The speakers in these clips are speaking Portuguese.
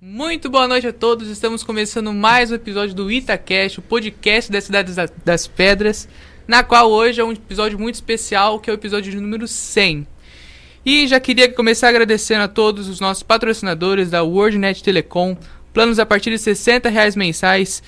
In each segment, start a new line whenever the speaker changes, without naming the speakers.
Muito boa noite a todos. Estamos começando mais um episódio do Itacast, o podcast das Cidades das Pedras, na qual hoje é um episódio muito especial, que é o episódio de número 100. E já queria começar agradecendo a todos os nossos patrocinadores da WorldNet Telecom, planos a partir de 60 reais mensais.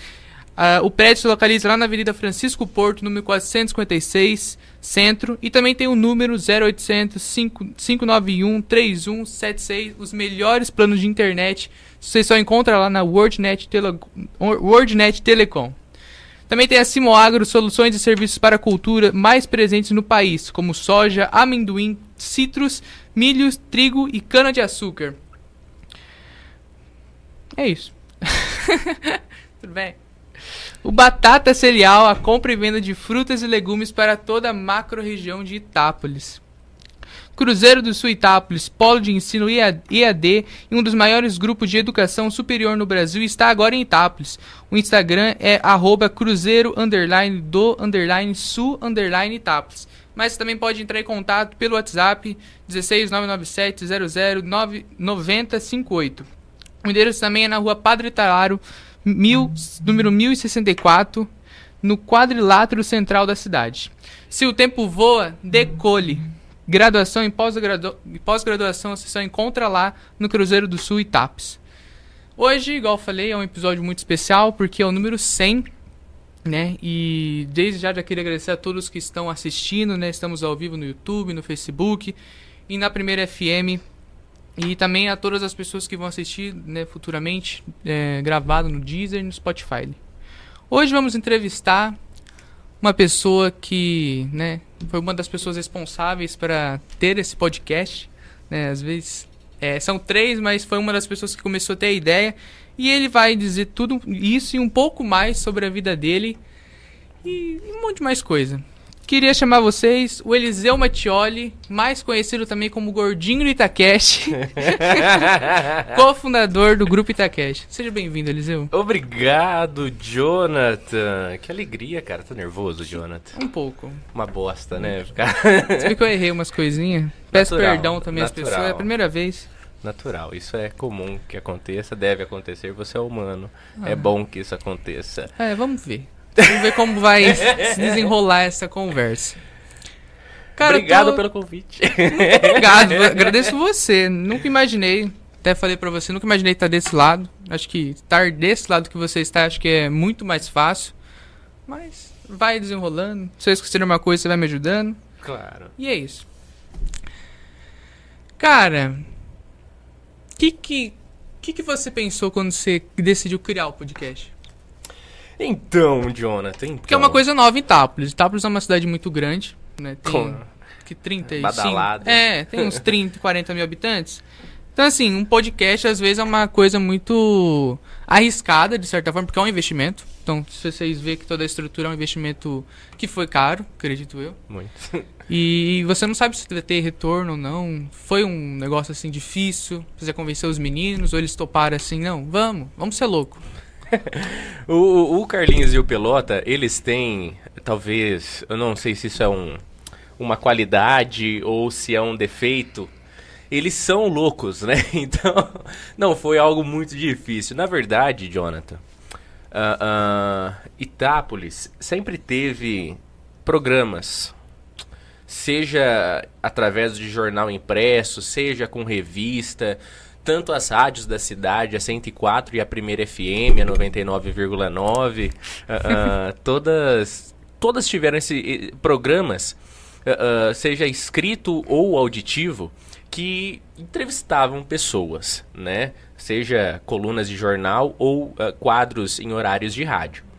Uh, o prédio se localiza lá na Avenida Francisco Porto, número 456, Centro. E também tem o número 0800 591 3176, os melhores planos de internet. Você só encontra lá na WorldNet, Tele WorldNet Telecom. Também tem a Simoagro, soluções e serviços para a cultura mais presentes no país, como soja, amendoim, citros, milho, trigo e cana-de-açúcar. É isso. Tudo bem? O Batata Cereal, a compra e venda de frutas e legumes para toda a macro-região de Itápolis. Cruzeiro do Sul Itápolis, polo de ensino EAD e um dos maiores grupos de educação superior no Brasil, está agora em Itápolis. O Instagram é arroba cruzeiro underline do underline sul underline Itápolis. Mas também pode entrar em contato pelo WhatsApp 16997 009058. O endereço também é na rua Padre Talaro, mil, número 1064, no quadrilátero central da cidade. Se o tempo voa, decole. Graduação e pós-graduação você só encontra lá no Cruzeiro do Sul e TAPS. Hoje, igual eu falei, é um episódio muito especial porque é o número 100, né? E desde já já queria agradecer a todos que estão assistindo, né? Estamos ao vivo no YouTube, no Facebook e na Primeira FM e também a todas as pessoas que vão assistir né, futuramente, é, gravado no Deezer e no Spotify. Hoje vamos entrevistar uma pessoa que né, foi uma das pessoas responsáveis para ter esse podcast. Né, às vezes é, são três, mas foi uma das pessoas que começou a ter a ideia. E ele vai dizer tudo isso e um pouco mais sobre a vida dele e um monte mais coisa. Queria chamar vocês o Eliseu Mattioli, mais conhecido também como Gordinho do Itacash, cofundador do Grupo Itacash. Seja bem-vindo, Eliseu.
Obrigado, Jonathan. Que alegria, cara. Tá nervoso, Jonathan?
Um pouco.
Uma bosta, né?
Você viu que eu errei umas coisinhas? Peço natural, perdão também às pessoas, é a primeira vez.
Natural, isso é comum que aconteça, deve acontecer, você é humano. É ah. É bom que isso aconteça.
É, vamos ver. Vamos ver como vai se desenrolar essa conversa.
Cara, obrigado tô... pelo convite.
Muito obrigado, agradeço você. Nunca imaginei, até falei para você, nunca imaginei estar desse lado. Acho que estar desse lado que você está, acho que é muito mais fácil. Mas vai desenrolando. Se eu esquecer uma coisa, você vai me ajudando.
Claro.
E é isso. Cara, o que que, que que você pensou quando você decidiu criar o podcast?
Então, Jonathan, então.
Porque é uma coisa nova em Itápolis. Itápolis é uma cidade muito grande, né? Tem Com... que 35.
Badalada.
É, tem uns 30, 40 mil habitantes. Então, assim, um podcast às vezes é uma coisa muito arriscada, de certa forma, porque é um investimento. Então, se vocês verem que toda a estrutura é um investimento que foi caro, acredito eu.
Muito.
E você não sabe se vai ter retorno ou não. Foi um negócio, assim, difícil. Precisa convencer os meninos, ou eles toparam assim, não, vamos, vamos ser louco.
o, o Carlinhos e o Pelota, eles têm, talvez, eu não sei se isso é um, uma qualidade ou se é um defeito. Eles são loucos, né? Então, não foi algo muito difícil. Na verdade, Jonathan, uh, uh, Itápolis sempre teve programas seja através de jornal impresso, seja com revista, tanto as rádios da cidade, a 104 e a primeira FM, a 99,9, uh, uh, todas, todas tiveram esse, programas, uh, seja escrito ou auditivo, que entrevistavam pessoas, né? Seja colunas de jornal ou quadros em horários de rádio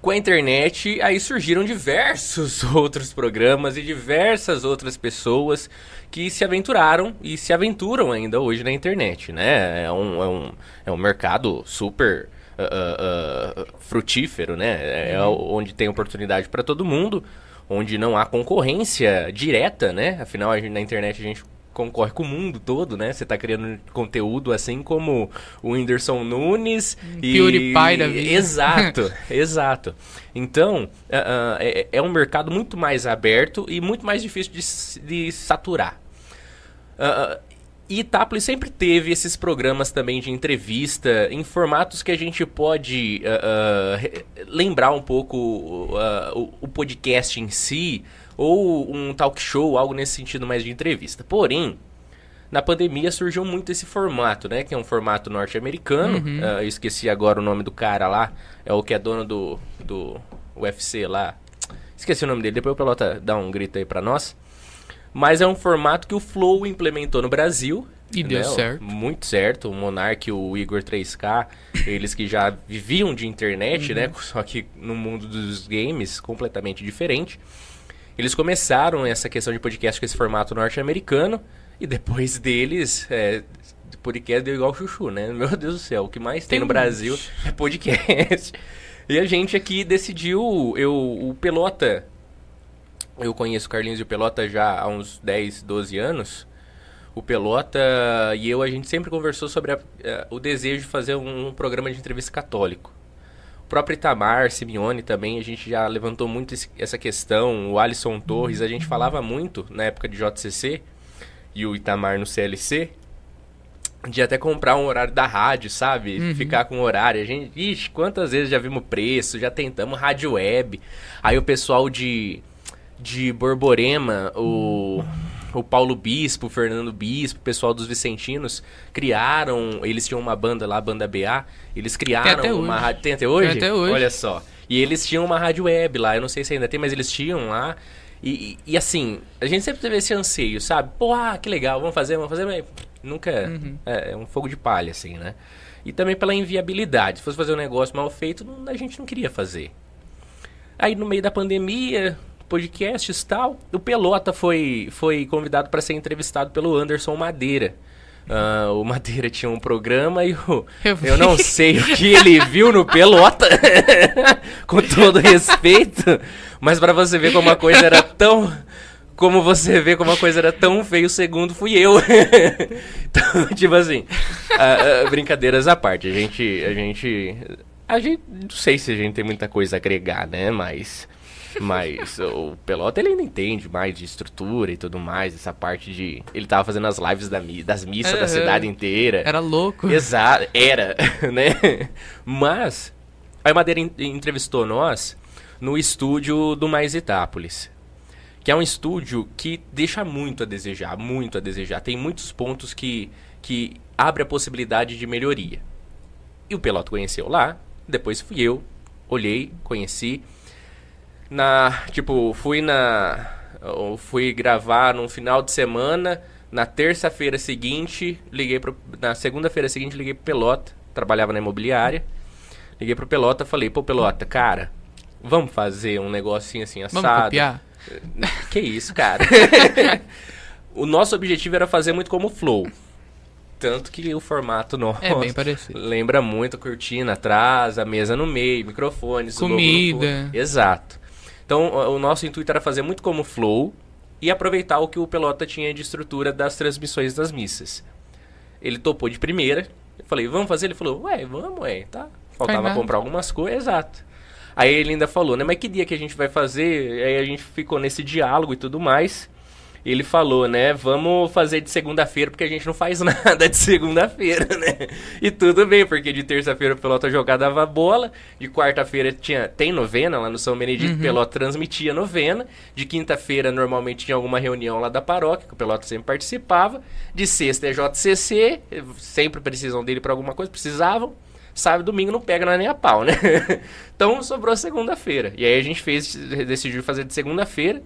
com a internet, aí surgiram diversos outros programas e diversas outras pessoas que se aventuraram e se aventuram ainda hoje na internet, né? É um, é um, é um mercado super uh, uh, frutífero, né? É uhum. onde tem oportunidade para todo mundo, onde não há concorrência direta, né? Afinal, na internet a gente concorre com o mundo todo, né? Você tá criando conteúdo assim como o Whindersson Nunes
e... PewDiePie da vida.
Exato, exato. Então, uh, uh, é, é, um mercado muito mais aberto e muito mais difícil de, de saturar. Uh, E Itápolis sempre teve esses programas também de entrevista em formatos que a gente pode uh, uh, lembrar um pouco uh, o, o, podcast em si, ou um talk show, algo nesse sentido mais de entrevista. Porém, na pandemia surgiu muito esse formato, né? Que é um formato norte-americano. Uhum. eu esqueci agora o nome do cara lá. É o que é dono do, do UFC lá. Esqueci o nome dele. Depois o Pelota dá um grito aí pra nós. Mas é um formato que o Flow implementou no Brasil.
E né? deu certo.
Muito certo. O Monark, o Igor 3K, eles que já viviam de internet, uhum. né? Só que no mundo dos games, completamente diferente. Eles começaram essa questão de podcast com esse formato norte-americano. E depois deles, é, podcast deu igual chuchu, né? Meu Deus do céu, o que mais tem, tem no Brasil é podcast. e a gente aqui decidiu, eu, o Pelota eu conheço o Carlinhos e o Pelota já há uns 10, 12 anos. O Pelota e eu, a gente sempre conversou sobre a, a, o desejo de fazer um, um, programa de entrevista católico. O próprio Itamar, Simeone também, a gente já levantou muito esse, essa questão. O Alisson Torres, a gente falava muito na época de JCC e o Itamar no CLC. De até comprar um horário da rádio, sabe? Uhum. Ficar com o horário. A gente, ixi, quantas vezes já vimos preço, já tentamos rádio web. Aí o pessoal de de Borborema, o, o Paulo Bispo, o Fernando Bispo, o pessoal dos Vicentinos, criaram. Eles tinham uma banda lá, a banda BA. Eles criaram uma rádio. Tem até hoje?
Tem até hoje.
Olha só. E eles tinham uma rádio web lá, eu não sei se ainda tem, mas eles tinham lá. E, e, e assim, a gente sempre teve esse anseio, sabe? Pô, ah, que legal, vamos fazer, vamos fazer, mas nunca. Uhum. É, é, um fogo de palha, assim, né? E também pela inviabilidade. Se fosse fazer um negócio mal feito, a gente não queria fazer. Aí no meio da pandemia, podcasts e tal. O Pelota foi, foi convidado para ser entrevistado pelo Anderson Madeira. Uh, o Madeira tinha um programa e o, eu, eu, não sei o que ele viu no Pelota, com todo respeito, mas para você ver como a coisa era tão. Como você vê como a coisa era tão feia, o segundo fui eu. então, tipo assim, uh, uh, brincadeiras à parte, a gente, a gente. A gente. Não sei se a gente tem muita coisa a agregar, né? Mas. Mas o Pelota ele ainda entende mais de estrutura e tudo mais, essa parte de. Ele tava fazendo as lives da, das missas da cidade inteira.
Era louco.
Exato, era, né? Mas a Madeira entrevistou nós no estúdio do Mais Itápolis. Que é um estúdio que deixa muito a desejar, muito a desejar. Tem muitos pontos que, que abre a possibilidade de melhoria. E o Pelota conheceu lá, depois fui eu, olhei, conheci na, tipo, fui na eu fui gravar num final de semana, na terça-feira seguinte, liguei pro na segunda-feira seguinte liguei pro Pelota, trabalhava na imobiliária. Liguei pro Pelota, falei: "Pô, Pelota, cara, vamos fazer um negocinho assim assado".
Vamos copiar?
Que isso, cara? o nosso objetivo era fazer muito como Flow. Tanto que o formato nosso
é bem parecido.
lembra muito a cortina atrás, a mesa no meio, microfones,
comida.
Exato. Então, o nosso intuito era fazer muito como flow e aproveitar o que o Pelota tinha de estrutura das transmissões das missas. Ele topou de primeira. Eu falei, vamos fazer? Ele falou, ué, vamos, ué, tá. Faltava comprar algumas coisas, exato. Aí ele ainda falou, né, mas que dia que a gente vai fazer? Aí a gente ficou nesse diálogo e tudo mais ele falou, né? Vamos fazer de segunda-feira, porque a gente não faz nada de segunda-feira, né? E tudo bem, porque de terça-feira o Pelota jogava bola, de quarta-feira tinha tem novena lá no São Benedito, uhum. Pelota transmitia novena, de quinta-feira normalmente tinha alguma reunião lá da paróquia, que o Pelota sempre participava, de sexta é JCC, sempre precisam dele para alguma coisa, precisavam. Sábado domingo não pega nem a pau, né? então sobrou segunda-feira. E aí a gente fez, decidiu fazer de segunda-feira.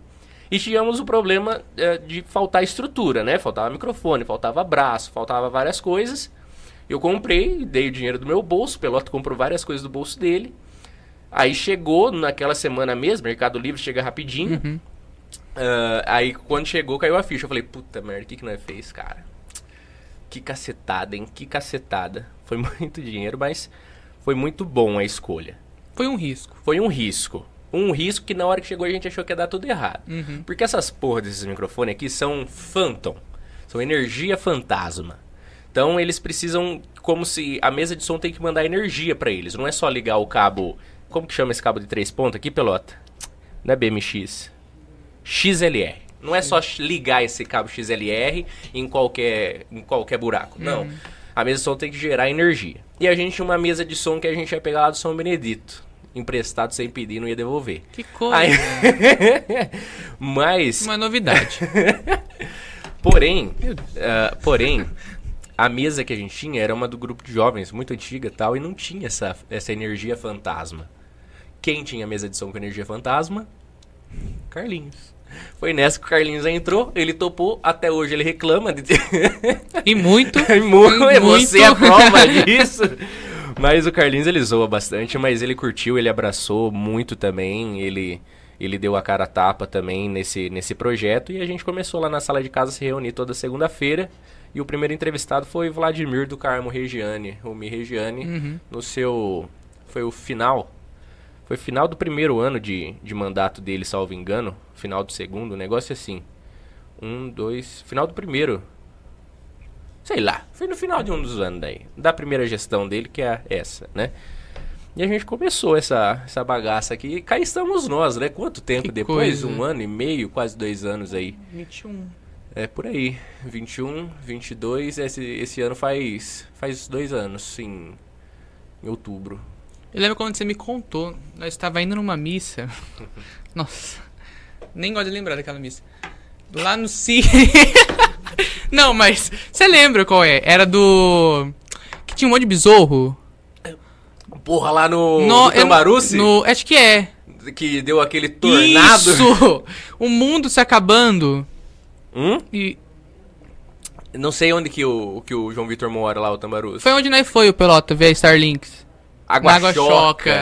E tínhamos o problema é, de faltar estrutura, né? Faltava microfone, faltava braço, faltava várias coisas. Eu comprei, dei o dinheiro do meu bolso, o Pelota comprou várias coisas do bolso dele. Aí chegou naquela semana mesmo, Mercado Livre chega rapidinho. Uhum. Uh, aí quando chegou, caiu a ficha. Eu falei, puta merda, o que, que nós fez, cara? Que cacetada, hein? Que cacetada. Foi muito dinheiro, mas foi muito bom a escolha.
Foi um risco.
Foi um risco um risco que na hora que chegou a gente achou que ia dar tudo errado. Uhum. Porque essas porra desses microfones aqui são phantom, são energia fantasma. Então eles precisam, como se a mesa de som tem que mandar energia para eles. Não é só ligar o cabo. Como que chama esse cabo de três pontos aqui, pelota? Não é BMX. XLR. Não é só ligar esse cabo XLR em qualquer, em qualquer buraco. Não.
Uhum.
A mesa de som tem que gerar energia. E a gente tinha uma mesa de som que a gente ia pegar lá do São Benedito. Emprestado sem pedir, não ia devolver.
Que coisa.
Aí- Mas,
Uma novidade.
porém, ah, porém, a mesa que a gente tinha era uma do grupo de jovens, muito antiga e tal, e não tinha essa, essa energia fantasma. Quem tinha mesa de som com energia fantasma? Carlinhos. Foi nessa que o Carlinhos entrou, ele topou, até hoje ele reclama de.
E muito.
Mu-
e
Você é a prova disso. Mas o Carlinhos ele zoa bastante, mas ele curtiu, ele abraçou muito também, ele ele deu a cara a tapa também nesse, nesse projeto e a gente começou lá na sala de casa se reunir toda segunda-feira. E o primeiro entrevistado foi Vladimir do Carmo Regiane, o Mi Regiane,
Uhum.
no seu foi o final foi final do primeiro ano de, de mandato dele, salvo engano, final do segundo, um negócio assim. Um, dois, final do primeiro, Sei lá, foi no final de um dos anos daí. Da primeira gestão dele, que é essa, né? E a gente começou essa, essa bagaça aqui. E cá estamos nós, né? Quanto tempo
Que
depois?
coisa.
Um ano e meio, quase dois anos aí.
21.
É por aí. 21, 22. Esse, esse ano faz, faz dois anos, em, em outubro.
Eu lembro quando você me contou, nós estava indo numa missa. Nossa, nem gosto de lembrar daquela missa. Lá no C. Não, mas você lembra qual é? Era do. Que tinha um monte de besouro.
Porra, lá no,
No-
Tambaruce,
no, acho que é.
que deu aquele tornado.
Isso! O mundo se acabando.
Hum?
E
Não sei onde que o, que o João Vitor mora lá, o Tambaruce.
foi onde nós foi, o Pelota, ver a Starlinks.
Água,
Na Água
choca.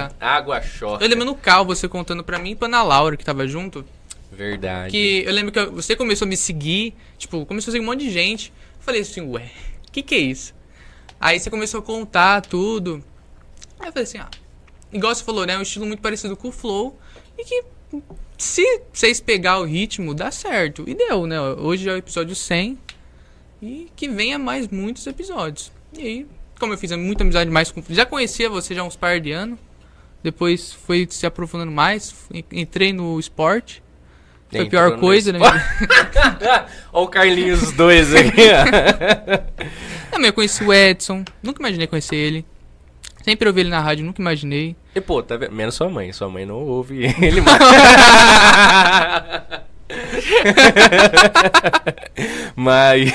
Choca.
Água choca.
Eu lembro no carro você contando pra mim e pra Ana Laura, que tava junto.
Verdade.
Que eu lembro que você começou a me seguir, tipo, começou a seguir um monte de gente. Eu falei assim, ué, que que é isso? Aí você começou a contar tudo. Aí eu falei assim, ah, igual você falou, né? É um estilo muito parecido com o Flow. E que se vocês pegar o ritmo, dá certo. E deu, né? Hoje é o episódio 100. E que venha mais muitos episódios. E aí, como eu fiz muita amizade mais com. Já conhecia você já uns par de anos. Depois foi se aprofundando mais. Entrei no esporte. Foi a pior coisa, né?
Olha o Carlinhos os dois ó.
Também eu conheci o Edson, nunca imaginei conhecer ele. Sempre ouvi ele na rádio, nunca imaginei.
E pô, tá vendo? Menos sua mãe. Sua mãe não ouve ele mais. Mas.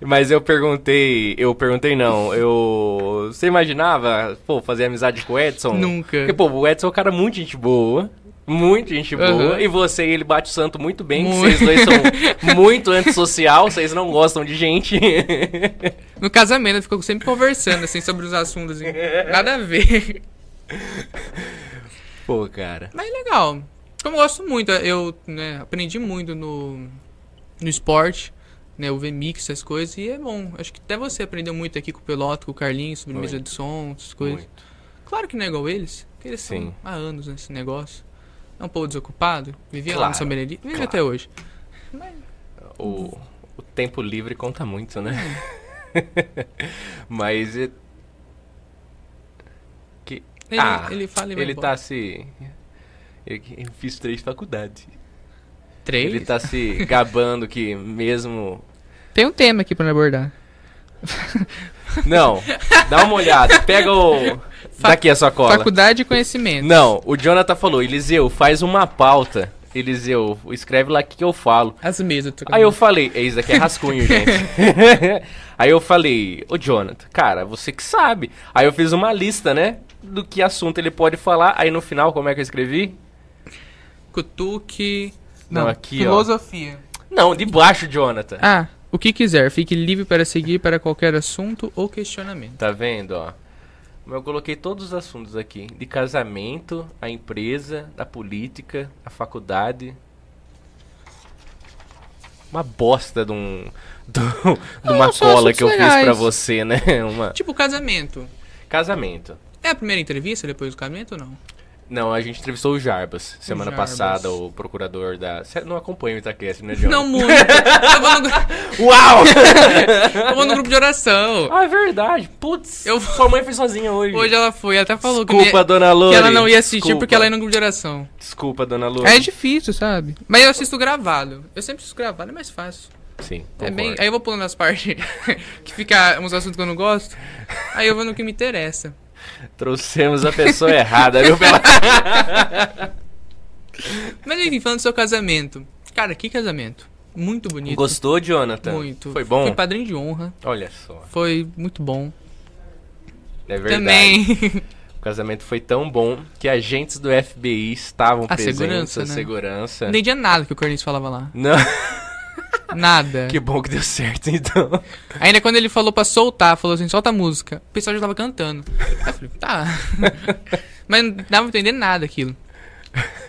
Mas eu perguntei. Eu perguntei não. Eu. Você imaginava, pô, fazer amizade com o Edson?
Nunca.
Porque, pô, o Edson é um cara muito gente boa. Muito gente boa.
Aham.
E você e ele bate o santo muito bem.
Muito.
Vocês dois são muito antissocial. Vocês não gostam de gente.
No casamento, ficou sempre conversando, assim, sobre os assuntos, assim, nada a ver.
pô, cara.
Mas é legal. Como eu gosto muito, eu né, aprendi muito no, no esporte, né, o VMix, essas coisas, e é bom. Acho que até você aprendeu muito aqui com o Pelota, com o Carlinhos, sobre mesa
Muito.
de som, essas coisas.
Muito.
Claro que não é igual eles, porque eles
Sim.
são há anos nesse negócio. É um povo desocupado, vivia lá
Claro,
no São Benedito, vive
claro.
até hoje.
O, o tempo livre conta muito, né? Mas e- que
Ele,
Ah,
ele fala e vai
ele
embora.
tá se eu, eu fiz três faculdades.
Três?
Ele tá se gabando que mesmo
Tem um tema aqui pra me abordar.
Não, dá uma olhada, pega o
Fa-
daqui a sua cola.
Faculdade de Conhecimento.
Não, o Jonathan falou, Eliseu, faz uma pauta. Eliseu, escreve lá o que eu falo.
As mesas. tô
Aí eu falei, é, isso aqui é rascunho, gente. Aí eu falei, ô Jonathan, cara, você que sabe. Aí eu fiz uma lista, né? Do que assunto ele pode falar. Aí no final, como é que eu escrevi?
Cutuque.
Não, aqui, ó.
filosofia.
Não, de baixo, Jonathan.
Ah, o que quiser. Fique livre para seguir para qualquer assunto ou questionamento.
Tá vendo, ó? Eu coloquei todos os assuntos aqui. De casamento, a empresa, a política, a faculdade. Uma bosta de um... De, um- de uma cola que eu fiz pra você, né? Uma...
Tipo, casamento.
Casamento.
É a primeira entrevista depois do casamento ou não?
Não, a gente entrevistou o Jarbas semana
Jarbas.
passada, o procurador da. Você não acompanha o Itacast, né, John?
Não muito. no,
Uau!
vou no grupo de oração.
ah, é verdade. Putz,
Eu-
sua mãe foi sozinha hoje.
Hoje ela foi, ela até falou que,
Desculpa,
me-
dona Lore.
que ela não ia assistir
Desculpa.
porque ela ia no grupo de oração.
Desculpa, dona Lore.
É difícil, sabe? Mas eu assisto gravado. Eu sempre assisto gravado, é mais fácil.
Sim,
É bem, aí eu vou pulando as partes que fica uns assuntos que eu não gosto. Aí eu vou no que me interessa.
Trouxemos a pessoa errada, viu? Pela...
Mas enfim, falando do seu casamento. Cara, que casamento. Muito bonito.
Gostou, Jonathan?
Muito.
Foi bom?
Fui padrinho de honra.
Olha só.
Foi muito bom.
É verdade.
Também.
O casamento foi tão bom que agentes do FBI estavam
A
presentes.
segurança,
a
né?
segurança.
Não entendia nada que o Corinthians falava lá.
Não.
Nada.
que bom que deu certo, então.
Ainda quando ele falou pra soltar, falou assim, solta a música. O pessoal já tava cantando. Aí eu falei, tá. Mas não dava pra entender nada aquilo.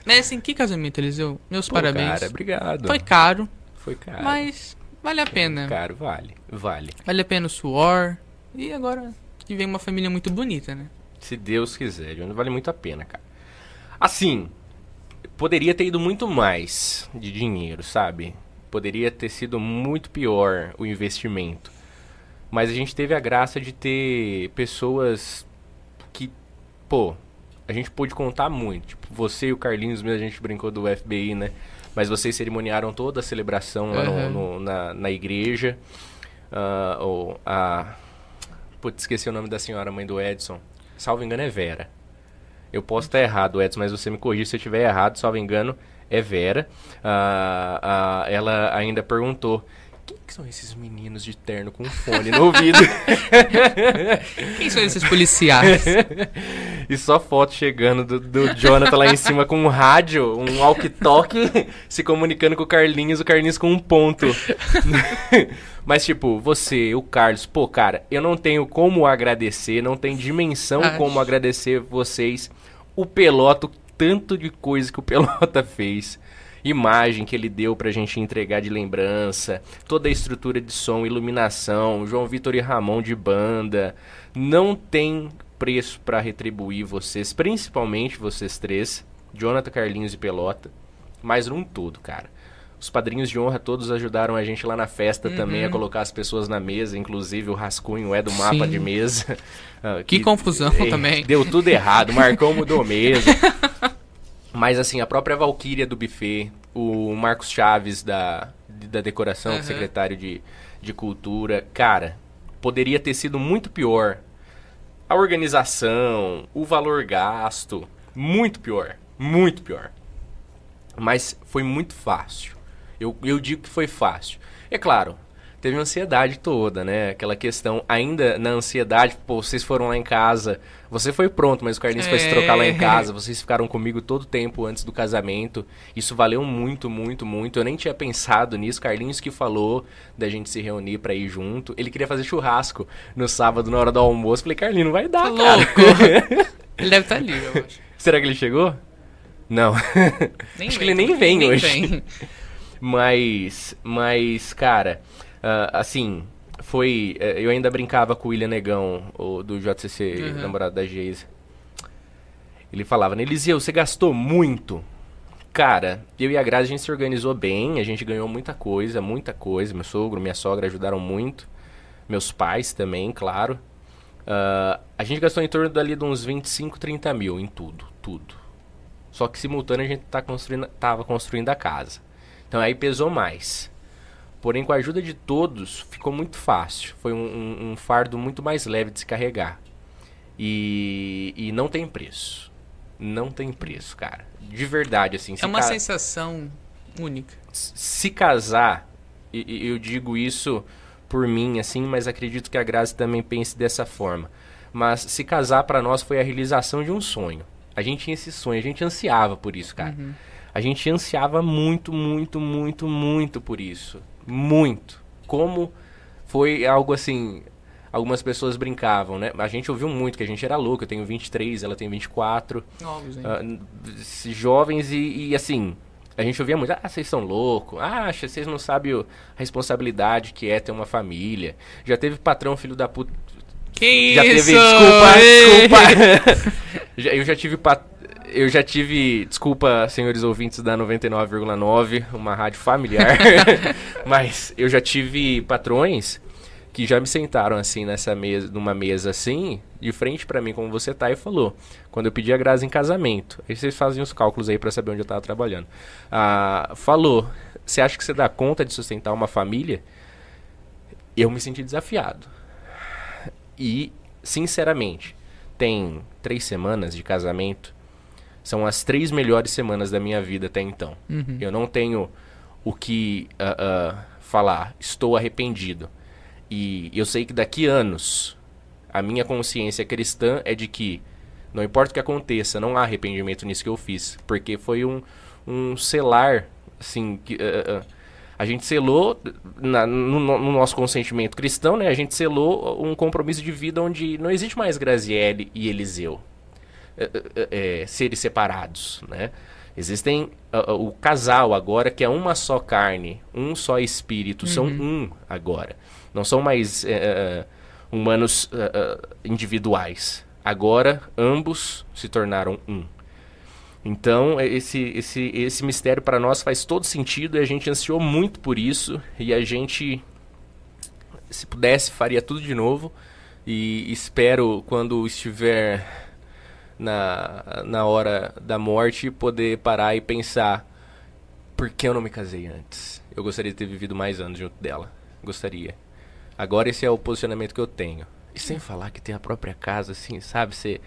Mas assim, que casamento, Eliseu? Meus
Pô,
parabéns.
Cara, obrigado.
Foi caro,
Foi caro.
mas vale a pena.
Caro, vale. Vale.
Vale a pena o suor. E agora que vem uma família muito bonita, né?
Se Deus quiser, vale muito a pena, cara. Assim, poderia ter ido muito mais de dinheiro, sabe? Poderia ter sido muito pior o investimento. Mas a gente teve a graça de ter pessoas que, pô, a gente pôde contar muito. Tipo, você e o Carlinhos mesmo, a gente brincou do FBI, né? Mas vocês cerimoniaram toda a celebração lá no-
Uhum.
no- na, na igreja. Ah, ou a. Putz, esqueci o nome da senhora, mãe do Edson. Salvo engano, é Vera. Eu posso estar errado, Edson, mas você me corrija se eu estiver errado. Salvo engano, é Vera. Ah, ah, ela ainda perguntou: quem que são esses meninos de terno com fone no ouvido?
Quem são esses policiais?
e só foto chegando do, do Jonathan lá em cima com um rádio, um walkie-talkie, se comunicando com o Carlinhos, o Carlinhos com um ponto. Mas, tipo, você, o Carlos, pô, cara, eu não tenho como agradecer, não tem dimensão
Acho.
como agradecer vocês, o Pelota, o tanto de coisa que o Pelota fez. Imagem que ele deu pra gente entregar de lembrança, toda a estrutura de som, iluminação, João Vitor e Ramon de banda. Não tem preço pra retribuir vocês, principalmente vocês três, Jonathan, Carlinhos e Pelota, mas num todo, cara. Os padrinhos de honra todos ajudaram a gente lá na festa também a colocar as pessoas na mesa, inclusive o Rascunho é do mapa
Sim.
de mesa. Ah,
Que confusão
eh,
também.
Deu tudo errado, Marcão mudou mesmo. Mas assim, a própria Valkyria do buffet, o Marcos Chaves da, da decoração,
Aham.
secretário de, de cultura, cara, poderia ter sido muito pior. A organização, o valor gasto, muito pior, muito pior. Mas foi muito fácil. Eu, eu digo que foi fácil. É claro, teve ansiedade toda, né? Aquela questão, ainda na ansiedade, pô, vocês foram lá em casa, você foi pronto, mas o Carlinhos foi se trocar lá em
É.
casa, vocês ficaram comigo todo o tempo antes do casamento. Isso valeu muito, muito, muito. Eu nem tinha pensado nisso. Carlinhos que falou da gente se reunir pra ir junto. Ele queria fazer churrasco no sábado, na hora do almoço. Falei, Carlinhos, não vai dar,
Tá louco. Ele deve estar ali, eu acho.
Será que ele chegou? Não.
Nem
Acho que
vem,
ele nem vem
nem
hoje.
vem.
Mas, mas, cara, ah, assim, foi. eh, Eu ainda brincava com o William Negão, o, do JCC,
Uhum.
namorado da Geisa. Ele falava, Eliseu, você gastou muito. Cara, eu e a Grazi a gente se organizou bem, a gente ganhou muita coisa, muita coisa. Meu sogro, minha sogra ajudaram muito. Meus pais também, claro. Ah, a gente gastou em torno dali de uns 25, 30 mil em tudo, tudo. Só que simultâneo a gente tá construindo, tava construindo a casa. Então aí pesou mais. Porém, com a ajuda de todos, ficou muito fácil. Foi um, um- um fardo muito mais leve de se carregar. E, e não tem preço. Não tem preço, cara. De verdade, assim.
É uma
ca-
sensação única.
se casar, e, eu digo isso por mim, assim, mas acredito que a Grazi também pense dessa forma. Mas se casar pra nós foi a realização de um sonho. A gente tinha esse sonho, a gente ansiava por isso, cara. A gente ansiava muito, muito, muito, muito por isso. Muito. Como foi algo assim. Algumas pessoas brincavam, né? A gente ouviu muito que a gente era louco. Eu tenho 23, ela tem 24
Novos, hein?
s- jovens e, e, assim, a gente ouvia muito, ah, vocês são loucos, ah, vocês não sabem a responsabilidade que é ter uma família. Já teve patrão filho da puta.
Que
Já
isso?
teve, desculpa, desculpa. Eu já tive pat... eu já tive, desculpa, senhores ouvintes da 99,9, uma rádio familiar, mas eu já tive patrões que já me sentaram assim nessa mesa, numa mesa assim, de frente para mim como você tá e falou, quando eu pedi a Graça em casamento, aí vocês fazem os cálculos aí para saber onde eu tava trabalhando. Ah, falou, você acha que você dá conta de sustentar uma família? Eu me senti desafiado. E, sinceramente, tem três semanas de casamento, são as três melhores semanas da minha vida até então.
Uhum.
Eu não tenho o que uh, uh, falar, estou arrependido. E eu sei que daqui anos, a minha consciência cristã é de que, não importa o que aconteça, não há arrependimento nisso que eu fiz. Porque foi um, um selar, assim, que, uh, a gente selou, na, no, no, nosso consentimento cristão, né? A gente selou um compromisso de vida onde não existe mais Graziele e Eliseu. É, é, é seres separados, né? Existem uh, uh, o casal agora que é uma só carne, um só espírito, uhum. são um agora. Não são mais uh, humanos individuais. Agora ambos se tornaram um. Então, esse, esse, esse mistério para nós faz todo sentido e a gente ansiou muito por isso. E a gente, se pudesse, faria tudo de novo. E espero, quando estiver na, na hora da morte, poder parar e pensar: por que eu não me casei antes? Eu gostaria de ter vivido mais anos junto dela. Gostaria. Agora, esse é o posicionamento que eu tenho. E sem falar que tem a própria casa, assim, sabe? Você.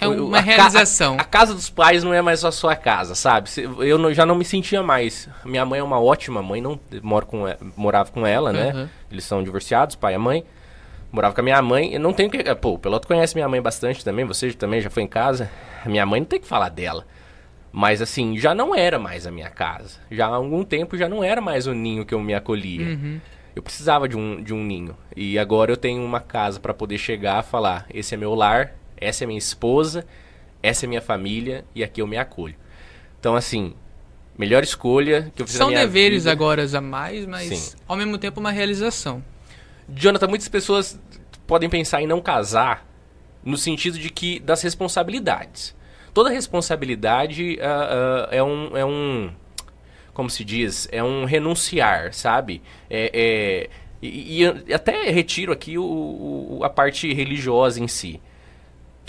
É uma a realização.
Ca a, a, casa dos pais não é mais a sua casa, sabe? Eu não, já não me sentia mais. Minha mãe é uma ótima mãe, não moro com, morava com ela, né? Uhum. Eles são divorciados, pai e mãe. Morava com a minha mãe. Eu não tenho que. Pô, o Peloto conhece minha mãe bastante também. Você também já foi em casa. Minha mãe não tem que falar dela. Mas assim, já não era mais a minha casa. Já há algum tempo já não era mais o ninho que eu me acolhia. Uhum. Eu precisava de um, de um ninho. E agora eu tenho uma casa para poder chegar e falar: esse é meu lar, essa é minha esposa, essa é minha família e aqui eu me acolho. Então, assim, melhor escolha que eu fiz
São
na minha
deveres
vida.
agora a mais, mas Sim. ao mesmo tempo uma realização.
Jonathan, muitas pessoas podem pensar em não casar no sentido de que das responsabilidades. Toda responsabilidade uh, uh, é, um, é um. Como se diz? É um renunciar, sabe? É, é e, e, até retiro aqui o, o, a parte religiosa em si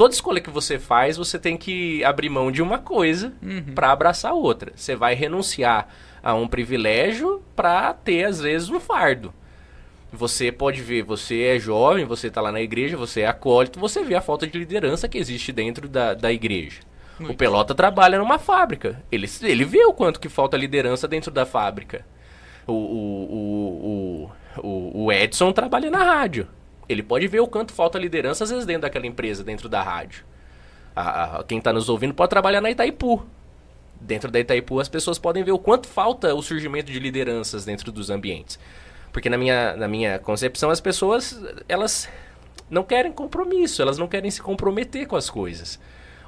toda escolha que você faz, você tem que abrir mão de uma coisa uhum. para abraçar outra. Você vai renunciar a um privilégio para ter, às vezes, um fardo. Você pode ver, você é jovem, você está lá na igreja, você é acólito, você vê a falta de liderança que existe dentro da, da igreja. Muito. O Pelota trabalha numa fábrica. Ele, ele vê o quanto que falta liderança dentro da fábrica. O, o, o, o, o Edson trabalha na rádio. Ele pode ver o quanto falta liderança, às vezes, dentro daquela empresa, dentro da rádio. A, a, quem está nos ouvindo pode trabalhar na Itaipu. Dentro da Itaipu, as pessoas podem ver o quanto falta o surgimento de lideranças dentro dos ambientes. Porque na minha, na minha concepção, as pessoas, elas não querem compromisso, elas não querem se comprometer com as coisas.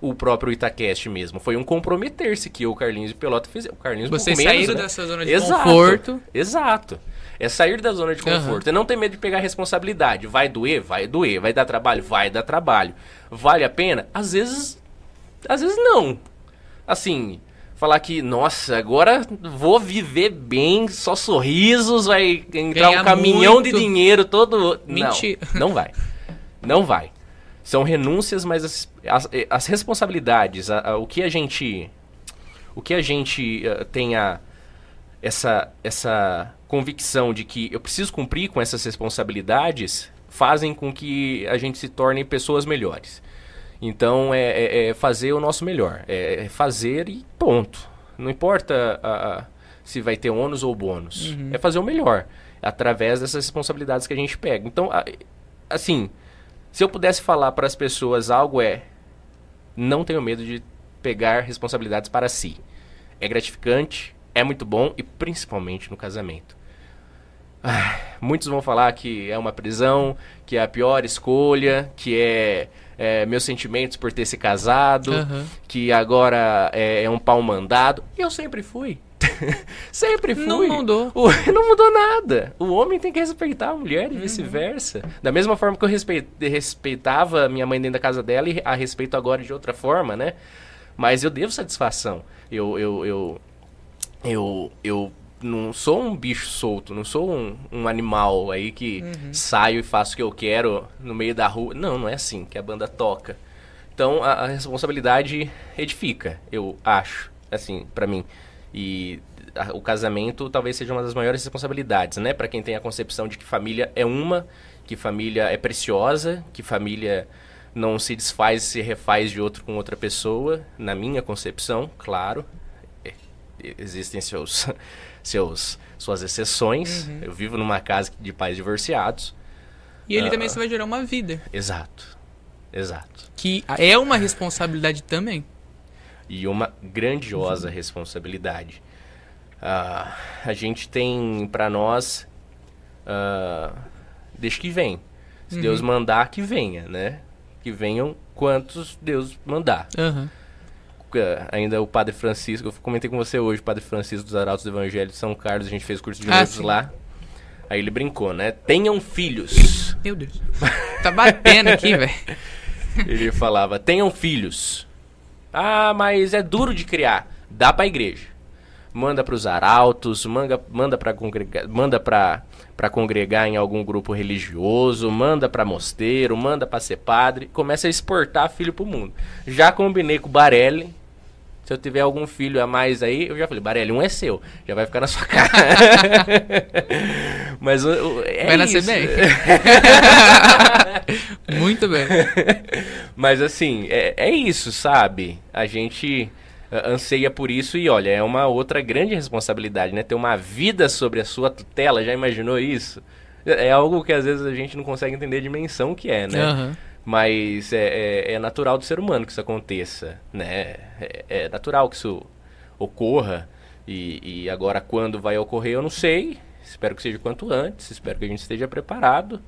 O próprio Itacast mesmo. Foi um comprometer-se que o Carlinhos e Pelota fizeram. O Carlinhos
Vocês
saíram
né? dessa zona de
exato,
conforto.
Exato. É sair da zona de conforto. Uhum. É não ter medo de pegar responsabilidade. Vai doer? Vai doer. Vai dar trabalho? Vai dar trabalho. Vale a pena? Às vezes. Às vezes não. Assim, falar que, nossa, agora vou viver bem, só sorrisos, vai entrar Ganhar um caminhão muito. de dinheiro todo. Mentira. Não, não vai. Não vai. São renúncias, mas as, as, as responsabilidades, a, a, o que a gente. O que a gente uh, tem a, essa, essa convicção de que eu preciso cumprir com essas responsabilidades fazem com que a gente se torne pessoas melhores. Então é, é, é fazer o nosso melhor, é, é fazer e ponto. Não importa a, a, se vai ter ônus ou bônus, uhum. é fazer o melhor através dessas responsabilidades que a gente pega. Então, a, assim, se eu pudesse falar para as pessoas algo é não tenho medo de pegar responsabilidades para si. É gratificante, é muito bom e principalmente no casamento. Ah, muitos vão falar que é uma prisão, que é a pior escolha, que é, é meus sentimentos por ter se casado, uhum. que agora é, é, um pau mandado. Eu sempre fui. sempre fui.
Não mudou.
O, não mudou nada. O homem tem que respeitar a mulher e uhum. vice-versa. Da mesma forma que eu respeitava minha mãe dentro da casa dela e a respeito agora de outra forma, né? Mas eu devo satisfação. Eu, eu, eu, eu, eu não sou um bicho solto, não sou um, um animal aí que
Uhum.
saio e faço o que eu quero no meio da rua. Não, não é assim que a banda toca. Então a, a responsabilidade edifica, eu acho, assim, pra mim. E a- o casamento talvez seja uma das maiores responsabilidades, né? Pra quem tem a concepção de que família é uma, que família é preciosa, que família não se desfaz e se refaz de outro com outra pessoa, na minha concepção, claro. É, existem seus, seus suas exceções. Eu vivo numa casa de pais divorciados.
E ele
Ah.
também você vai gerar uma vida.
Exato. Exato.
Que é uma responsabilidade também.
E uma grandiosa responsabilidade. Ah, a gente tem pra nós. ah, deixa que vem. Se Deus mandar, que venha, né? Que venham quantos Deus mandar.
Aham.
Ah, Ainda o Padre Francisco, eu comentei com você hoje, o Padre Francisco dos Arautos do Evangelho de São Carlos, a gente fez curso de
Ah,
lá. Aí ele brincou, né? Tenham filhos.
Meu Deus. Tá batendo aqui, velho.
Ele falava: tenham filhos. Ah, mas é duro de criar. Dá pra igreja. Manda pros arautos, manda, manda pra congregar, manda pra, pra congregar em algum grupo religioso, manda pra mosteiro, manda pra ser padre. Começa a exportar filho pro mundo. Já combinei com o Barelli. Se eu tiver algum filho a mais aí, eu já falei, Barelli, um é seu. Já vai ficar na sua casa. Mas o, o- é
Vai nascer
isso.
bem. Muito bem.
Mas assim, é, é isso, sabe? A gente ah, anseia por isso e olha, é uma outra grande responsabilidade, né? Ter uma vida sobre a sua tutela, já imaginou isso? É é algo que às vezes a gente não consegue entender a dimensão que é, né?
Aham.
Mas é, é- é natural do ser humano que isso aconteça, né? É, é natural que isso ocorra. E, e agora, quando vai ocorrer, eu não sei. Espero que seja quanto antes. Espero que a gente esteja preparado.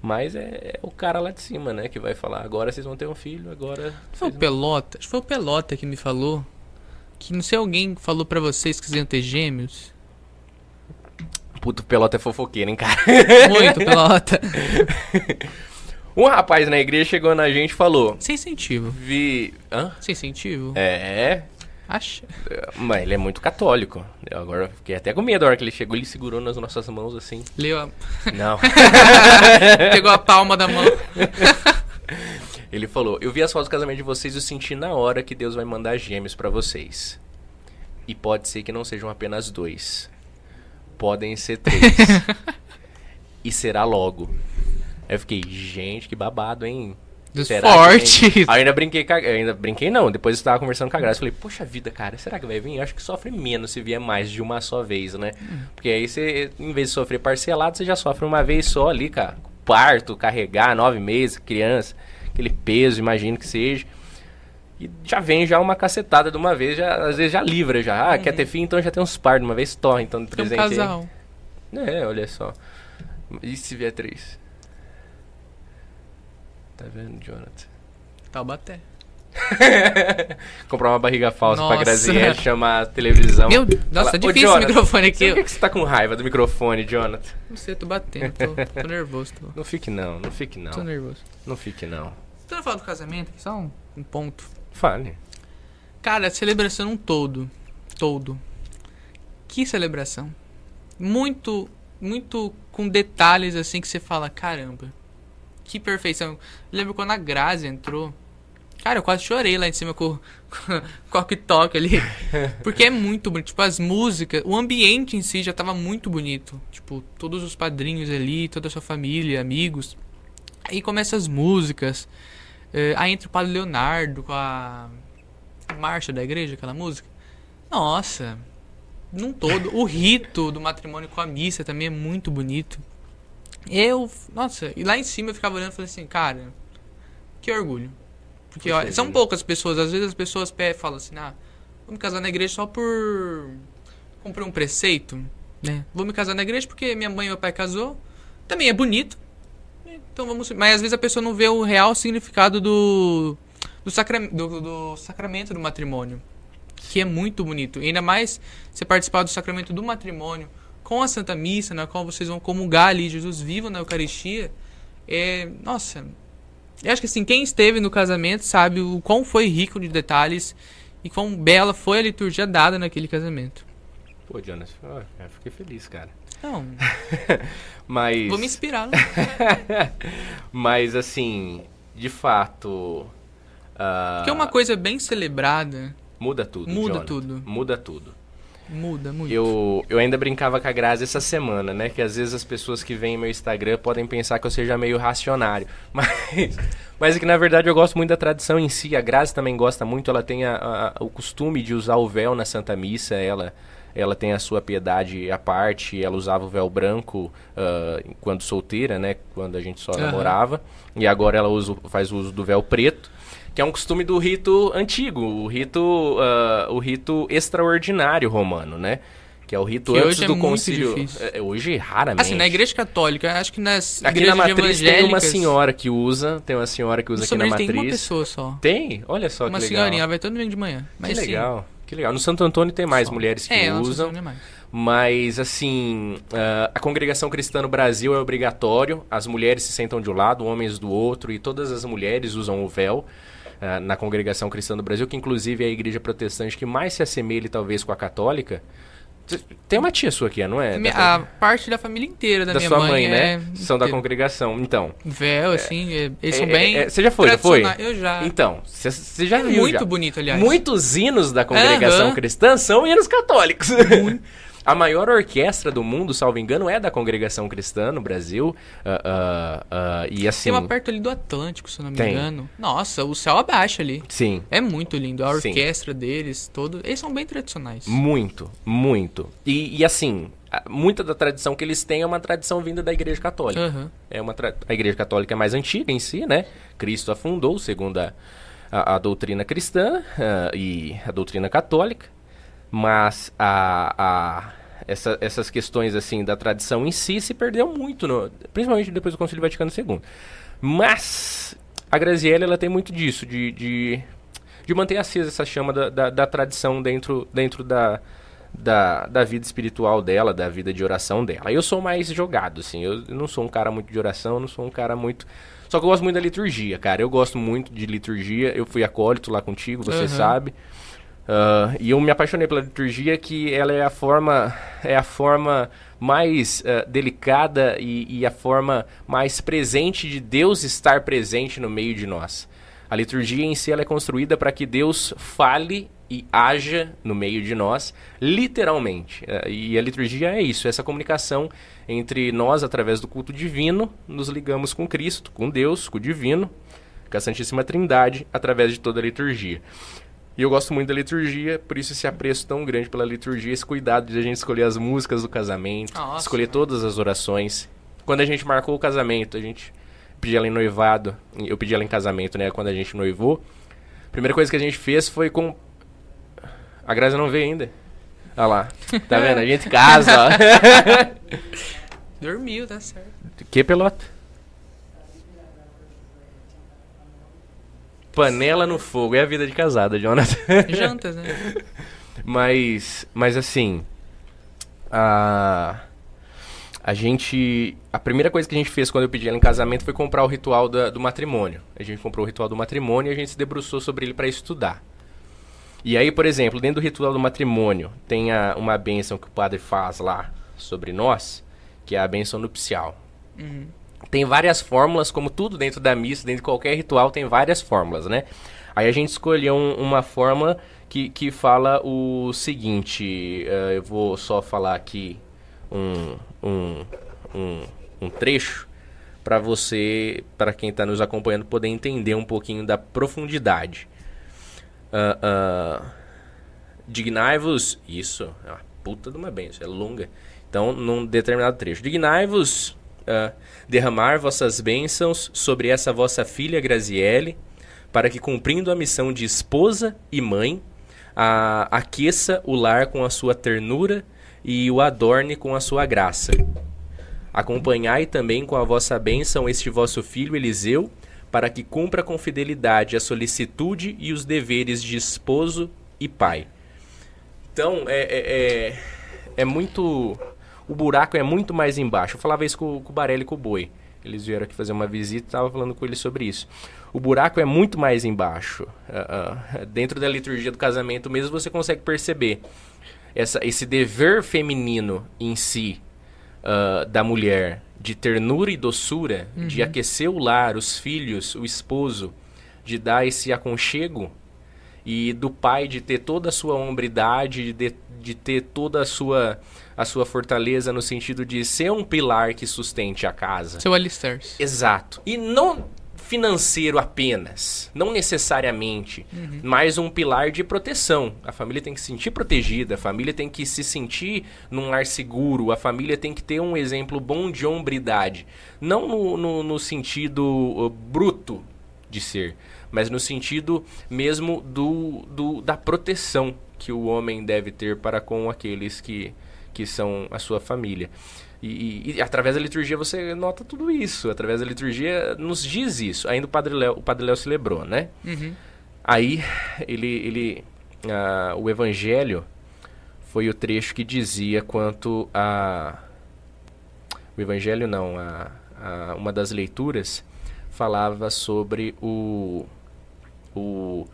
Mas é, é o cara lá de cima, né? Que vai falar: agora vocês vão ter um filho, agora.
Foi o
não-
Pelota, acho que foi o Pelota que me falou. Que não sei, alguém falou pra vocês que iam ter gêmeos.
Puto pelota é fofoqueiro, hein, cara?
Muito, Pelota.
Um rapaz na igreja chegou na gente e falou:
Sem incentivo.
Vi. Hã?
Sem incentivo?
É,
Acha?
mas ele é muito católico. Eu agora fiquei até com medo a hora que ele chegou, ele segurou nas nossas mãos assim.
Leu a...
Não.
Pegou a palma da mão.
Ele falou: Eu vi as fotos do casamento de vocês e eu senti na hora que Deus vai mandar gêmeos pra vocês. E pode ser que não sejam apenas dois. Podem ser três. e será logo. Aí eu fiquei, gente, que babado, hein? Que? Aí eu ainda brinquei, com a- ainda brinquei não, depois eu tava conversando com a Graça, falei, poxa vida, cara, será que vai vir? Eu acho que sofre menos se vier mais de uma só vez, né? Porque aí você, em vez de sofrer parcelado, você já sofre uma vez só ali, cara. Parto, carregar, nove meses, criança, aquele peso, imagino que seja. E já vem já uma cacetada de uma vez, já, às vezes já livra já. Ah, quer ter filho, então já tem uns par de uma vez, torre, então de
Tem um
presente aí.
casal.
É, olha só. E se vier três? Tá vendo, Jonathan?
Taubaté.
Comprar uma barriga falsa pra
Nossa.
Graziella chamar a televisão.
Meu nossa, tá
Fala, "Ô,
difícil o
Jonathan,
microfone aqui.
Por que, que você tá com raiva do microfone, Jonathan?
Não sei, eu tô batendo, tô, tô nervoso. Tô,
Não fique não, não fique
tô
não.
nervoso.
Não fique não.
Tô falando do casamento, só um, um ponto.
Fale.
Cara, celebração um todo. Todo. Que celebração. Muito, muito com detalhes assim que você fala, caramba. Que perfeição. Lembro quando a Grazi entrou. Cara, eu quase chorei lá em cima com, com, com o toque ali. Porque é muito bonito. Tipo, as músicas, o ambiente em si já tava muito bonito. Tipo, todos os padrinhos ali, toda a sua família, amigos. Aí começam as músicas. eh, aí entra o padre Leonardo com a marcha da igreja, aquela música. Nossa, num todo. O rito do matrimônio com a missa também é muito bonito. Eu, nossa, e lá em cima eu ficava olhando e falei assim, cara, que orgulho. Porque ó, são poucas pessoas, às vezes as pessoas pe- falam assim, ah, vou me casar na igreja só por cumprir um preceito, né? Vou me casar na igreja porque minha mãe e meu pai casou. Também é bonito. Então vamos, mas às vezes a pessoa não vê o real significado do do, sacra, do, do sacramento do matrimônio, que é muito bonito. E ainda mais você participar do sacramento do matrimônio com a Santa Missa, na qual vocês vão comungar ali Jesus vivo na Eucaristia. É, nossa, Eu acho que assim, quem esteve no casamento sabe o quão foi rico de detalhes e quão bela foi a liturgia dada naquele casamento.
Pô, Jonas, eu fiquei feliz, cara.
Não,
Mas.
vou me inspirar.
Mas assim, de fato. ah,
Porque uma coisa bem celebrada
Muda tudo.
Muda
Jonathan.
tudo.
Muda tudo.
Muda muito.
Eu, eu ainda brincava com a Grazi essa semana, né? Que às vezes as pessoas que veem meu Instagram podem pensar que eu seja meio racionário. Mas, mas é que na verdade eu gosto muito da tradição em si. A Grazi também gosta muito, ela tem a- a- o costume de usar o véu na Santa Missa. Ela, ela tem a sua piedade à parte. Ela usava o véu branco ah, quando solteira, né? Quando a gente só
Aham.
namorava. E agora ela usa, faz uso do véu preto. Que é um costume do rito antigo, o rito, ah, o rito extraordinário romano, né? Que é o rito
Que
antes
hoje é
do
muito
concílio. É, hoje, raramente.
Assim, na igreja católica, acho que nas
Aqui na matriz tem uma senhora que usa, tem uma senhora que usa
no
aqui na matriz.
tem uma pessoa só.
Tem? Olha só
uma
que legal.
senhorinha, ela vai todo domingo de manhã. Mas,
que
sim,
legal. Que legal. No Santo Antônio tem mais
só.
mulheres que
é,
usam.
funciona mais.
Mas, assim, ah, a congregação cristã no Brasil é obrigatório. As mulheres se sentam de um lado, homens do outro, e todas as mulheres usam o véu ah, na congregação cristã do Brasil, que inclusive é a igreja protestante que mais se assemelha, talvez, com a católica. Tem uma tia sua aqui, não é?
Minha-
Da-
a parte da família inteira da,
da
minha
sua
mãe,
mãe, né?
é
São da congregação. Então.
Véu, assim, é- eles
É,
são
é,
bem.
é, você já foi, já foi?
Eu já.
Então, você já
é
viu
muito
já.
bonito, aliás.
Muitos hinos da congregação
Aham.
cristã são hinos católicos. A maior orquestra do mundo, salvo engano, é da congregação cristã no Brasil. Ah, ah, ah, e assim.
Tem uma perto ali do Atlântico, se não me
Tem.
engano. Nossa, o céu abaixo ali.
Sim.
É muito lindo. A
Sim.
orquestra deles, todo. Eles são bem tradicionais.
Muito, muito. E, e assim, muita da tradição que eles têm é uma tradição vinda da Igreja Católica.
Aham.
É uma tra- a Igreja Católica é mais antiga em si, né? Cristo a fundou, segundo a, a, a doutrina cristã ah, e a doutrina católica. Mas a, a- essa- essas questões assim da tradição em si se perdeu muito, no- principalmente depois do Concílio Vaticano II. Mas a Graziella ela tem muito disso, de, de, de manter acesa essa chama da, da, da tradição dentro, dentro da, da, da vida espiritual dela, da vida de oração dela. Eu sou mais jogado, assim. Eu não sou um cara muito de oração, não sou um cara muito. Só que eu gosto muito da liturgia, cara. Eu gosto muito de liturgia. Eu fui acólito lá contigo, você
Aham.
sabe. Ah, e eu me apaixonei pela liturgia, que ela é a forma, é a forma mais ah, delicada e, e a forma mais presente de Deus estar presente no meio de nós. A liturgia em si ela é construída para que Deus fale e haja no meio de nós, literalmente. Eh, E a liturgia é isso, essa comunicação entre nós através do culto divino, nos ligamos com Cristo, com Deus, com o divino, com a Santíssima Trindade, através de toda a liturgia. E eu gosto muito da liturgia, por isso esse apreço tão grande pela liturgia, esse cuidado de a gente escolher as músicas do casamento,
Nossa,
escolher
mano.
todas as orações. Quando a gente marcou o casamento, a gente pediu ela em noivado, eu pedi ela em casamento, né, quando a gente noivou. A primeira coisa que a gente fez foi com... A Grazi não veio ainda. Olha lá, tá vendo? A gente casa, ó.
Dormiu, tá certo.
que pelota? Panela no fogo, é a vida de casada, Jonathan.
Jantas, né?
Mas, mas assim, a a gente, a primeira coisa que a gente fez quando eu pedi ela em casamento foi comprar o ritual da- do matrimônio. A gente comprou o ritual do matrimônio e a gente se debruçou sobre ele para estudar. E aí, por exemplo, dentro do ritual do matrimônio, tem a- uma bênção que o padre faz lá sobre nós, que é a bênção nupcial.
Uhum.
Tem várias fórmulas, como tudo dentro da missa, dentro de qualquer ritual, tem várias fórmulas, né? Aí a gente escolheu um- uma fórmula que, que fala o seguinte, eh, eu vou só falar aqui um, um, um, um trecho para você, para quem está nos acompanhando, poder entender um pouquinho da profundidade. Ah, ah, Dignai-vos, isso, é uma puta de uma benção, é longa. Então, num determinado trecho. Dignai-vos ah, derramar vossas bênçãos sobre essa vossa filha Graziele, para que, cumprindo a missão de esposa e mãe, a, aqueça o lar com a sua ternura e o adorne com a sua graça. Acompanhai também com a vossa bênção este vosso filho Eliseu, para que cumpra com fidelidade a solicitude e os deveres de esposo e pai. Então, é, é, é, é muito. O buraco é muito mais embaixo. Eu falava isso com, com o Barelli e com o Boi. Eles vieram aqui fazer uma visita e estava falando com ele sobre isso. O buraco é muito mais embaixo. Uh, uh, dentro da liturgia do casamento mesmo você consegue perceber essa, esse dever feminino em si uh, da mulher de ternura e doçura, uhum. de aquecer o lar, os filhos, o esposo, de dar esse aconchego e do pai de ter toda a sua hombridade, de, de ter toda a sua a sua fortaleza no sentido de ser um pilar que sustente a casa.
Seu alicerce.
Exato. E não financeiro apenas, não necessariamente, uhum. mas um pilar de proteção. A família tem que se sentir protegida, a família tem que se sentir num lar seguro, a família tem que ter um exemplo bom de hombridade. Não no, no, no sentido uh, bruto de ser, mas no sentido mesmo do, do, da proteção que o homem deve ter para com aqueles que, que são a sua família. E, e, através da liturgia você nota tudo isso. Através da liturgia nos diz isso. Ainda o Padre Léo, o Padre Léo celebrou, né? Uhum. Aí ele, ele uh, o Evangelho foi o trecho que dizia quanto a o Evangelho não, a, a, uma das leituras falava sobre o, o,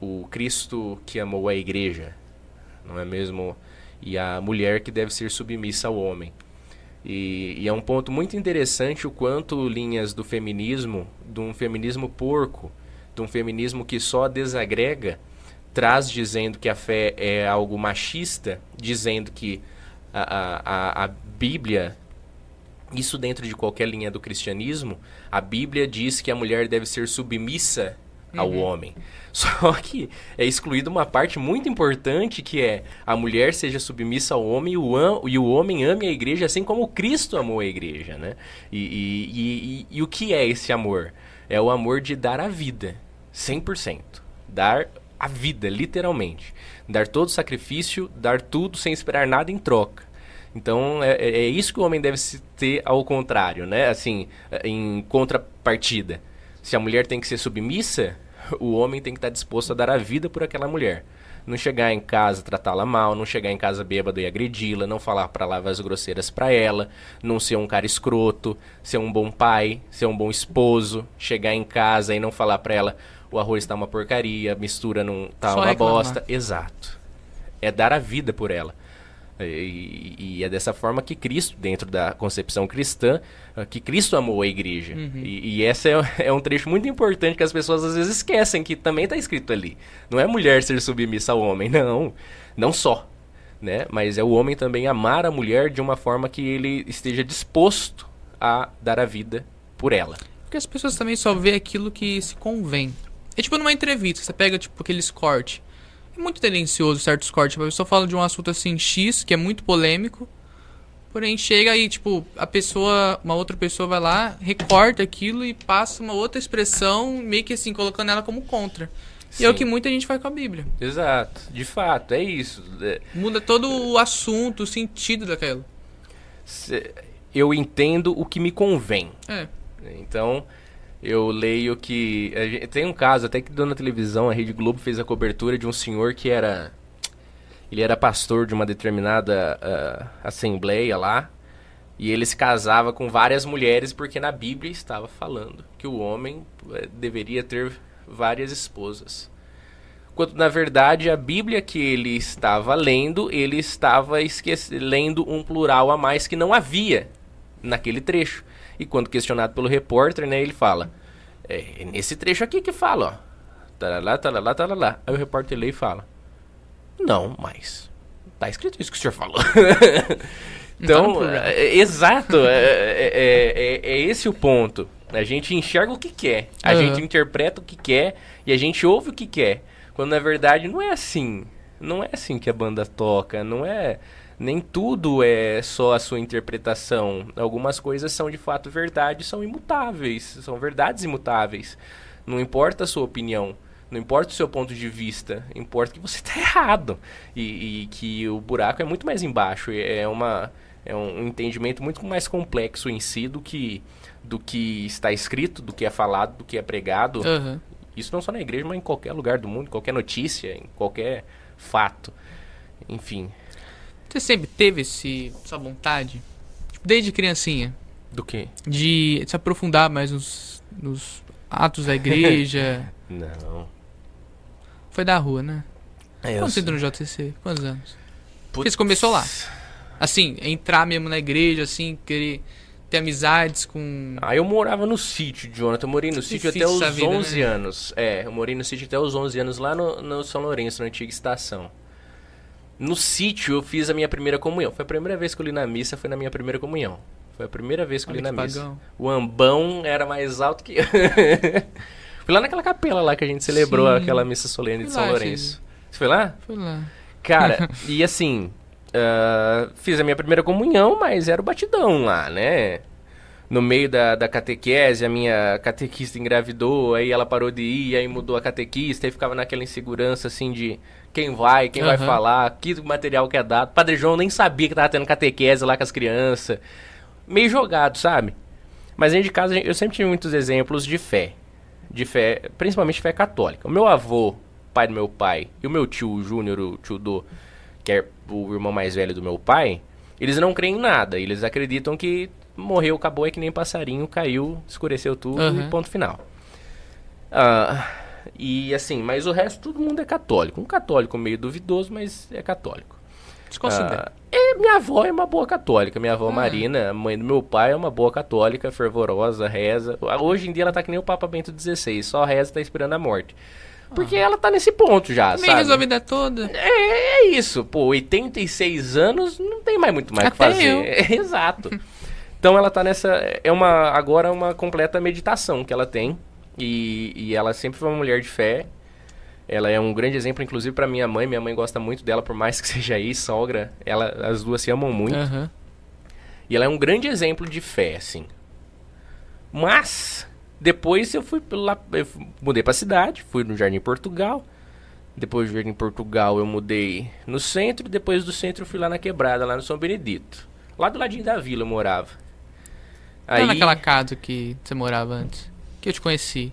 o Cristo que amou a igreja, não é mesmo? E a mulher que deve ser submissa ao homem. E, e, é um ponto muito interessante o quanto linhas do feminismo, de um feminismo porco, de um feminismo que só desagrega, traz dizendo que a fé é algo machista, dizendo que a, a, a Bíblia, isso dentro de qualquer linha do cristianismo, a Bíblia diz que a mulher deve ser submissa ao uhum. homem. Só que é excluída uma parte muito importante que é a mulher seja submissa ao homem e o, e o homem ame a igreja assim como Cristo amou a igreja, né? E, e, e, e o que é esse amor? É o amor de dar a vida, 100%. Dar a vida, literalmente. Dar todo sacrifício, dar tudo sem esperar nada em troca. Então é, é, é isso que o homem deve ter ao contrário, né? Assim, em contrapartida. Se a mulher tem que ser submissa, o homem tem que estar disposto a dar a vida por aquela mulher. Não chegar em casa tratá-la mal, não chegar em casa bêbado e agredi-la, não falar palavras grosseiras para ela, não ser um cara escroto, ser um bom pai, ser um bom esposo, chegar em casa e não falar para ela o arroz tá uma porcaria, a mistura não tá Só uma reclamar. bosta. Exato. É dar a vida por ela. E, e, é dessa forma que Cristo, dentro da concepção cristã, ah, que Cristo amou a igreja. Uhum. E, e esse é, é, um trecho muito importante que as pessoas às vezes esquecem, que também está escrito ali. Não é mulher ser submissa ao homem, não. Não só. Né? Mas é o homem também amar a mulher de uma forma que ele esteja disposto a dar a vida por ela.
Porque as pessoas também só vê aquilo que se convém. É tipo numa entrevista, você pega tipo aqueles cortes é muito tendencioso certos cortes. A pessoa fala de um assunto assim X, que é muito polêmico. Porém, chega aí, tipo, a pessoa, uma outra pessoa vai lá, recorta aquilo e passa uma outra expressão, meio que assim, colocando ela como contra. Sim. E é o que muita gente faz com a Bíblia.
Exato. De fato, é isso. É,
Muda todo o assunto, o sentido daquilo.
Eu entendo o que me convém.
É.
Então, eu leio que. Tem um caso, até que deu na televisão, a Rede Globo fez a cobertura de um senhor que era. Ele era pastor de uma determinada uh, assembleia lá. E ele se casava com várias mulheres porque na Bíblia estava falando que o homem uh, deveria ter várias esposas. Quando na verdade a Bíblia que ele estava lendo, ele estava lendo um plural a mais que não havia naquele trecho. E quando questionado pelo repórter, né, ele fala: É, nesse trecho aqui que fala, ó. Taralá, taralá, taralá. Aí o repórter lê e fala: Não, mas tá escrito isso que o senhor falou. então, tá é, exato, é, é, é, é, esse o ponto. A gente enxerga o que quer, a uhum. gente interpreta o que quer e a gente ouve o que quer. Quando na verdade não é assim. Não é assim que a banda toca, não é nem tudo é só a sua interpretação. Algumas coisas são de fato verdade, são imutáveis, são verdades imutáveis. Não importa a sua opinião, não importa o seu ponto de vista, importa que você está errado e, e, que o buraco é muito mais embaixo. É uma é um entendimento muito mais complexo em si do que do que está escrito, do que é falado, do que é pregado. Uhum. Isso não só na igreja, mas em qualquer lugar do mundo, qualquer notícia, em qualquer fato. Enfim,
você sempre teve esse, essa vontade? Tipo, desde criancinha?
Do quê?
De se aprofundar mais nos, nos atos da igreja.
Não.
Foi da rua, né?
É,
Quando você entrou no JCC? Quantos anos? Porque você começou lá. Assim, entrar mesmo na igreja, assim, querer ter amizades com.
Ah, eu morava no sítio, Jonathan. Eu morei no sítio até os
vida,
11
né?
anos. É, eu morei no sítio até os 11 anos, lá no, no São Lourenço, na antiga estação. No sítio eu fiz a minha primeira comunhão. Foi a primeira vez que eu li na missa, foi na minha primeira comunhão. Foi a primeira vez que eu
Olha
li
que
na missa.
pagão.
O ambão era mais alto que eu. Fui lá naquela capela lá que a gente celebrou
Sim.
aquela missa solene de
Fui
São
lá,
Lourenço. Você foi lá?
Foi lá.
Cara, e assim, ah, fiz a minha primeira comunhão, mas era o batidão lá, né? No meio da, da catequese, a minha catequista engravidou, aí ela parou de ir, aí mudou a catequista, aí ficava naquela insegurança, assim, de quem vai, quem vai
Aham.
falar, que material que é dado. Padre João nem sabia que tava tendo catequese lá com as crianças. Meio jogado, sabe? Mas dentro de casa, eu sempre tive muitos exemplos de fé. De fé, principalmente fé católica. O meu avô, pai do meu pai, e o meu tio o Júnior, o tio do, que é o irmão mais velho do meu pai, eles não creem em nada. Eles acreditam que morreu, acabou, é que nem passarinho, caiu, escureceu tudo
Aham.
e ponto final. Ah, e assim, mas o resto todo mundo é católico. Um católico meio duvidoso, mas é católico.
Desconsidera.
Ah, é, minha avó é uma boa católica. Minha avó
Ah.
Marina, a mãe do meu pai, é uma boa católica, fervorosa, reza. Hoje em dia ela tá que nem o Papa Bento XVI, só reza e tá esperando a morte. Porque ela tá nesse ponto já,
Meio
sabe?
resolvida toda.
É, é isso, pô, 86 anos não tem mais muito mais o que fazer. Exato. Então ela tá nessa. É uma. Agora uma completa meditação que ela tem. E, e ela sempre foi uma mulher de fé. Ela é um grande exemplo, inclusive, pra minha mãe. Minha mãe gosta muito dela, por mais que seja aí, sogra. Ela, as duas se amam muito.
Aham.
E ela é um grande exemplo de fé, assim. Mas, depois eu fui lá, eu mudei pra cidade, fui no Jardim Portugal. Depois do Jardim Portugal eu mudei no centro, depois do centro eu fui lá na Quebrada, lá no São Benedito. Lá do ladinho da vila eu morava.
Tá naquela casa que você morava antes. Que eu te conheci.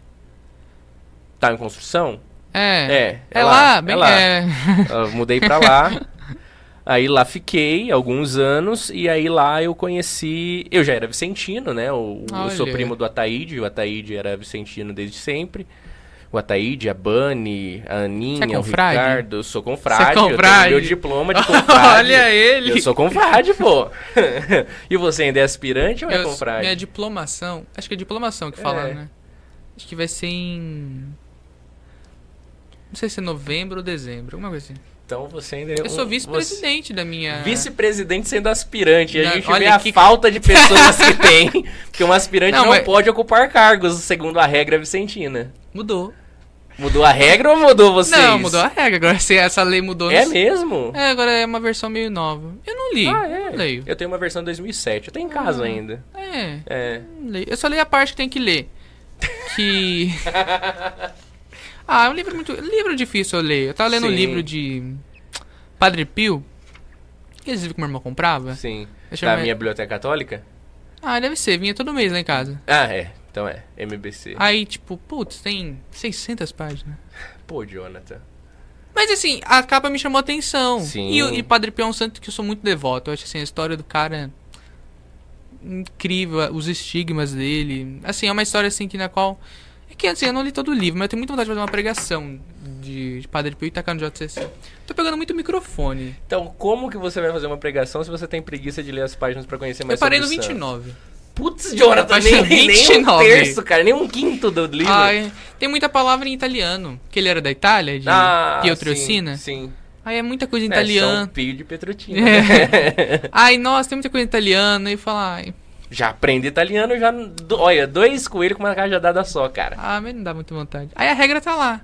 Tá em construção?
É.
É,
É,
é
lá,
lá,
bem
é lá.
é.
Eu mudei pra lá. Aí lá fiquei alguns anos e aí lá eu conheci. Eu já era vicentino, né? O, eu sou primo do Ataíde, o Ataíde era vicentino desde sempre. O Ataíde, a Bani, a Aninha,
é
o? Ricardo. Eu sou confrade.
Você é
Eu
confrade?
meu diploma de confrade.
Olha ele.
Eu sou confrade, pô. e você ainda é aspirante ou é
Eu-
confrade?
minha diplomação. Acho que é diplomação que fala,
É.
né? Acho que vai ser em. Não sei se é novembro ou dezembro, alguma coisa assim.
Então você ainda é
Eu sou vice-presidente da minha.
você- Vice-presidente sendo aspirante. E a gente
olha
vê a
que-
falta de pessoas que tem. Porque um aspirante
Não,
não,
mas-
pode ocupar cargos, segundo a regra vicentina.
Mudou.
Mudou a regra ou mudou vocês?
Não, mudou a regra. Agora se essa lei mudou.
É mesmo?
É, agora é uma versão meio nova. Eu não li.
Ah, é?
Não leio.
Eu tenho uma versão 2007. Eu tenho em casa
Ah.
ainda.
É.
É.
Eu só leio a parte que tem que ler. Que. ah, é um livro muito. Livro difícil eu leio. Eu tava lendo um
Sim.
livro de. Padre Pio. Aqueles livros que meu irmão comprava.
Sim.
Deixa
Da
ver.
minha biblioteca católica?
Ah, deve ser. Vinha todo mês lá em casa.
Ah, é. Então é. MBC.
Aí, tipo, putz, tem 600 páginas.
Pô, Jonathan.
Mas assim, a capa me chamou a atenção.
Sim.
E, o- e Padre Pio é um santo que eu sou muito devoto. Eu acho assim, a história do cara incrível, os estigmas dele. Assim, é uma história assim que na qual. É que assim, eu não li todo o livro, mas eu tenho muita vontade de fazer uma pregação de, de Padre Pio e tacar no JCC. Tô pegando muito microfone.
Então, como que você vai fazer uma pregação se você tem preguiça de ler as páginas pra conhecer mais
eu parei no
sobre o santo?
29.
Putz, Jonathan, nem, nem um
29.
terço, cara. Nem um quinto do livro.
Ai, tem muita palavra em italiano. Que ele era da Itália, de
ah,
Pietrelcina.
Sim, sim.
Aí é muita coisa em
É, São. Pio de Petrotina.
Ai, nossa, tem muita coisa em italiano. E falar, ai,
Já aprende italiano, já. Olha, dois coelhos com uma cajadada só, cara.
Ah, mas não dá muita vontade. Aí a regra tá lá.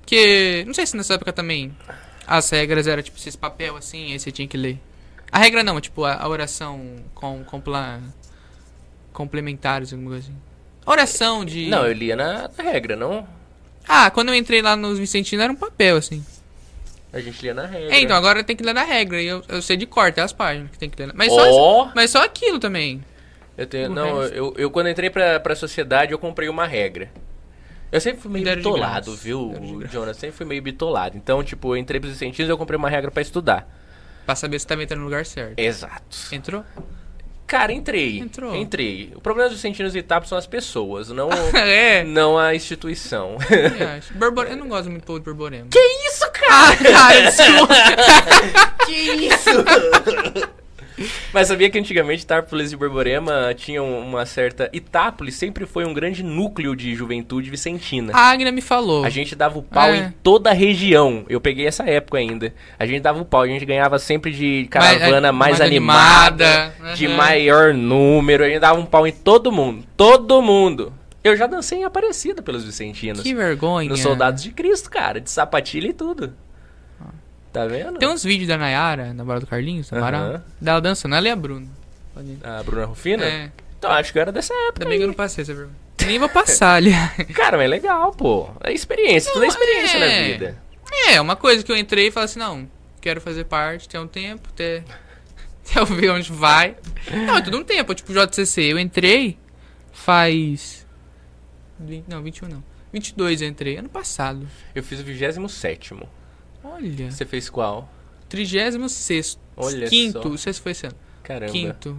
Porque, não sei se nessa época também as regras eram tipo esse papel assim, aí você tinha que ler. A regra não, tipo a, a oração com, compla, complementares, alguma coisa assim. Oração de.
Não, eu lia na, na regra, não?
Ah, quando eu entrei lá nos Vicentinos era um papel assim.
A gente lia na regra.
É, então agora tem que ler na regra. E eu, eu sei de cor, até as páginas que tem que ler. Mas, só, mas só aquilo também.
eu tenho.
o
Não,
resto.
eu, eu quando entrei pra, pra sociedade, eu comprei uma regra. Eu sempre fui meio bitolado, viu. Jonas? Sempre fui meio bitolado. Então, tipo, eu entrei pros Vicentinos e eu comprei uma regra pra estudar.
Pra saber se tá entrando no lugar certo.
Exato.
Entrou?
Cara, entrei.
Entrou.
Entrei. O problema dos Vicentinos e Itapos são as pessoas, não,
é.
não a instituição.
Eu Eu não gosto muito do povo de Borborema.
que isso, cara?
Ah, cara, desculpa.
Que isso? Mas sabia que antigamente Itápolis e Borborema tinham uma certa... Itápolis sempre foi um grande núcleo de juventude vicentina.
A Agna me falou.
A gente dava o pau
É.
em toda a região. Eu peguei essa época ainda. A gente dava o pau, a gente ganhava sempre de caravana mais,
mais
animada,
animada,
de
uhum.
maior número. A gente dava um pau em todo mundo. Todo mundo. Eu já dancei em Aparecida pelos vicentinos.
Que vergonha.
Nos Soldados de Cristo, cara. De sapatilha e tudo. Tá vendo?
Tem uns vídeos da Nayara, na Bora do Carlinhos, da
Aham.
Amaral, dela dançando. Ela e a Bruna.
A Bruna Rufina?
É.
Então, acho que era dessa época.
Bem que eu não passei essa vergonha. Nem vou passar, aliás.
Cara, mas é legal, pô. É experiência. Tudo é experiência
é.
na vida.
É, uma coisa que eu entrei e falei assim, não, quero fazer parte, tem um tempo, até, até eu ver onde vai. Não, é tudo um tempo, tipo JCC. Eu entrei faz... Não, 21 não. 22 eu entrei, ano passado.
Eu fiz o 27
Olha,
Você fez qual?
36
Olha
Quinto,
só.
não sei se foi esse ano.
Caramba.
Quinto.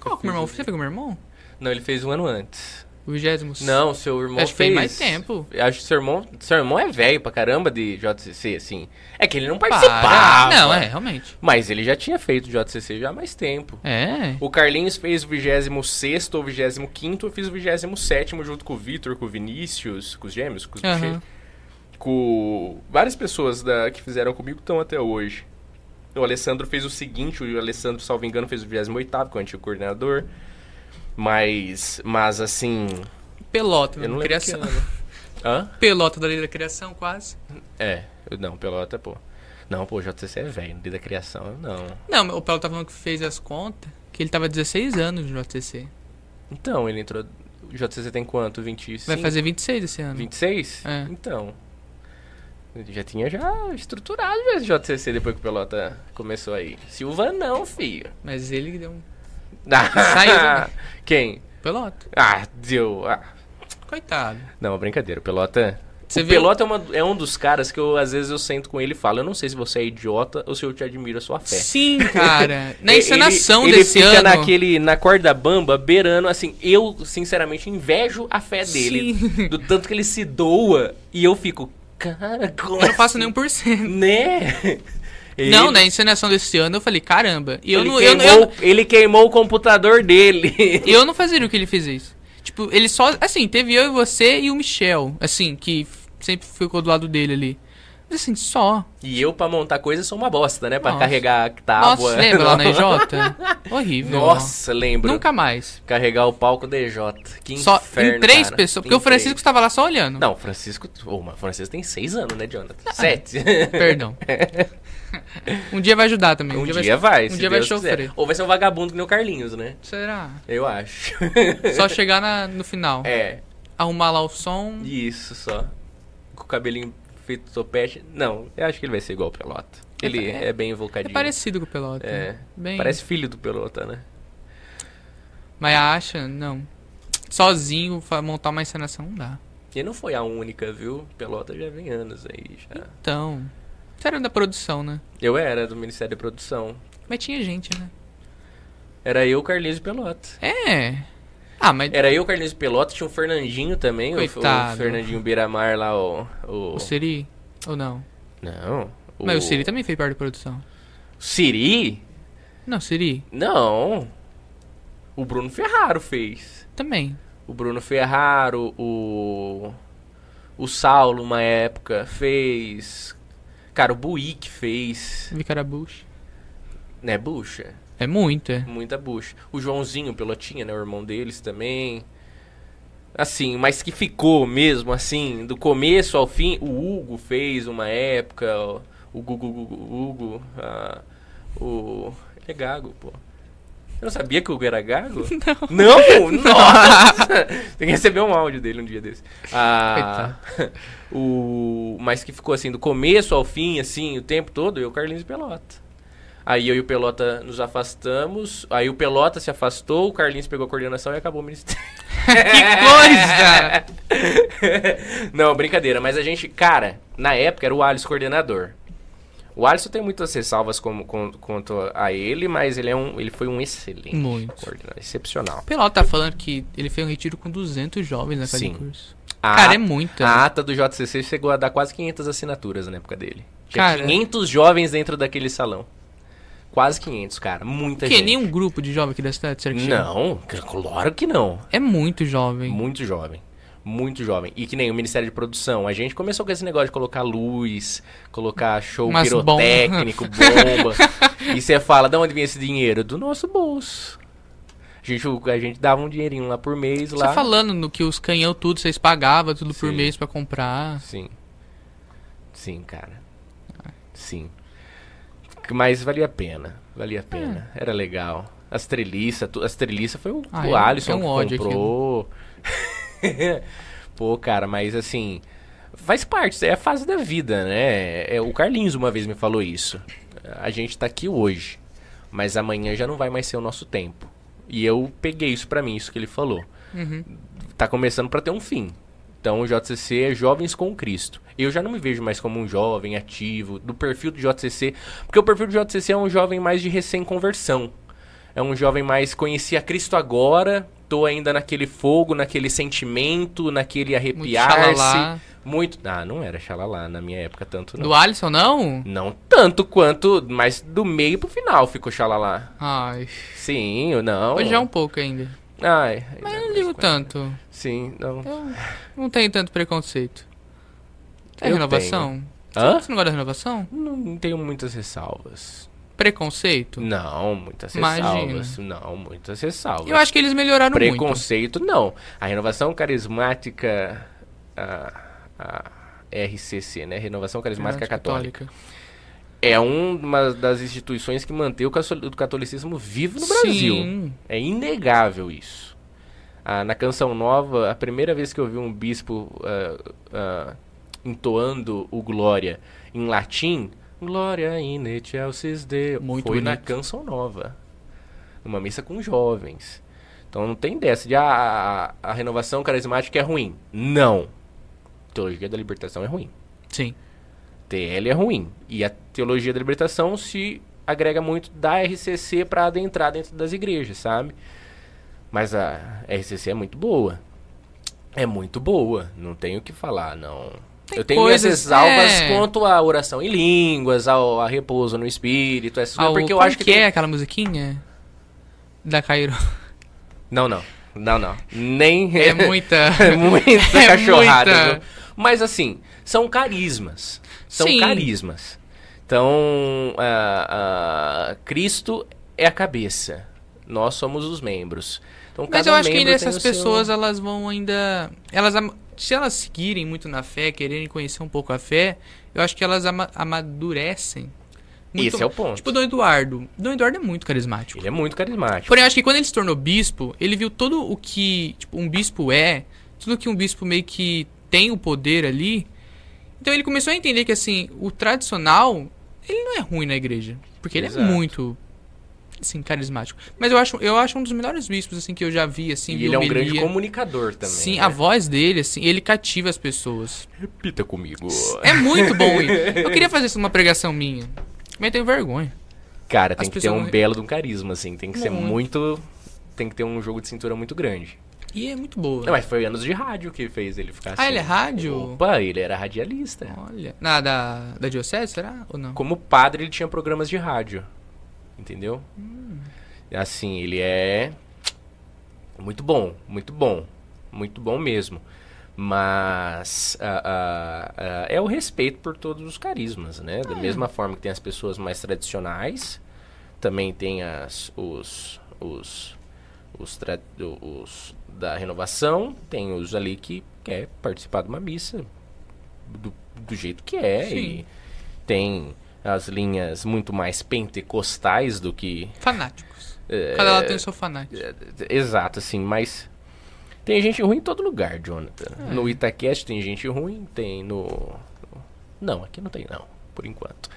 Qual que o meu irmão? Você foi com meu irmão?
Não, ele fez um ano antes.
O vigésimo
Não, seu irmão
Acho que
fez.
fez mais tempo.
Acho que seu irmão, seu irmão é velho pra caramba de JCC, assim. É que ele não
Para.
participava.
Não, é, realmente.
Mas ele já tinha feito JCC já há mais tempo.
É.
O Carlinhos fez o 26 ou 25, eu fiz o 27 junto com o Vitor, com o Vinícius, com os gêmeos, com os
Aham.
Boucher. Com várias pessoas da, que fizeram comigo estão até hoje. O Alessandro fez o seguinte, o Alessandro, salvo engano, fez o 28 que é o antigo coordenador. Mas, mas assim,
Pelota,
eu não que
criação.
Hã?
Pelota da lei da criação, quase.
É, não, Pelota, pô. Não, pô, JCC é velho, desde a criação, não.
Não, o Pelota tá falando que fez as contas, que ele tava 16 anos no JCC.
Então, ele entrou. O JCC tem quanto? 25?
Vai fazer 26 esse ano.
26?
É.
Então. Ele já tinha já estruturado já esse JCC depois que o Pelota começou aí. Silva não, filho.
Mas ele deu um
Saiu.
né?
Quem?
pelota.
Ah, deu. Ah.
Coitado.
Não, brincadeira. O Pelota.
Você
o
viu?
Pelota é, uma- é um dos caras que eu, às vezes, eu sento com ele e falo: Eu não sei se você é idiota ou se eu te admiro a sua fé.
Sim, cara. Na encenação
ele,
desse
ele fica
ano.
naquele, na corda bamba, beirando, assim, eu, sinceramente, invejo a fé dele.
Sim.
Do tanto que ele se doa, e eu fico, cara, como
Eu não faço
assim?
nenhum por cento.
Né?
Não,
Ele-
na encenação desse ano eu falei, caramba. E eu
ele,
não, eu,
queimou,
eu,
ele queimou o computador dele.
eu não fazeria o que ele fez isso. Tipo, ele só. Assim, teve eu e você e o Michel. Assim, que sempre ficou do lado dele ali. Assim, só.
E eu, pra montar coisa, sou uma bosta, né? Pra
Nossa.
carregar a tábua.
Nossa, lembra lá na EJ? Horrível.
Nossa, lembro.
Nunca mais.
Carregar o palco DJ. Que
Só
inferno,
em três
cara.
pessoas. Porque
Em
o Francisco
três.
estava lá só olhando.
Não, o Francisco... Ô, mas o Francisco tem seis anos, né, Jonathan?
Ah,
Sete.
Perdão. um dia vai ajudar também.
Um dia, vai,
Um dia vai
Deus quiser.
sofrer.
Ou vai ser um vagabundo que nem o Carlinhos, né?
Será?
Eu acho.
Só chegar na- no final.
é,
Arrumar lá o som.
isso só. Com o cabelinho feito topete. Não, eu acho que ele vai ser igual o Pelota. Ele
É-
é, bem
É
invocadinho.
parecido com o Pelota.
É,
Bem...
Parece filho do Pelota, né?
Mas acha, não. Sozinho, montar uma encenação não dá.
E não foi a única, viu? Pelota já vem anos aí já.
Então. Você era da produção, né?
Eu era do Ministério da Produção.
Mas tinha gente, né?
Era eu, Carlinhos e Pelota.
É. Ah, mas
Era eu, Carlinhos Pelota, tinha o Fernandinho também, o, o
Coitado.
Fernandinho Beiramar lá, o... o...
o Siri? Ou não?
Não.
Mas o Siri também fez parte da produção.
Siri?
Não, Siri
Não. O Bruno Ferraro fez.
também.
O Bruno Ferraro, o. O Saulo, uma época, fez. Cara, o Buick fez.
Vicarabush.
Né, bucha?
É muito, é.
Muita bucha. O Joãozinho, Pelotinha, né? O irmão deles também. Assim, mas que ficou mesmo, assim, do começo ao fim. O Hugo fez uma época. O Gugu, Gugu, Hugo. ah, o. Ele é gago, pô. Eu não sabia que o Hugo era gago? Não! Não! Nossa! Tem que receber um áudio dele um dia desse. Ah, o, mas que ficou assim, do começo ao fim, assim, o tempo todo, eu, Carlinhos Pelota. Aí eu e o Pelota nos afastamos. Aí o Pelota se afastou, o Carlinhos pegou a coordenação e acabou o ministério.
que coisa!
Não, brincadeira. Mas a gente, cara, na época era o Alice coordenador. O Alisson tem muitas ressalvas como, com- quanto a ele, mas ele, é um, ele foi um excelente
Muito.
coordenador, excepcional.
O Pelota tá falando que ele fez um retiro com 200 jovens naquele
Sim.
curso.
A,
Cara, é muita.
a ata do JCC chegou a dar quase 500 assinaturas na época dele. Tinha
Cara.
500 jovens dentro daquele salão. Quase 500, cara. Muita
que
gente.
nem um grupo de jovens aqui da cidade, certinho?
Não, claro que não.
É muito jovem.
Muito jovem. Muito jovem. E que nem o Ministério de Produção. A gente começou com esse negócio de colocar luz, colocar show
Umas
pirotécnico, bomba. e você fala, de onde vem esse dinheiro? Do nosso bolso. A gente, a gente dava um dinheirinho lá por mês
Você
lá.
falando no que os canhão tudo, vocês pagavam tudo por
Sim.
mês pra comprar.
Sim. Sim, cara. Sim. Mas valia a pena. Valia a pena. Era legal. As treliças, as treliças foi o,
Ah,
o
é-
Alisson
é um
que comprou. Pô, cara, mas assim, faz parte, é a fase da vida, né? É, o Carlinhos uma vez me falou isso. A gente tá aqui hoje, mas amanhã já não vai mais ser o nosso tempo. E eu peguei isso pra mim, isso que ele falou
Uhum.
tá começando para ter um fim. Então o JCC é Jovens com Cristo. Eu já não me vejo mais como um jovem ativo do perfil do JCC, porque o perfil do JCC é um jovem mais de recém-conversão. É um jovem mais conheci a Cristo agora, tô ainda naquele fogo, naquele sentimento, naquele arrepiar-se. Muito. Ah, não era xalalá na minha época tanto não.
Do Alisson, não?
Não tanto quanto, mas do meio pro final ficou xalalá.
Ai,
Sim, ou não.
hoje é um pouco ainda.
Ai,
Mas eu não ligo tanto.
Sim, não.
Eu não tenho tanto preconceito. Tem
Eu
renovação?
Hã?
Você não gosta da renovação?
Não tenho muitas ressalvas.
Preconceito?
Não, muitas
Imagina.
ressalvas. Não, muitas ressalvas.
Eu acho que eles melhoraram muito.
Preconceito, não. A renovação carismática. A, a RCC, né? Renovação Carismática Católica. É um- uma das instituições que mantém o catolicismo vivo no Brasil.
Sim.
É inegável isso. Ah, na Canção Nova, a primeira vez que eu vi um bispo ah, ah, entoando o Glória em latim, Glória in excelsis Deo,
Muito
foi na
bonito.
Canção Nova. Numa missa com jovens. Então não tem dessa de ah, a, a renovação carismática é ruim. Não. Teologia da libertação é ruim.
Sim.
TL é ruim. E a teologia da libertação se agrega muito da RCC para adentrar dentro das igrejas, sabe? Mas a RCC é muito boa. É muito boa. Não tenho o que falar, não.
Tem
Eu tenho minhas
coisas-
ressalvas
é.
quanto à oração em línguas, ao a repouso no espírito, essas
Ah,
coisas, porque eu acho que.
que
tem-
é aquela musiquinha? Da Cairo.
Não, não. Não, não. Nem.
É muita.
É muita
É
cachorrada.
muita.
Mas assim, são carismas. São
Sim.
carismas. Então, Cristo é a cabeça. Nós somos os membros. Então,
Mas eu acho que ainda essas
o seu-
pessoas, elas vão ainda. Elas, se elas seguirem muito na fé, quererem conhecer um pouco a fé, eu acho que elas ama- amadurecem. muito-
Esse é o ponto.
Tipo o Dom Eduardo. Dom Eduardo é muito carismático.
Ele é muito carismático.
Porém, eu acho que quando ele se tornou bispo, ele viu todo o que tipo, um bispo é, tudo que um bispo meio que tem o poder ali. Então ele começou a entender que assim, o tradicional, ele não é ruim na igreja. Porque ele
Exato.
é muito assim, carismático. Mas eu acho, eu acho um dos melhores bispos assim que eu já vi assim,
E ele é um grande comunicador também.
Sim,
né?
a voz dele, assim, ele cativa as pessoas.
Repita comigo.
É muito bom. Eu queria fazer isso numa pregação minha. Mas eu tenho vergonha.
Cara, tem
As
que ter um
não-
belo de um carisma, assim. Tem que ser
Muito.
muito. Tem que ter um jogo de cintura muito grande.
E é muito boa.
Não, mas foi anos de rádio que fez ele ficar assim.
Ah, ele é rádio?
Opa, ele era radialista.
Olha. Na, da, da Diocese, será? Ou não?
Como padre, ele tinha programas de rádio. Entendeu?
Hum.
Assim, ele é. Muito bom, muito bom. Muito bom mesmo. Mas ah, ah, ah, é o respeito por todos os carismas, né? Da mesma forma que tem as pessoas mais tradicionais, também tem as, os, os, os, tra- os da renovação, tem os ali que quer participar de uma missa do, do jeito que é.
Sim.
E tem as linhas muito mais pentecostais do que
Fanáticos.
é,
Cada lado tem o seu fanático.
é, Exato, assim, mas tem gente ruim em todo lugar, Jonathan.
É.
No Itaquest tem gente ruim, tem no. Não, aqui não tem, não, por enquanto.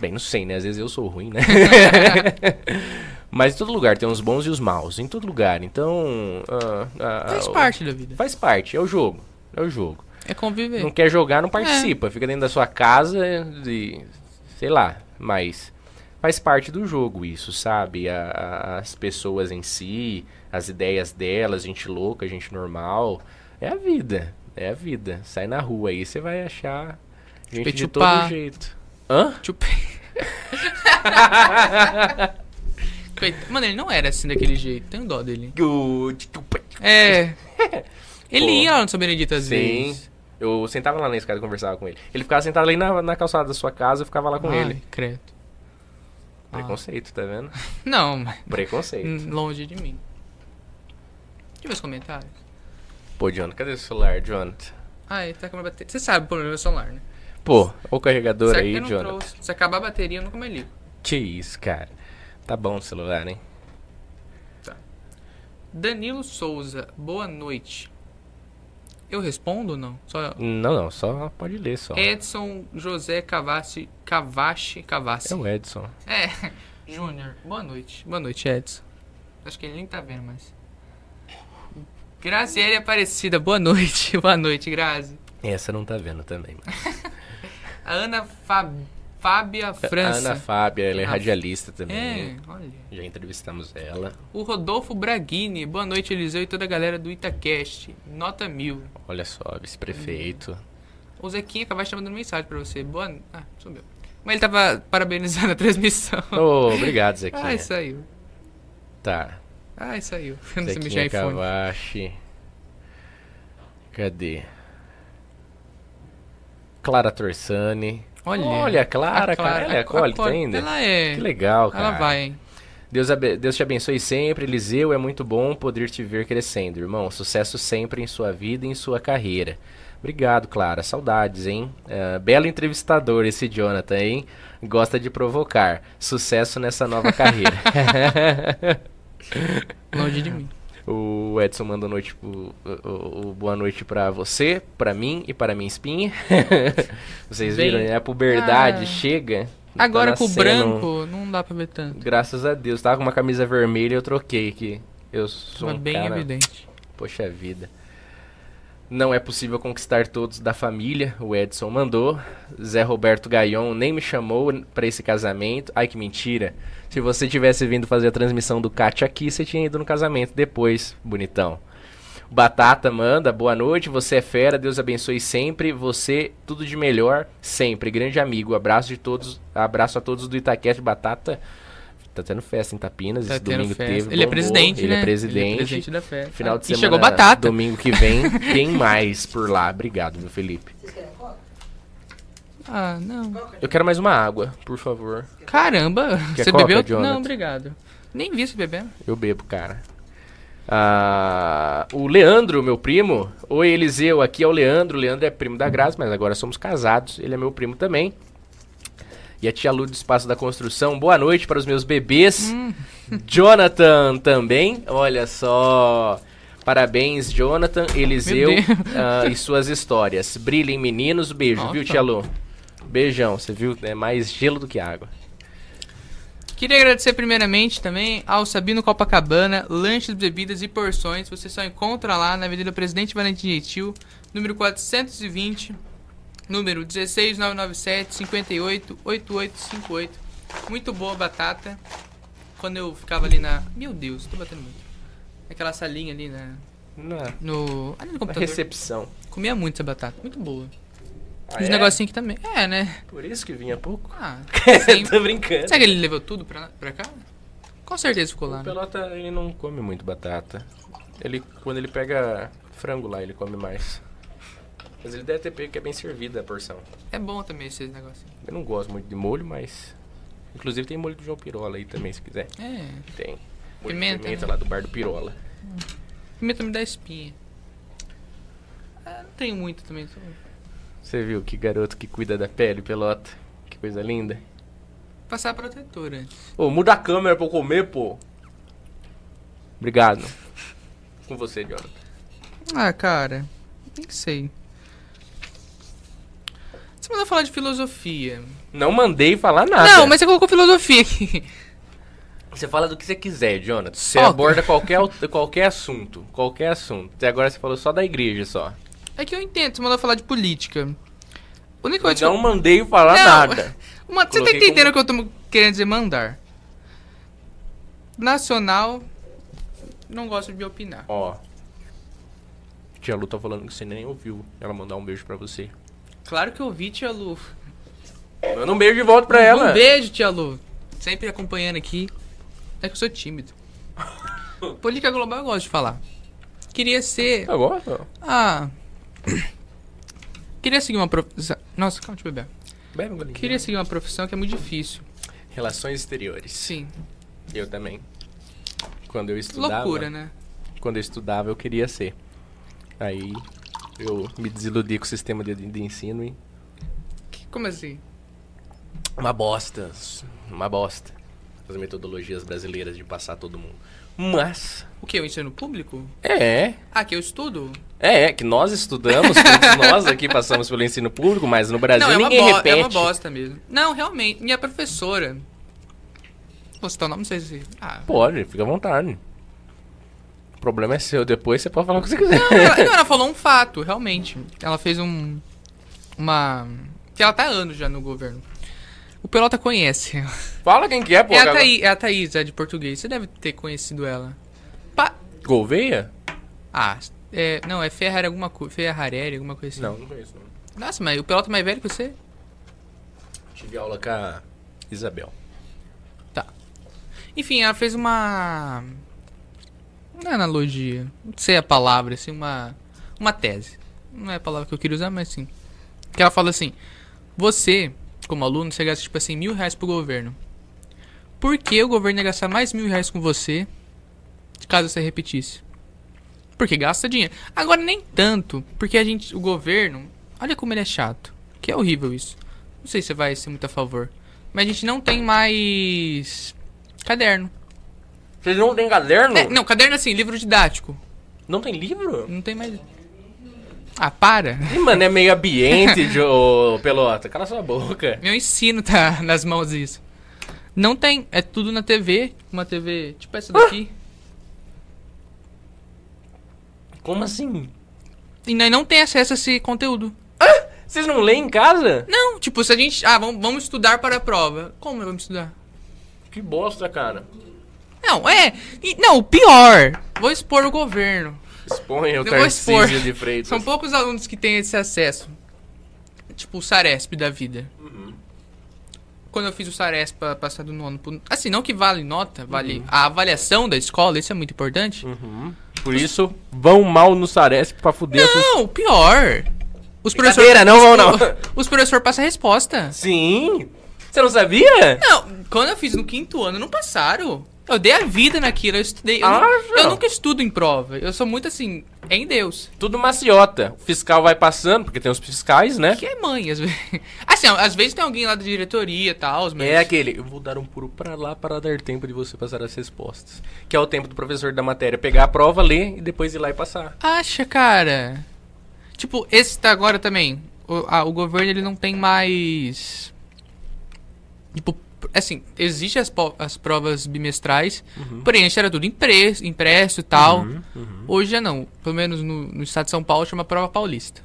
Bem, não sei, né? Às vezes eu sou ruim, né? mas em todo lugar tem os bons e os maus, em todo lugar. Então. ah, ah,
Faz
ah,
parte da vida.
Faz parte, é o jogo. É o jogo.
É conviver.
Não quer jogar, não participa. Fica dentro da sua casa e sei lá, mas faz parte do jogo isso, sabe? A- a- as pessoas em si, as ideias delas, gente louca, gente normal. É a vida, é a vida. Sai na rua aí, você vai achar gente de todo jeito. Hã?
Chupei. Coitado. Mano, ele não era assim daquele jeito. Tenho dó dele. É. Ele
Pô.
ia lá no São Benedito às
Sim.
vezes.
Eu sentava lá na escada e conversava com ele. Ele ficava sentado ali na, na calçada da sua casa, eu ficava lá com
Ai,
ele.
credo.
Preconceito, tá vendo?
Não, mas
Preconceito.
longe de mim. Deixa eu ver os comentários.
Pô, Jonathan, cadê o celular, Jonathan?
Ah, ele tá com a bateria. Você sabe o problema do celular, né?
Pô, o carregador aí, Jonathan.
trouxe. Se acabar a bateria, eu nunca mais ligo.
Que isso, cara. Tá bom o celular, hein?
Danilo Souza, boa noite. Eu respondo ou não? Só
Não, não, só pode ler só.
Edson José Cavassi, Cavache, Cavassi.
É o Edson.
É, Júnior. Boa noite. Boa noite, Edson. Acho que ele nem tá vendo mais. Graziele Aparecida, boa noite. Boa noite, Grazi.
Essa não tá vendo também. mas-
A Ana Fab... Fábia França.
Ana Fábia, ela é radialista
É,
também.
olha.
Já entrevistamos ela.
O Rodolfo Braghini, boa noite, Eliseu e toda a galera do Itacast. Nota mil.
Olha só, vice-prefeito.
O Zequinha acabou mandando mensagem pra você. Boa. Ah, sumiu. Mas ele tava parabenizando a transmissão.
Ô, obrigado, Zequinha.
Ai, saiu.
Tá.
Ai, saiu. Eu não sei mexer
Zequinha
iPhone.
Cavachi. Cadê? Clara Torsani.
Olha.
Olha, a Clara,
a
cara. Ela é acólita ainda?
Ela é.
Que legal, cara.
Ela vai, hein?
Deus, Deus te abençoe sempre, Eliseu. É muito bom poder te ver crescendo, irmão. Sucesso sempre em sua vida e em sua carreira. Obrigado, Clara. Saudades, hein? Ah, belo entrevistador esse Jonathan, hein? Gosta de provocar. Sucesso nessa nova carreira.
Longe de mim.
O Edson manda noite o, o- o boa noite pra você, pra mim e para minha espinha. Vocês
Bem-
viram, né? A puberdade
Ah.
chega. tá
Agora com o branco, não dá pra ver tanto.
Graças a Deus. Tava com uma camisa vermelha e eu troquei que eu sou
Tava
um
bem
cara...
evidente.
Poxa vida. Não é possível conquistar todos da família, o Edson mandou. Zé Roberto Gaion nem me chamou pra esse casamento. Ai, que mentira. Se você tivesse vindo fazer a transmissão do Cat aqui, você tinha ido no casamento depois, bonitão. Batata manda, boa noite, você é fera, Deus abençoe sempre, você tudo de melhor sempre, grande amigo, abraço de todos, abraço a todos do Itaquete Batata, tá tendo festa em Tapinas,
Tá
esse domingo
festa.
teve,
ele é presidente,
ele
né?
é presidente,
Ele é presidente da festa.
Final de
e
semana.
chegou batata.
Domingo que vem tem mais por lá. Obrigado, meu Felipe.
Ah, não.
Eu quero mais uma água, por favor.
Caramba,
Quer
você
coca,
bebeu?
Jonathan?
Não, obrigado. Nem vi você bebendo.
Eu bebo, cara. Ah, o Leandro, meu primo. Oi, Eliseu. Aqui é o Leandro. O Leandro é primo da Graça, mas agora somos casados. Ele é meu primo também. E a tia Lu do Espaço da Construção. Boa noite para os meus bebês.
Hum.
Jonathan também. Olha só. Parabéns, Jonathan, Eliseu ah, e suas histórias. Brilhem, meninos. Beijo,
Nossa.
viu, tia Lu? Beijão. Você viu? É mais gelo do que água.
Queria agradecer primeiramente também ao Sabino Copacabana, lanches, bebidas e porções. Você só encontra lá na Avenida Presidente Valentim Gentil, número 420, número 16997 58 8858. Muito boa batata. Quando eu ficava ali na. Meu Deus, tô batendo muito. Aquela salinha ali na.
Na,
No. Ali no
na
computador.
recepção.
Comia muito essa batata. Muito boa.
Ah,
Os
é?
negocinhos aqui também. É, né?
Por isso que vinha pouco?
Ah.
Tô brincando.
Será que ele levou tudo pra, pra cá? Com certeza ficou lá.
O
né?
Pelota, ele não come muito batata. Ele, quando ele pega frango lá, ele come mais. Mas ele deve ter pego que é bem servida a porção.
É bom também esses negocinhos.
Eu não gosto muito de molho, mas... Inclusive tem molho do João Pirola aí também, se quiser.
É.
Tem. Molho
Pimenta,
pimenta
né?
lá do bar do Pirola.
Pimenta me dá espinha. Ah, não tenho muito também. Só...
Você viu que garoto que cuida da pele, Pelota? Que coisa linda.
Passar protetor antes.
Ô, muda a câmera pra eu comer, pô. Obrigado. Com você, Jonathan.
Ah, cara. Nem sei. Você mandou falar de filosofia.
Não mandei falar nada.
Não, mas você colocou filosofia aqui.
Você fala do que você quiser, Jonathan. Você
Só.
aborda qualquer, qualquer assunto. Qualquer assunto. Até agora você falou só da igreja só.
É que eu entendo, você mandou falar de política. A única coisa
Não
que
mandei falar
Não.
nada.
eu... Uma- você tá entendendo
como-
o que eu tô querendo dizer mandar? Nacional. Não gosto de opinar.
Ó. Tia Lu tá falando que você nem ouviu ela mandar um beijo pra você.
Claro que eu ouvi, tia Lu.
Manda um beijo de volta pra ela.
Um beijo, tia Lu. Sempre acompanhando aqui. É que eu sou tímido. Política global eu gosto de falar. Queria ser.
Eu gosto.
Ah. Queria seguir uma profissão. Nossa, calma, eu beber.
Bebe um golinho.
Queria seguir uma profissão que é muito difícil.
Relações exteriores.
Sim.
Eu também. Quando eu estudava.
Loucura, né?
Quando eu estudava, eu queria ser. Aí eu me desiludi com o sistema de, de ensino e.
Que- Como assim?
Uma bosta. Uma bosta. As metodologias brasileiras de passar todo mundo. Mas.
O que? O ensino público?
É.
Ah, que eu estudo?
É, é que nós estudamos, todos nós aqui passamos pelo ensino público, mas no Brasil
não, é
ninguém
bo-
repete.
é uma bosta mesmo. Não, realmente. Minha professora. Vou citar o nome, não sei se. Ah.
Pode, fica à vontade. O problema é seu, depois você pode falar o que você quiser.
Não, ela, não, ela falou um fato, realmente. Ela fez um. Uma. Que ela tá há anos já no governo. O Pelota conhece.
Fala quem que é, pô.
É a. Thaí, é a Thaís, é de português. Você deve ter conhecido ela. Pa...
Gouveia?
Ah, é, não, é Ferrari alguma coisa. Ferrarelli, alguma coisa assim.
Não, não conheço. Não.
Nossa, mas o Pelota é mais velho que você?
Tive aula com a Isabel.
Tá. Enfim, ela fez uma. Uma analogia. Não sei a palavra, assim, uma. Uma tese. Não é a palavra que eu queria usar, mas sim. Que ela fala assim: Você, como aluno, você gasta, tipo assim, mil reais pro governo. Por que o governo ia gastar mais mil reais com você caso você repetisse? Porque gasta dinheiro. Agora, nem tanto, porque a gente, o governo, olha como ele é chato. Que é horrível isso. Não sei se você vai ser muito a favor. Mas a gente não tem mais caderno.
Vocês não têm caderno?
É, não, caderno assim, livro didático.
Não tem livro?
Não tem mais. Ah, para.
Ih, mano, é meio ambiente, de, ô, Pelota. Cala sua boca.
Meu ensino tá nas mãos disso. Não tem, é tudo na TV. Uma TV tipo essa daqui.
Como assim?
E nós não tem acesso a esse conteúdo.
Vocês não leem em casa?
Não, tipo, se a gente. Ah, vamos, vamos estudar para a prova. Como nós vamos estudar?
Que bosta, cara.
Não, é. não, o pior. Vou expor o governo.
Exponha o. Tarcísio de Freitas.
São poucos alunos que têm esse acesso. Tipo o Saresp da vida. Quando eu fiz o Saresp passar do nono pro... Assim, não que vale nota, vale a avaliação da escola, isso é muito importante.
Uhum. Por isso, vão mal no Saresp pra fuder.
Não, pior. Os
Brincadeira, não vão, não.
Os professores passam a resposta.
Sim! Você não sabia?
Não, quando eu fiz no quinto ano, não passaram. Eu dei a vida naquilo, eu estudei. Eu,
Ah,
eu nunca estudo em prova. Eu sou muito assim, é em Deus.
Tudo maciota. O fiscal vai passando, porque tem os fiscais, né?
Que é mãe, às vezes. Assim, às vezes tem alguém lá da diretoria e tal, mas.
É aquele, eu vou dar um puro pra lá para dar tempo de você passar as respostas. Que é o tempo do professor da matéria pegar a prova, ler e depois ir lá e passar.
Acha, cara. Tipo, esse tá agora também. O, ah, o governo ele não tem mais. Tipo, assim, existe as, as provas bimestrais, porém antes era tudo impresso, impresso e tal.
Uhum,
Hoje já não. Pelo menos no, no estado de São Paulo chama prova paulista.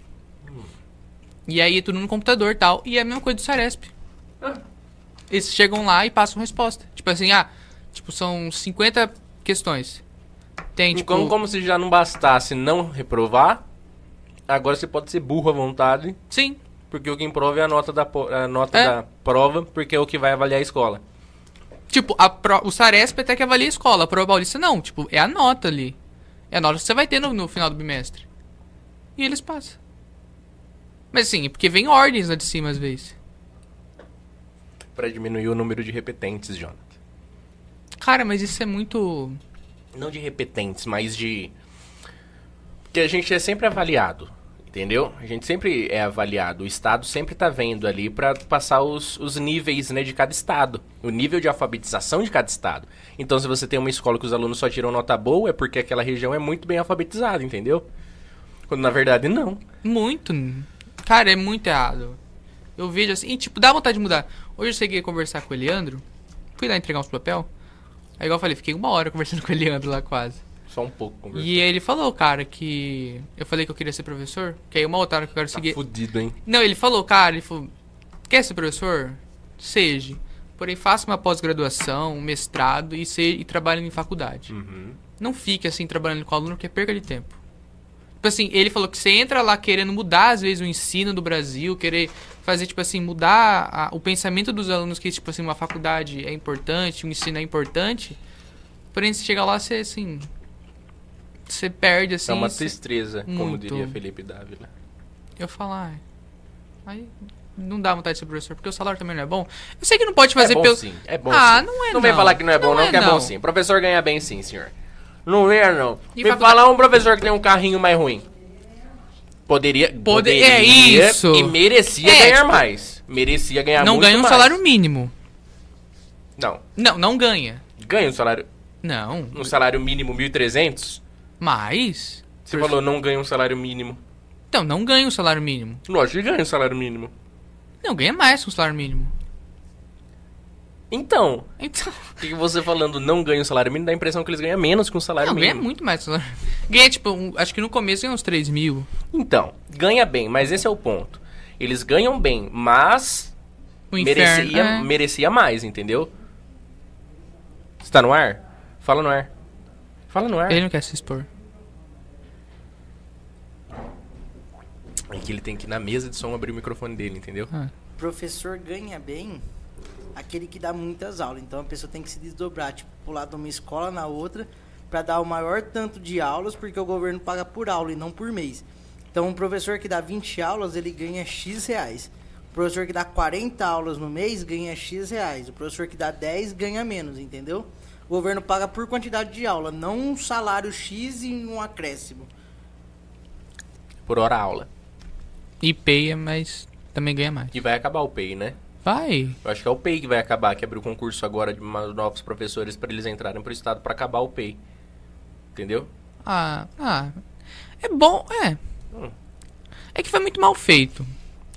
E aí é tudo no computador e tal. E é a mesma coisa do Saresp.
Ah.
Eles chegam lá e passam resposta. Tipo assim, ah, tipo, são 50 questões. Tem, tipo.
Então, como se já não bastasse não reprovar, agora você pode ser burro à vontade,
Sim,
porque o que improva é a nota da, a nota
É.
da prova, porque é o que vai avaliar a escola.
Tipo, a pro- o Saresp até que avalia a escola, a prova paulista não. Tipo, é a nota ali. É a nota que você vai ter no, no final do bimestre. E eles passam. Mas assim, porque vem ordens lá de cima às vezes.
Pra diminuir o número de repetentes, Jonathan.
Cara, mas isso é muito.
Não de repetentes, mas de. Porque a gente é sempre avaliado, entendeu? A gente sempre é avaliado. O Estado sempre tá vendo ali pra passar os, os níveis né, de cada Estado. O nível de alfabetização de cada Estado. Então, se você tem uma escola que os alunos só tiram nota boa, é porque aquela região é muito bem alfabetizada, entendeu? Quando na verdade não.
Muito. Cara, é muito errado. Eu vejo assim, e, tipo, dá vontade de mudar. Hoje eu cheguei a conversar com o Eliandro. Fui lá entregar uns papel. Aí igual eu falei, fiquei uma hora conversando com o Eliandro lá quase.
Só um pouco conversando.
E ele falou, cara, que. Eu falei que eu queria ser professor. Que aí uma outra hora que eu quero
Tá
seguir.
fudido, hein?
Não, ele falou, cara, ele falou, quer ser professor? seja. Porém, faça uma pós-graduação, um mestrado e, se, e trabalhe em faculdade.
Uhum.
Não fique assim trabalhando com aluno, porque é perca de tempo. Tipo assim, ele falou que você entra lá querendo mudar, às vezes, o ensino do Brasil, querer fazer, tipo assim, mudar a- o pensamento dos alunos que, tipo assim, uma faculdade é importante, um ensino é importante. Porém, você chega lá, você, assim. Você perde, assim.
é uma
você-
tristeza, como
Muito.
diria Felipe Dávila.
Eu falar. Aí não dá vontade de ser professor, porque o salário também não é bom. Eu sei que não pode fazer
é bom
pelo.
sim, é bom
Ah,
sim.
não é
Não vem
não.
falar que não é bom,
Não
não,
é
que é bom
não.
sim. O professor ganha bem sim, senhor. Não venha, não.
E
Me falar um professor que tem um carrinho mais ruim. Poderia.
Pode-
poderia
é isso.
E merecia
É,
ganhar
tipo,
mais. Merecia ganhar
não
muito
ganha um
mais.
salário mínimo.
Não.
Não, não ganha.
Ganha um salário,
Não.
um salário mínimo 1.300?
Mas.
Você falou não ganha um salário mínimo.
Então, não ganha um salário mínimo.
Lógico que ganha um salário mínimo.
Não, ganha mais que um salário mínimo.
Então,
Então.
o que você falando não ganha um salário mínimo dá a impressão que eles ganham menos que um salário
Não, ganha
mínimo.
muito mais que um salário Ganha, tipo, um- acho que no começo ganha uns 3 mil.
Então, ganha bem, mas esse é o ponto. Eles ganham bem, mas
O inferno.
merecia,
é.
merecia mais, entendeu? Você tá no ar? Fala no ar. Fala no ar.
Ele não quer se expor.
É que ele tem que ir na mesa de som abrir o microfone dele, entendeu?
Ah.
professor ganha bem aquele que dá muitas aulas. Então a pessoa tem que se desdobrar, tipo, pular de uma escola na outra para dar o maior tanto de aulas, porque o governo paga por aula e não por mês. Então um professor que dá 20 aulas, ele ganha X reais. O professor que dá 40 aulas no mês ganha X reais. O professor que dá 10 ganha menos, entendeu? O governo paga por quantidade de aula, não um salário X e um acréscimo.
Por hora aula.
E peia, mas também ganha mais.
E vai acabar o PEI, né?
Vai.
Eu acho que é o PEI que vai acabar, que abriu o concurso agora de novos professores para eles entrarem pro estado para acabar o PEI. Entendeu?
Ah, ah. É bom, é.
Hum.
É que foi muito mal feito.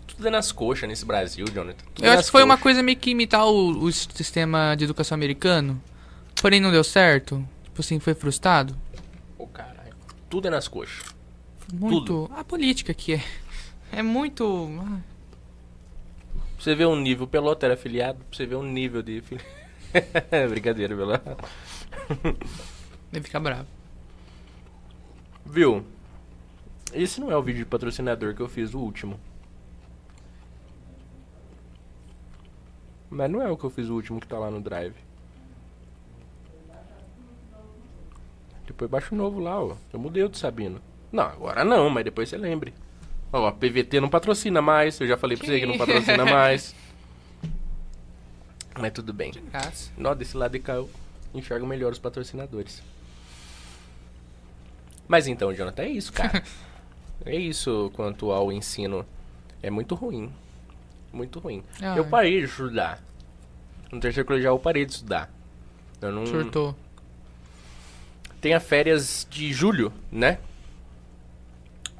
Tudo é nas coxas nesse Brasil, Jonathan. Tudo é
Eu acho
nas
que foi uma coisa meio que imitar o, o sistema de educação americano. Porém não deu certo. Tipo assim, foi frustrado.
Ô, caralho. Tudo é nas coxas.
Muito. A política que é. É muito. ah,
você ver um nível, Pelota era afiliado, pra você ver um nível de... Brincadeira, Pelota.
Deve ficar bravo.
Viu? Esse não é o vídeo de patrocinador que eu fiz, o último. Mas não é o que eu fiz o último que tá lá no Drive. Depois baixa o novo lá, ó. Eu mudei o do Sabino. Não, agora não, mas depois você lembre. Ó, a PVT não patrocina mais. Eu já falei pra você que não patrocina mais. Mas tudo bem.
Graça.
Nó, desse lado de cá eu enxergo melhor os patrocinadores. Mas então, Jonathan, é isso, cara. é isso quanto ao ensino. É muito ruim. Muito ruim.
Ah,
eu
é.
parei de estudar. No terceiro colegial eu parei de estudar. Eu não...
Surtou.
Tem as férias de julho, né?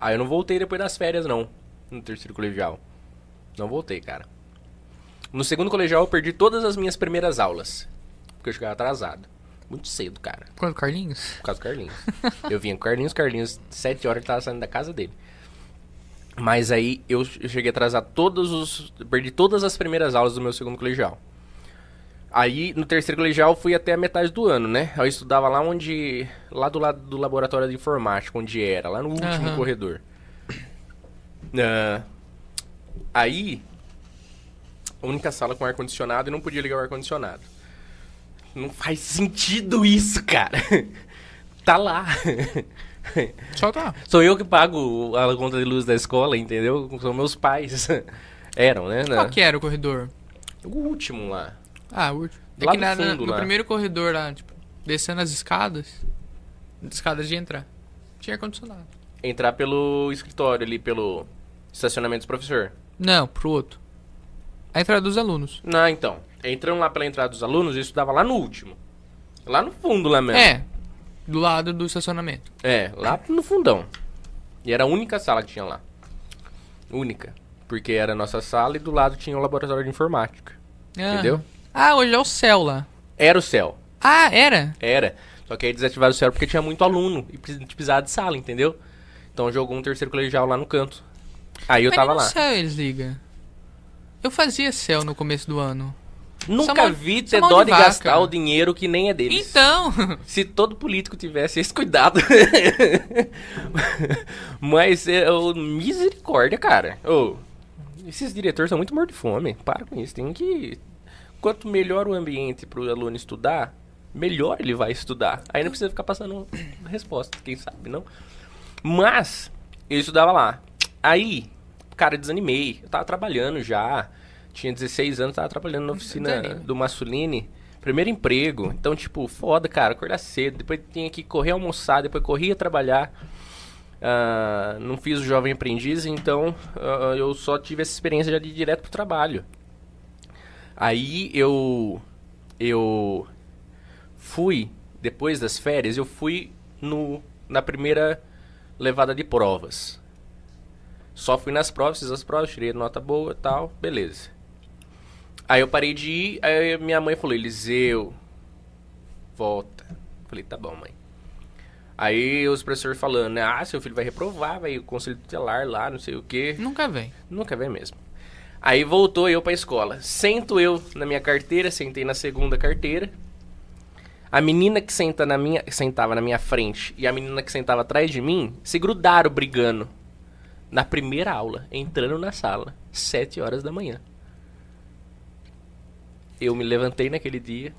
Aí eu não voltei depois das férias, não. No terceiro colegial. Não voltei, cara. No segundo colegial eu perdi todas as minhas primeiras aulas. Porque eu chegava atrasado. Muito cedo, cara.
Quando Carlinhos?
Por causa do Carlinhos. eu vinha com o Carlinhos, Carlinhos, sete horas ele tava saindo da casa dele. Mas aí eu eu cheguei a atrasar todos os. Perdi todas as primeiras aulas do meu segundo colegial. Aí no terceiro colegial fui até a metade do ano, né? Eu estudava lá onde. Lá do lado do laboratório de informática, onde era, lá no último
Aham.
corredor. Ah, aí. A única sala com ar-condicionado e não podia ligar o ar-condicionado. Não faz sentido isso, cara. tá lá.
Só tá.
Sou eu que pago a conta de luz da escola, entendeu? São meus pais. Eram, né?
Qual que era o corredor?
O último lá.
Ah, o último. É
Lá
que
no
na-
fundo,
no
lá.
primeiro corredor lá, tipo, descendo as escadas. Escadas de entrar. Tinha ar-condicionado.
Entrar pelo escritório ali, pelo estacionamento do professor.
Não, pro outro. A entrada dos alunos.
Não, então. Entrando lá pela entrada dos alunos, eu estudava lá no último. Lá no fundo, lá mesmo.
É. Do lado do estacionamento.
É, lá no fundão. E era a única sala que tinha lá. Única. Porque era a nossa sala e do lado tinha o laboratório de informática.
Ah.
Entendeu?
Ah, hoje é o céu lá.
Era o céu.
Ah, era?
Era. Só que aí desativaram o céu porque tinha muito aluno e precis- precisava de sala, entendeu? Então jogou um terceiro colegial lá no canto. Aí eu
Mas
tava lá.
céu eles ligam. Eu fazia céu no começo do ano.
Nunca
mão-
vi ter
mão
dó
de
de gastar o dinheiro que nem é deles.
Então,
Se todo político tivesse esse cuidado. Mas é ô, misericórdia, cara. Ô, esses diretores são muito mortos de fome. Para com isso. Tem que. Quanto melhor o ambiente pro aluno estudar, melhor ele vai estudar. Aí não precisa ficar passando resposta, quem sabe, não? Mas, eu estudava lá. Aí, cara, desanimei. Eu tava trabalhando já. Tinha 16 anos, tava trabalhando na oficina do Massuline. Primeiro emprego. Então, tipo, foda, cara, acordar cedo. Depois tinha que correr almoçar, depois corria trabalhar. Ah, não fiz o jovem aprendiz, então ah, eu só tive essa experiência já de ir direto pro trabalho. Aí eu eu fui depois das férias, eu fui no na primeira levada de provas. Só fui nas provas, fiz as provas, tirei nota boa, e tal, beleza. Aí eu parei de ir, aí minha mãe falou: "Eliseu, volta". Falei: "Tá bom, mãe". Aí os professores falando, né, ah, seu filho vai reprovar, vai o conselho tutelar lá, não sei o quê.
nunca vem.
Nunca vem mesmo. Aí voltou eu pra escola. Sento eu na minha carteira, sentei na segunda carteira. A menina que senta na minha, sentava na minha frente e a menina que sentava atrás de mim se grudaram brigando. Na primeira aula, entrando na sala, sete horas da manhã. Eu me levantei naquele dia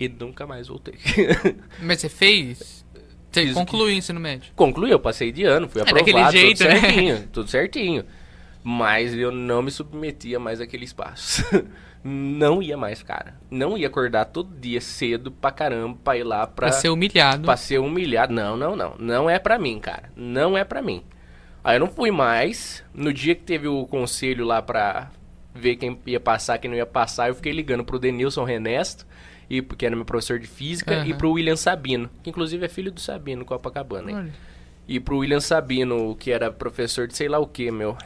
e nunca mais voltei.
Mas você fez? Você concluiu o ensino médio?
Concluí, eu passei de ano, fui
É,
aprovado,
daquele jeito,
tudo
né?
certinho, tudo certinho. Mas eu não me submetia mais àquele espaço. não ia mais, cara. Não ia acordar todo dia cedo pra caramba pra ir lá pra,
Pra ser humilhado.
pra ser humilhado. Não, não, não. Não é pra mim, cara. Não é pra mim. Aí eu não fui mais. No dia que teve o conselho lá pra ver quem ia passar, quem não ia passar, eu fiquei ligando pro Denilson Renesto, e, que era meu professor de física,
Aham.
e pro William Sabino, que inclusive é filho do Sabino, Copacabana. hein?
Olha.
E pro William Sabino, que era professor de sei lá o que, meu.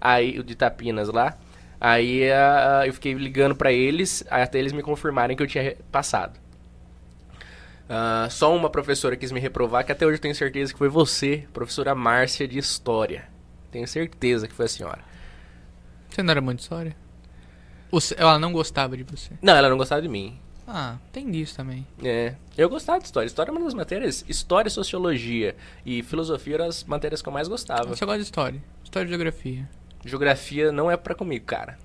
Aí, o de Tapinas lá. Aí ah, eu fiquei ligando pra eles, até eles me confirmarem que eu tinha passado. Ah, só uma professora quis me reprovar, que até hoje eu tenho certeza que foi você, professora Márcia de História. Tenho certeza que foi a senhora.
Você não era mãe de história? Se- ela não gostava de você?
Não, ela não gostava de mim.
Ah, tem disso também.
É, eu gostava de história. História é uma das matérias. História, sociologia e filosofia eram as matérias que eu mais gostava.
Você gosta de história? História e geografia.
Geografia não é pra comigo, cara.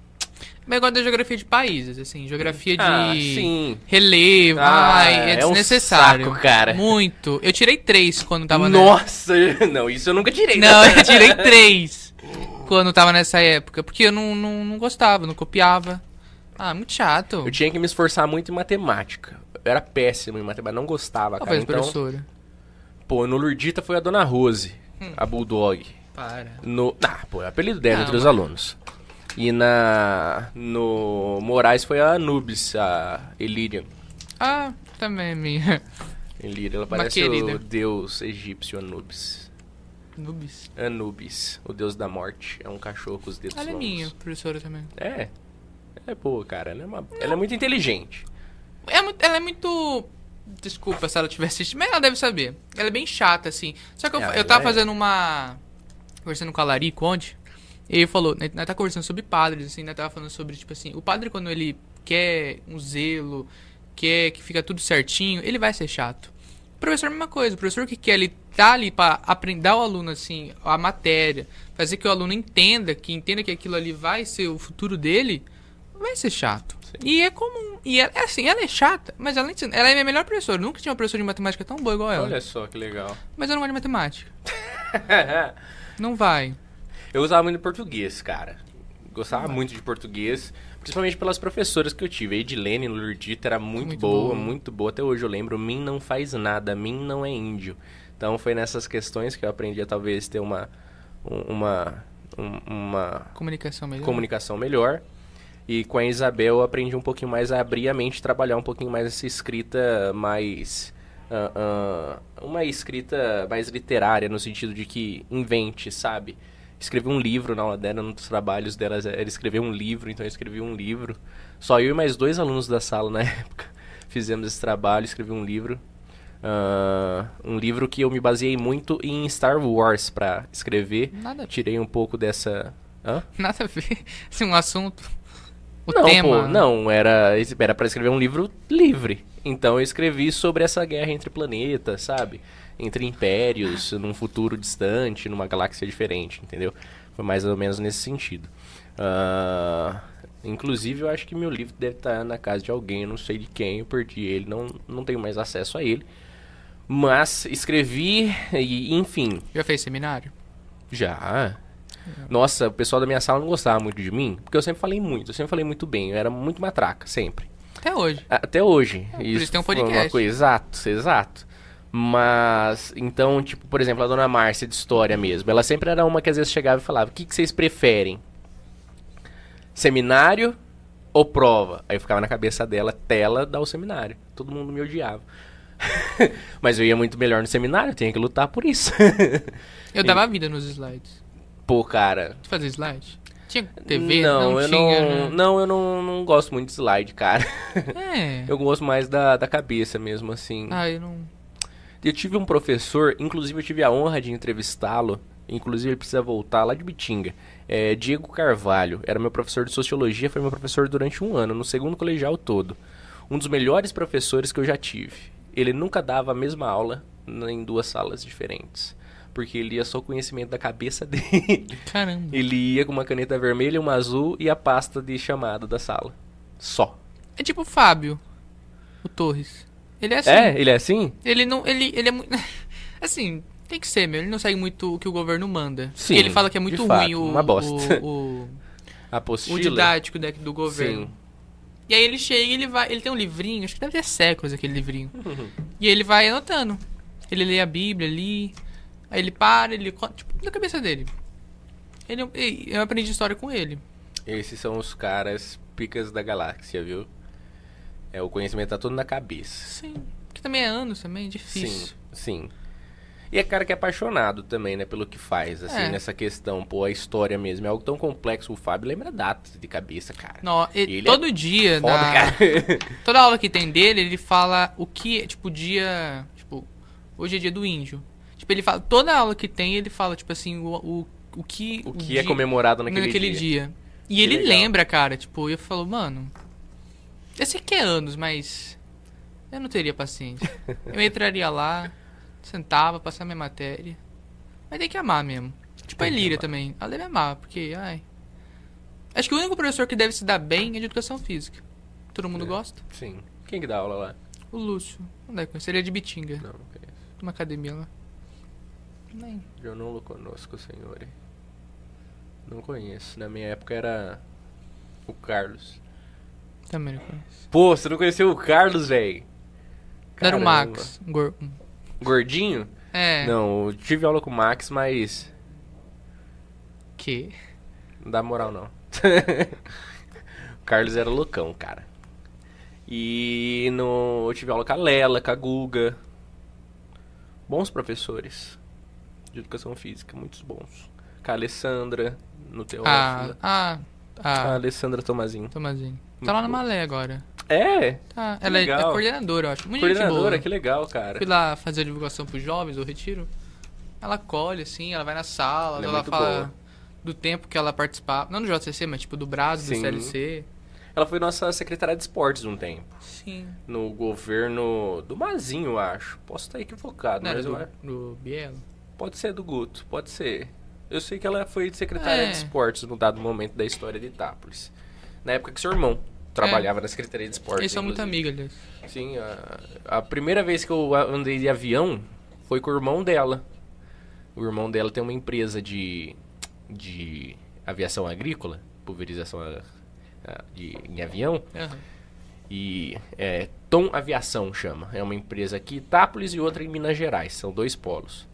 Mas eu gosto da geografia de países, assim. Geografia de
Ah, sim.
relevo.
Ah,
Ai, é
é um
desnecessário.
saco, cara.
Muito. Eu tirei três quando tava na...
Nossa, não, isso eu nunca tirei. né?
Não, eu tirei três quando tava nessa época. Porque eu não, não, não gostava, não copiava. Ah, muito chato.
Eu tinha que me esforçar muito em matemática. Eu era péssimo em matemática, não gostava,
Qual
cara.
foi a
Então,
professora?
pô, no Lurdita foi a Dona Rose, a Bulldog.
Para.
No, ah, pô, é apelido dela
Não,
entre os
mas-
alunos. E na no Moraes foi a Anubis, a Elirian.
Ah, também é minha.
Elirian, ela parece o deus egípcio Anubis.
Nubis.
Anubis, o deus da morte. É um cachorro com os dedos
Ela é
longos.
minha, professora também.
É. É boa, cara. Ela é, uma- ela é muito inteligente.
É ela é muito. Desculpa se ela tiver assistindo, mas ela deve saber. Ela é bem chata, assim. Só que eu,
É,
fa- eu
ela
tava
é.
fazendo uma. Conversando com a Larico ontem. E ele falou, né, nós tá conversando sobre padres, assim, nós tava falando sobre, tipo assim, o padre quando ele quer um zelo, quer que fica tudo certinho, ele vai ser chato. O professor é a mesma coisa, o professor que quer ele tá ali pra aprender ao aluno, assim, a matéria, fazer que o aluno entenda, que entenda que aquilo ali vai ser o futuro dele, vai ser chato. E é comum. E ela, é assim, ela é chata, mas ela ensina. Ela é minha melhor professora. Nunca tinha uma professora de matemática tão boa igual ela.
Olha só que legal.
Mas eu não gosto de matemática. Não vai.
Eu gostava muito de português, cara. Gostava muito de português, principalmente pelas professoras que eu tive. A Edilene Lurdita era muito,
Muito
boa,
boa.
muito boa. Até hoje eu lembro, mim não faz nada, mim não é índio. Então foi nessas questões que eu aprendi a talvez ter uma um- uma um- uma
Comunicação melhor.
comunicação melhor. E com a Isabel eu aprendi um pouquinho mais a abrir a mente, trabalhar um pouquinho mais essa escrita mais. Ah, ah, uma escrita mais literária, no sentido de que invente, sabe? Escrevi um livro na aula dela, um dos trabalhos dela era escrever um livro, então eu escrevi um livro. Só eu e mais dois alunos da sala na época fizemos esse trabalho, escrevi um livro. Ah, um livro que eu me baseei muito em Star Wars pra escrever
Nada.
tirei um pouco dessa Hã?
Nada a ver. Assim, um assunto. O
não,
tema.
pô, não, era, era pra escrever um livro livre. Então eu escrevi sobre essa guerra entre planetas, sabe? Entre impérios, num futuro distante, numa galáxia diferente, entendeu? Foi mais ou menos nesse sentido. Ah, inclusive, eu acho que meu livro deve estar na casa de alguém, eu não sei de quem, eu perdi ele, não, não tenho mais acesso a ele. Mas escrevi e, enfim,
Já fez seminário?
já. Nossa, o pessoal da minha sala não gostava muito de mim, porque eu sempre falei muito, eu sempre falei muito bem, eu era muito matraca, sempre.
Até hoje.
Até hoje.
por isso tem um podcast.
coisa, exato, exato. Mas, então, tipo, por exemplo, a dona Márcia de história mesmo, ela sempre era uma que às vezes chegava e falava: o que, que vocês preferem? Seminário ou prova? Aí eu ficava na cabeça dela, tela dá o seminário. Todo mundo me odiava. Mas eu ia muito melhor no seminário, eu tinha que lutar por isso.
Eu dava vida nos slides.
Pô, cara.
Tu fazia slide? Tinha TV?
não,
não
eu
tinha.
não.
né?
Não, eu não, não gosto muito de slide, cara.
É.
Eu gosto mais da, da cabeça mesmo, assim.
Ah, eu não.
Eu tive um professor, inclusive eu tive a honra de entrevistá-lo, inclusive ele precisa voltar lá de Bitinga. É, Diego Carvalho, era meu professor de sociologia, foi meu professor durante um ano, no segundo colegial todo. Um dos melhores professores que eu já tive. Ele nunca dava a mesma aula em duas salas diferentes. Porque ele ia só o conhecimento da cabeça dele.
Caramba.
Ele ia com uma caneta vermelha, uma azul e a pasta de chamada da sala. Só.
É tipo o Fábio. O Torres. Ele é assim.
É? Ele é assim?
Ele não. Ele, ele é muito. assim, tem que ser, meu. Ele não segue muito o que o governo manda.
Sim,
e ele fala que é muito
fato,
ruim o.
uma bosta.
O,
A
o, o didático da- do governo.
Sim.
E aí ele chega e ele vai. Ele tem um livrinho, acho que deve ter séculos aquele livrinho. e ele vai anotando. Ele lê a Bíblia ali. Aí ele para, ele conta, tipo, na cabeça dele. Ele, eu aprendi história com ele.
Esses são os caras picas da galáxia, viu? É, o conhecimento tá todo na cabeça.
Sim. Que também é anos também, difícil.
Sim, sim. E é cara que é apaixonado também, né, pelo que faz, assim,
É.
nessa questão. Pô, a história mesmo é algo tão complexo. O Fábio lembra datas de cabeça, cara.
Não, e-
Ele
todo
é
dia,
Foda,
na,
cara.
toda aula que tem dele, ele fala o que, tipo, dia, tipo, hoje é dia do índio. Tipo, ele fala, toda aula que tem, ele fala, tipo assim, o, o, o que...
o que
dia-
é comemorado naquele, dia.
dia. E
Que
ele
legal.
lembra, cara, tipo, eu falo, mano, eu sei que é anos, mas eu não teria paciência. eu entraria lá, sentava, passava minha matéria. Mas tem que amar mesmo. Tipo a
Tem que
Elíria
amar.
também. Ela deve amar, porque, ai... Acho que o único professor que deve se dar bem é de educação física. Todo mundo
É.
gosta.
Sim. Quem que dá aula lá?
O Lúcio. Não deve conhecer, ele é de Bitinga.
Não, não conheço.
Uma academia lá. Nem.
Eu não lo conosco, senhor. Não conheço. Na minha época era o Carlos.
Também não conheço.
Pô, você não conheceu o Carlos, velho?
Era o Max. gor-
Gordinho?
É.
Não, eu tive aula com o Max, mas
Que?
não dá moral não. o Carlos era loucão, cara. E no, eu tive aula com a Lela, com a Guga. Bons professores de educação física, muitos bons. Com a Alessandra, no Teófilo.
Ah, ah,
A
ah.
Alessandra Tomazinho.
Tomazinho. Tá lá na
bom.
Malé agora.
É,
Tá. Ela é, é coordenadora, eu acho. Muito
coordenadora,
boa.
que legal, cara.
Fui lá fazer a divulgação pros jovens, o retiro. Ela colhe, assim, ela vai na sala,
Ela é
ela
muito
fala
boa.
do tempo que ela participava. Não no JCC, mas tipo do Brado, do
Sim.
CLC.
Ela foi nossa secretária de esportes um tempo.
Sim.
No governo do Mazinho, eu acho. Posso estar equivocado,
Não
mas eu acho.
do, do Bielo?
Pode ser do Guto, pode ser. Eu sei que ela foi secretária
É.
de esportes no dado momento da história de Itápolis. Na época que seu irmão trabalhava na Secretaria de Esportes.
Eles são muito amigos, aliás.
Sim, a, a primeira vez que eu andei de avião foi com o irmão dela. O irmão dela tem uma empresa de, de aviação agrícola, pulverização a- a- de, em avião.
Aham.
E é, Tom Aviação chama. É uma empresa aqui em Itápolis e outra em Minas Gerais. São dois polos.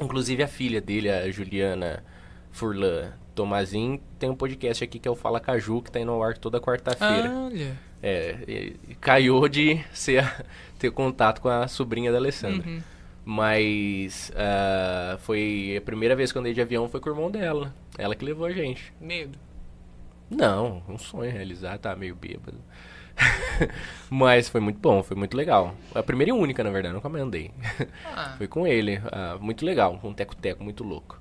Inclusive a filha dele, a Juliana Furlan Tomazin, tem um podcast aqui que é o Fala Caju, que tá indo ao ar toda quarta-feira.
Olha.
É, caiu de ser ter contato com a sobrinha da Alessandra.
Uhum.
Mas ah, foi a primeira vez que eu andei de avião foi com o irmão dela. Ela que levou a gente.
Medo.
Não, um sonho realizar, tá meio bêbado. Mas foi muito bom, foi muito legal. A primeira e única, na verdade, nunca mais andei.
Ah,
Foi com ele, ah, muito legal, um teco-teco muito louco.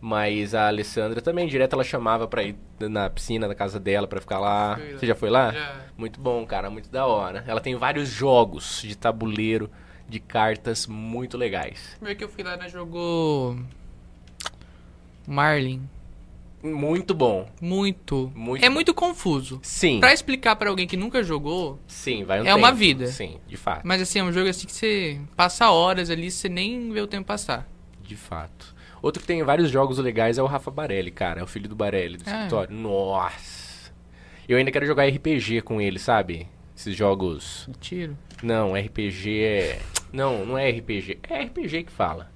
Mas a Alessandra também, direto ela chamava pra ir na piscina da casa dela pra ficar lá.
Fui.
Você já foi lá?
Já.
Muito bom, cara, muito da hora. Ela tem vários jogos de tabuleiro, de cartas muito legais.
Primeiro que eu fui lá, né, jogou... Marlin.
Muito bom.
Muito.
Muito
é
bom.
muito confuso.
Sim.
Pra explicar pra alguém que nunca jogou,
Sim, vai um
É uma
tempo.
vida.
Sim, de fato.
mas assim, é um jogo assim que você passa horas ali, você nem vê o tempo passar.
De fato. Outro que tem vários jogos legais é o Rafa Barelli, cara. É o filho do Barelli, do
É.
escritório. Nossa. Eu ainda quero jogar RPG com ele, sabe? Esses jogos.
Tiro.
Não, RPG é. Não, não é RPG. É RPG que fala.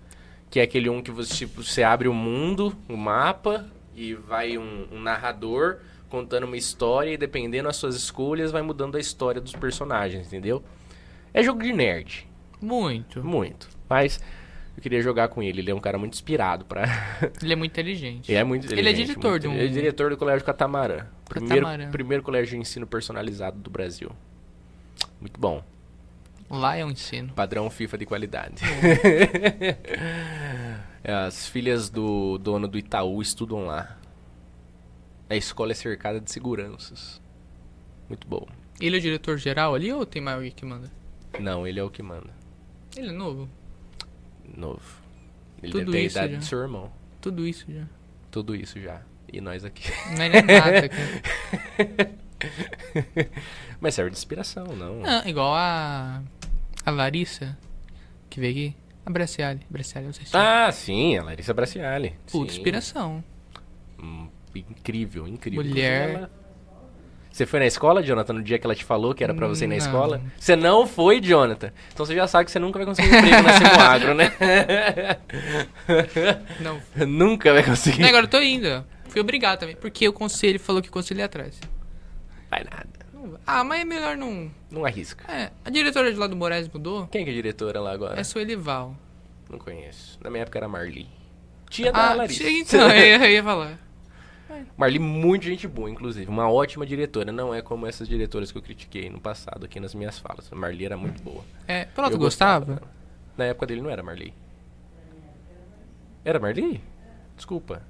Que é aquele um que você, tipo, você abre o mundo, o mapa, e vai um, um narrador contando uma história, e dependendo das suas escolhas, vai mudando a história dos personagens, entendeu? É jogo de nerd.
Muito.
Muito. Mas eu queria jogar com ele. Ele é um cara muito inspirado pra.
Ele é muito inteligente.
Ele é muito
Ele é
inteligente,
diretor
muito-
de um-
Ele é diretor do Colégio Catamarã. Primeiro,
Catamarã.
primeiro colégio de ensino personalizado do Brasil. Muito bom.
Lá é um ensino.
Padrão FIFA de qualidade. É, As filhas do dono do Itaú estudam lá. A escola é cercada de seguranças. Muito bom.
Ele é o diretor geral ali ou tem mais alguém que manda?
Não, ele é o que manda.
Ele é novo.
Novo. Ele
Tudo
deve ter a idade
já.
do seu irmão.
Tudo isso já.
Tudo isso já. E nós aqui.
Não é nem nada, cara.
Mas serve de inspiração, não.
Não, igual a. A Larissa, que veio aqui. A Braciale. Braciale, eu sei se
Ah, sim, a Larissa Braciali.
Puta,
Sim.
inspiração.
Hum, incrível, incrível.
Mulher.
Ela- Você foi na escola, Jonathan, no dia que ela te falou que era pra você ir na
Não.
escola? Você não foi, Jonathan. Então você já sabe que você nunca vai conseguir emprego na Simuagro, né?
Não.
nunca vai conseguir.
Não, agora eu tô indo. Fui obrigado também. Porque o conselho falou que o conselho ia atrás.
Vai nada.
Ah, mas é melhor não.
Não arrisca.
É, a diretora de lá do Moraes mudou.
Quem que é a diretora lá agora?
É Sueli Val.
Não conheço. Na minha época era Marli. Tia da
Ah,
Larissa.
tia, então, eu ia, eu ia falar.
Marli, muito gente boa, inclusive. Uma ótima diretora. Não é como essas diretoras que eu critiquei no passado aqui nas minhas falas. Marli era muito boa.
É,
Eu
gostava?
dela. Na época dele não era Marli. Era Marli? Desculpa.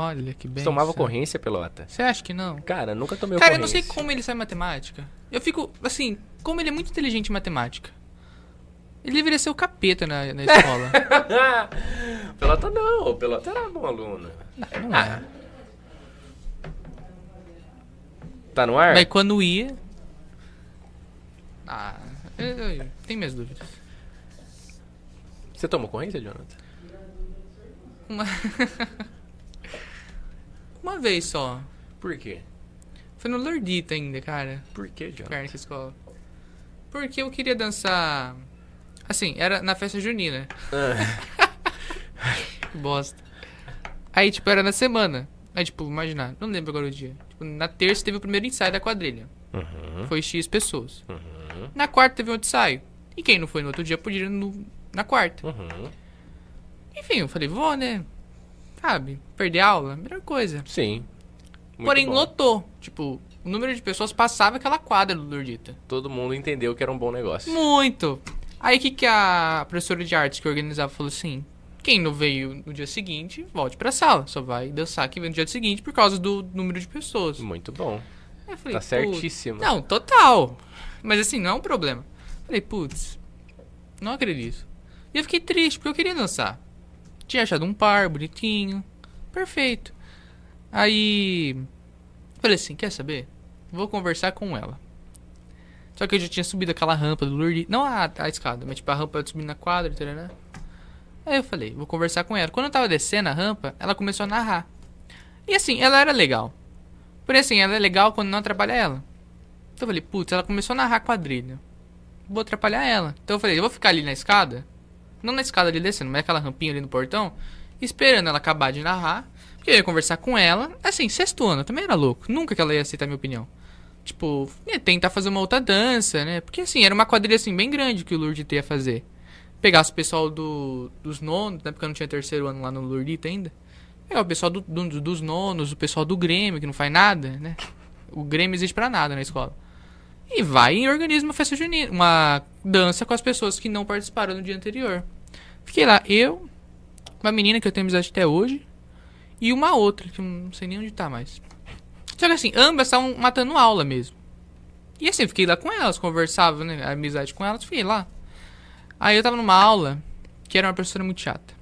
Olha que bem.
Você tomava ocorrência, pelota?
Você acha que não?
Cara, nunca tomei
Cara, eu não
ocorrência.
sei como ele sabe matemática. Eu fico, assim, como ele é muito inteligente em matemática. Ele deveria ser o capeta na, na escola.
pelota não, o pelota era bom aluno.
não é.
Tá no ar?
Mas quando ia. Ah, eu, eu, tenho minhas dúvidas.
Você toma ocorrência, Jonathan?
Uma... Uma vez só.
Por quê?
Foi no Lordita ainda, cara.
Por quê, Jonathan?
Cara, nessa escola. Porque eu queria dançar. Assim, era na festa junina.
Ah,
Que bosta. Aí, tipo, era na semana. Aí, tipo, imaginar, não lembro agora o dia. Tipo, na terça teve o primeiro ensaio da quadrilha.
Uhum,
Foi X pessoas.
uhum,
Na quarta teve outro ensaio. E quem não foi no outro dia podia ir no, na quarta.
uhum.
Enfim, eu falei, vou, né? Sabe, perder aula, melhor coisa.
Sim.
Porém,
bom.
lotou. Tipo, o número de pessoas passava aquela quadra do Lurdita.
Todo mundo entendeu que era um bom negócio.
Muito. Aí o que, que a professora de artes que organizava falou assim: quem não veio no dia seguinte, volte pra sala. Só vai dançar quem veio no dia seguinte por causa do número de pessoas.
Muito bom.
Aí eu falei,
Tá certíssimo.
Não, total. Mas assim, não é um problema. Falei, putz, não acredito. E eu fiquei triste, porque eu queria dançar. Tinha achado um par bonitinho. Perfeito. Aí. Falei assim, quer saber? Vou conversar com ela. Só que eu já tinha subido aquela rampa do Lourdes. Não a, a escada, mas tipo a rampa de subir na quadra, né? Aí eu falei, vou conversar com ela. Quando eu tava descendo a rampa, ela começou a narrar. E assim, ela era legal. Porém assim, ela é legal quando não atrapalha ela. Então eu falei, putz, ela começou a narrar quadrilha. Vou atrapalhar ela. Então eu falei, eu vou ficar ali na escada. Não na escada ali descendo, mas aquela rampinha ali no portão. Esperando ela acabar de narrar. Porque eu ia conversar com ela. Assim, sexto ano, também era louco. Nunca que ela ia aceitar minha opinião. Tipo, ia tentar fazer uma outra dança, né? Porque assim, era uma quadrilha assim bem grande que o Lourdes ia fazer. Pegasse o pessoal do, dos nonos, né? Porque eu não tinha terceiro ano lá no Lourdita ainda. Pegar o pessoal do- do- dos nonos, o pessoal do Grêmio, que não faz nada, né? O Grêmio existe pra nada na escola. E vai e organiza uma festa junina, uma dança com as pessoas que não participaram no dia anterior. Fiquei lá, eu, Uma menina que eu tenho amizade até hoje. E uma outra, que não sei nem onde tá mais. Só que assim, ambas estavam matando aula mesmo. E assim, fiquei lá com elas, conversava, né? Amizade com elas, fiquei lá. Aí eu tava numa aula que era uma professora muito chata.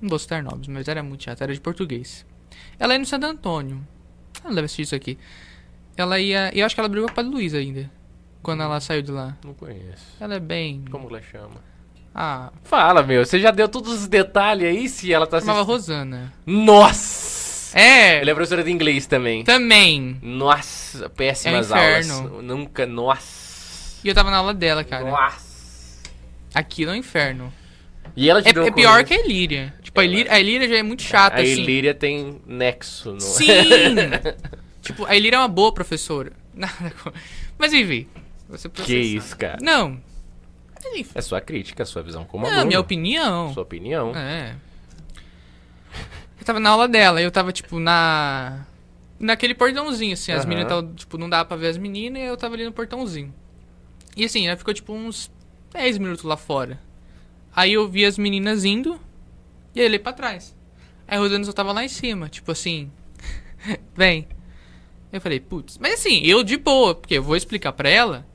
Não vou citar nomes, mas era muito chata, era de português. Ela ia no Santo Antônio. Ela deve assistir isso aqui. Ela ia. Eu acho que ela brigou com a Padre Luiz ainda. Quando ela saiu de lá.
Não conheço.
Ela é bem.
Como ela chama?
Ah,
Fala, meu. Você já deu todos os detalhes aí se ela tá
chamava
assistindo.
Rosana.
Nossa!
É!
Ela é professora de inglês também.
Também.
Nossa, péssimas
É um inferno.
aulas. Nunca, nossa.
E eu tava na aula dela, cara.
Nossa.
Aquilo é um inferno.
E ela te
É, é pior que a Ilíria. Tipo, a Ilíria, a Ilíria já é muito chata,
A
assim.
Ilíria tem nexo no.
Sim! tipo, a Ilíria é uma boa professora. Nada Mas enfim. Você
que isso, cara.
Não. Mas, enfim.
É sua crítica, sua visão como
Não,
aluno.
minha opinião.
Sua opinião.
É. Eu tava na aula dela, eu tava, tipo, na. Naquele portãozinho, assim. As meninas estavam, tipo, não dava pra ver as meninas e eu tava ali no portãozinho. E assim, ela ficou, tipo, uns 10 minutos lá fora. Aí eu vi as meninas indo e eu olhei pra trás. Aí a Rosana só tava lá em cima, tipo assim. Vem. Eu falei, putz. Mas assim, eu de boa, porque eu vou explicar pra ela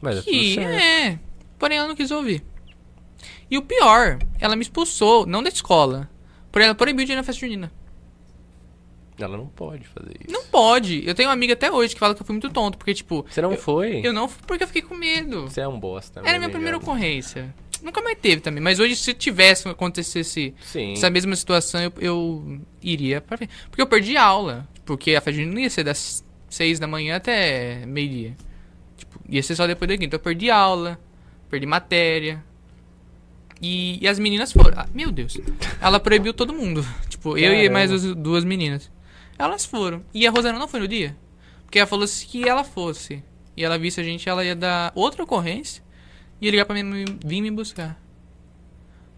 Mas é
que
certo.
é. Porém, ela não quis ouvir. E o pior, ela me expulsou, não da escola. Porém, ela proibiu de ir na festa junina.
Ela não pode fazer isso.
Não pode. Eu tenho uma amiga até hoje que fala que eu fui muito tonto, porque, tipo.
Você não
eu,
foi?
Eu não fui porque eu fiquei com medo.
Você é um bosta.
Era a minha primeira ocorrência. Nunca mais teve também. Mas hoje, se tivesse acontecesse
Sim.
essa mesma situação, eu, eu iria pra frente. Porque eu perdi aula. Porque a festa junina ia ser das seis da manhã até meio-dia. Tipo, ia ser só depois daqui. Então eu perdi aula, perdi matéria. E, e as meninas foram. Ah, meu Deus. Ela proibiu todo mundo. Tipo, eu e mais as duas meninas. Elas foram. E a Rosana não foi no dia. Porque ela falou assim que ela fosse. E ela visse a gente, ela ia dar outra ocorrência. E ia ligar pra mim vir me buscar.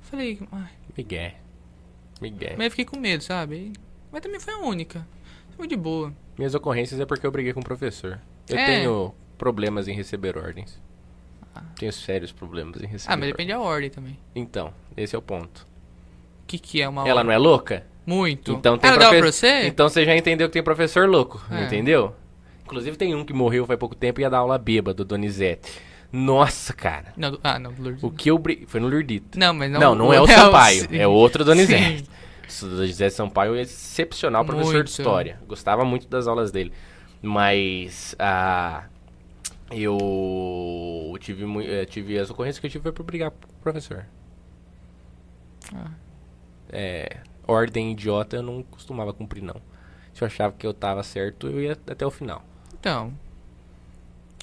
Falei, ai,
Miguel. Miguel.
mas eu fiquei com medo, sabe? Mas também foi a única. Foi de boa.
Minhas ocorrências é porque eu briguei com o professor. Eu
É.
tenho problemas em receber ordens. Tenho sérios problemas em receber
Ah, mas
ordens.
depende da ordem também.
Então, esse é o ponto.
O que, que é uma
Ela
ordem?
não é louca?
Muito.
Então tem
Ela
profe-
pra você?
Então você já entendeu que tem professor louco,
É.
entendeu? Inclusive tem um que morreu faz pouco tempo e ia dar aula bêbado, Donizete. Nossa, cara.
Não, ah, não, do Lourdes.
O que eu briguei... Foi no Lurdito.
Não, mas não...
Não, não, é o Sampaio.
sim.
É outro Donizete.
Sim.
O Donizete Sampaio é excepcional professor
Muito.
de história. Gostava muito das aulas dele. Mas ah, eu tive, eh, tive as ocorrências que eu tive foi por brigar com o professor.
Ah.
É, ordem idiota eu não costumava cumprir, não. Se eu achava que eu tava certo, eu ia até o final.
Então.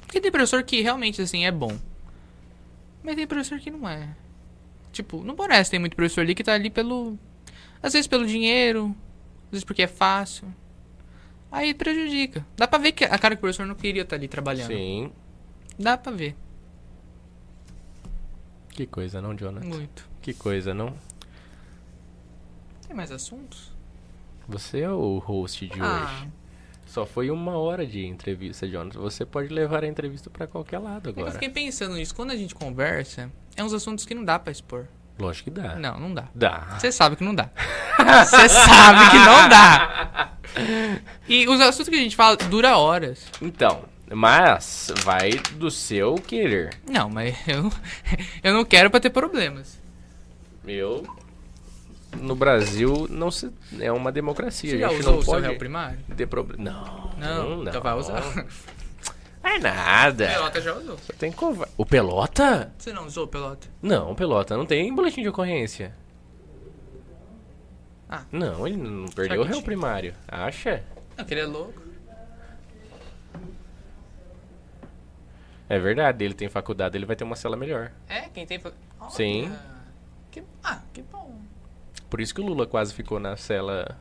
Porque tem professor que realmente, assim, é bom. Mas tem professor que não é. Tipo, não parece tem muito professor ali que tá ali pelo... Às vezes pelo dinheiro, às vezes porque é fácil. Aí prejudica. Dá pra ver que a cara que o professor não queria estar ali trabalhando.
Sim.
Dá pra ver.
Que coisa, não, Jonathan?
Muito.
Que coisa, não?
Tem mais assuntos?
Você é o host de
Ah,
hoje. Só foi uma hora de entrevista, Jonathan. Você pode levar a entrevista pra qualquer lado
é que eu
agora.
fiquei pensando nisso. Quando a gente conversa, é uns assuntos que não dá pra expor.
Lógico que dá.
Não, não dá.
Dá.
Você sabe que não dá. Você sabe que não dá. E os assuntos que a gente fala dura horas.
Então, mas vai do seu querer.
Não, mas eu, eu não quero pra ter problemas.
Eu no Brasil não se é uma democracia,
Você
a
já
gente
usou
não
o seu
pode
réu primário?
ter problema. Não,
Não,
não,
então vai usar.
É nada.
Pelota já usou.
Só tem. O pelota?
Você não usou pelota?
Não, pelota não tem boletim de ocorrência.
Ah.
Não, ele não perdeu o réu
tinha?
primário. Acha?
Não, que ele é louco.
É verdade, ele tem faculdade, ele vai ter uma cela melhor.
É, quem tem... fa-
Sim.
Que... Ah, que bom.
Por isso que o Lula quase ficou na cela.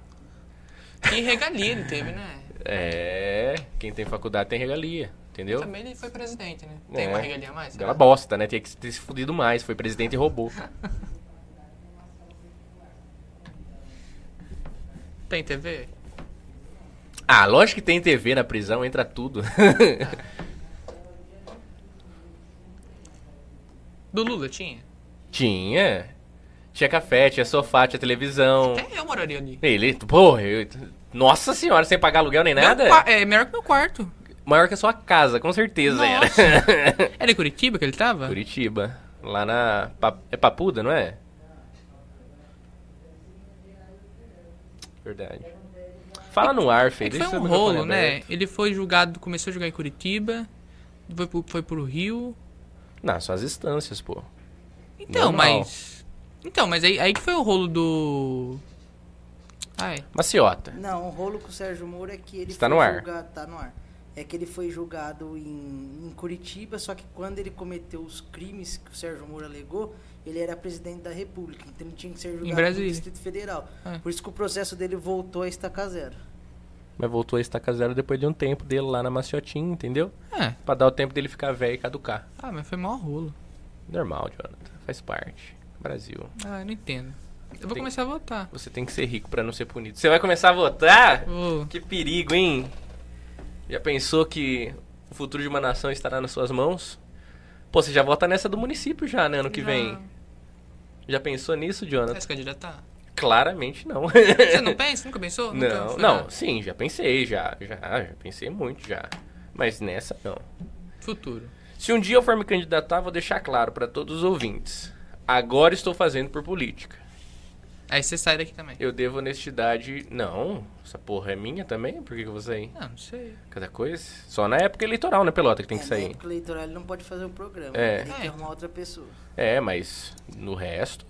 Que regalia ele teve, né?
É, quem tem faculdade tem regalia, entendeu?
Também ele foi presidente, né? Tem
É.
uma regalia a mais?
Aquela bosta, né? Tinha que ter se fudido mais. Foi presidente e roubou.
Tem TV?
Ah, lógico que tem TV na prisão, entra tudo.
Do Lula tinha?
tinha. Tinha café, tinha sofá, tinha televisão.
Até eu moraria ali.
Ele, porra, eu- nossa senhora, sem pagar aluguel nem nada?
Meu qua- é melhor que meu quarto.
Maior que a sua casa, com certeza
Nossa.
era.
Era em Curitiba que ele tava?
Curitiba. Lá na. É Papuda, não é? Verdade. Fala no ar,
É
Fê. deixa
foi um rolo, né?
aberto.
Ele foi julgado, começou a jogar em Curitiba, foi pro, foi pro Rio.
Não, só as instâncias, pô.
Então,
Normal.
mas. Então, mas aí, aí que foi o rolo do. Ai.
Maciota.
Não, o rolo com o Sérgio Moro é que ele
Está
foi
no ar.
julgado. Tá no ar. É que ele foi julgado em, em Curitiba, só que quando ele cometeu os crimes que o Sérgio Moro alegou, ele era presidente da República, então ele tinha que ser julgado
Brasília.
no Distrito Federal.
É.
Por isso que o processo dele voltou a estacar zero.
Mas voltou a estaca zero depois de um tempo dele lá na Maciotinha, entendeu?
É.
Pra dar o tempo dele ficar velho e caducar.
Ah, mas foi maior rolo.
Normal, Jonathan. Faz parte. Brasil.
Ah, eu não entendo. Eu vou
Tem-
começar a votar.
Você tem que ser rico pra não ser punido. Você vai começar a votar?
Vou.
Que perigo, hein? Já pensou que o futuro de uma nação estará nas suas mãos? Pô, você já vota nessa do município já, né? Ano que vem. Já pensou nisso,
Vai
Jonathan?
se candidatar?
Claramente não.
Você não pensa? Nunca pensou? Nunca
não, não, sim, já pensei, já, já, já pensei muito já. Mas nessa não.
Futuro.
Se um dia eu for me candidatar, vou deixar claro pra todos os ouvintes. Agora estou fazendo por política.
Aí você sai daqui também.
Eu devo honestidade. Não, essa porra é minha também? Por que, que eu vou sair?
Não, não sei.
Cada coisa? Só na época eleitoral, né, Pelota, que tem
É,
que
Na
sair.
época eleitoral ele não pode fazer o programa,
É.
ele tem que
É.
arrumar outra pessoa.
É, mas no resto.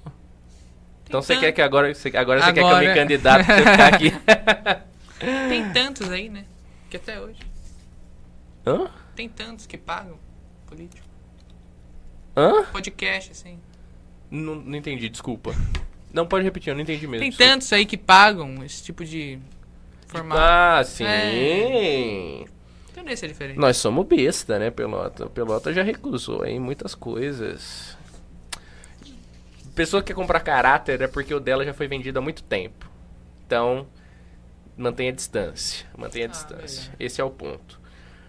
Então
Tem
você quer que agora. Você, agora você quer que eu me
Agora-
candidato pra você ficar aqui.
Tem tantos aí, né? Que até hoje.
Hã?
Tem tantos que pagam político.
Hã?
Podcast, assim.
Não, não entendi, desculpa. Não pode repetir, eu não entendi mesmo.
Tem
desculpa.
tantos aí que pagam esse tipo de formato.
Ah, sim.
É. Então esse é diferente.
Nós somos besta, né, Pelota? O Pelota já recusou aí muitas coisas. Pessoa que quer comprar caráter é porque o dela já foi vendido há muito tempo. Então, mantenha a distância. Mantenha a
Ah,
distância. Esse é o ponto.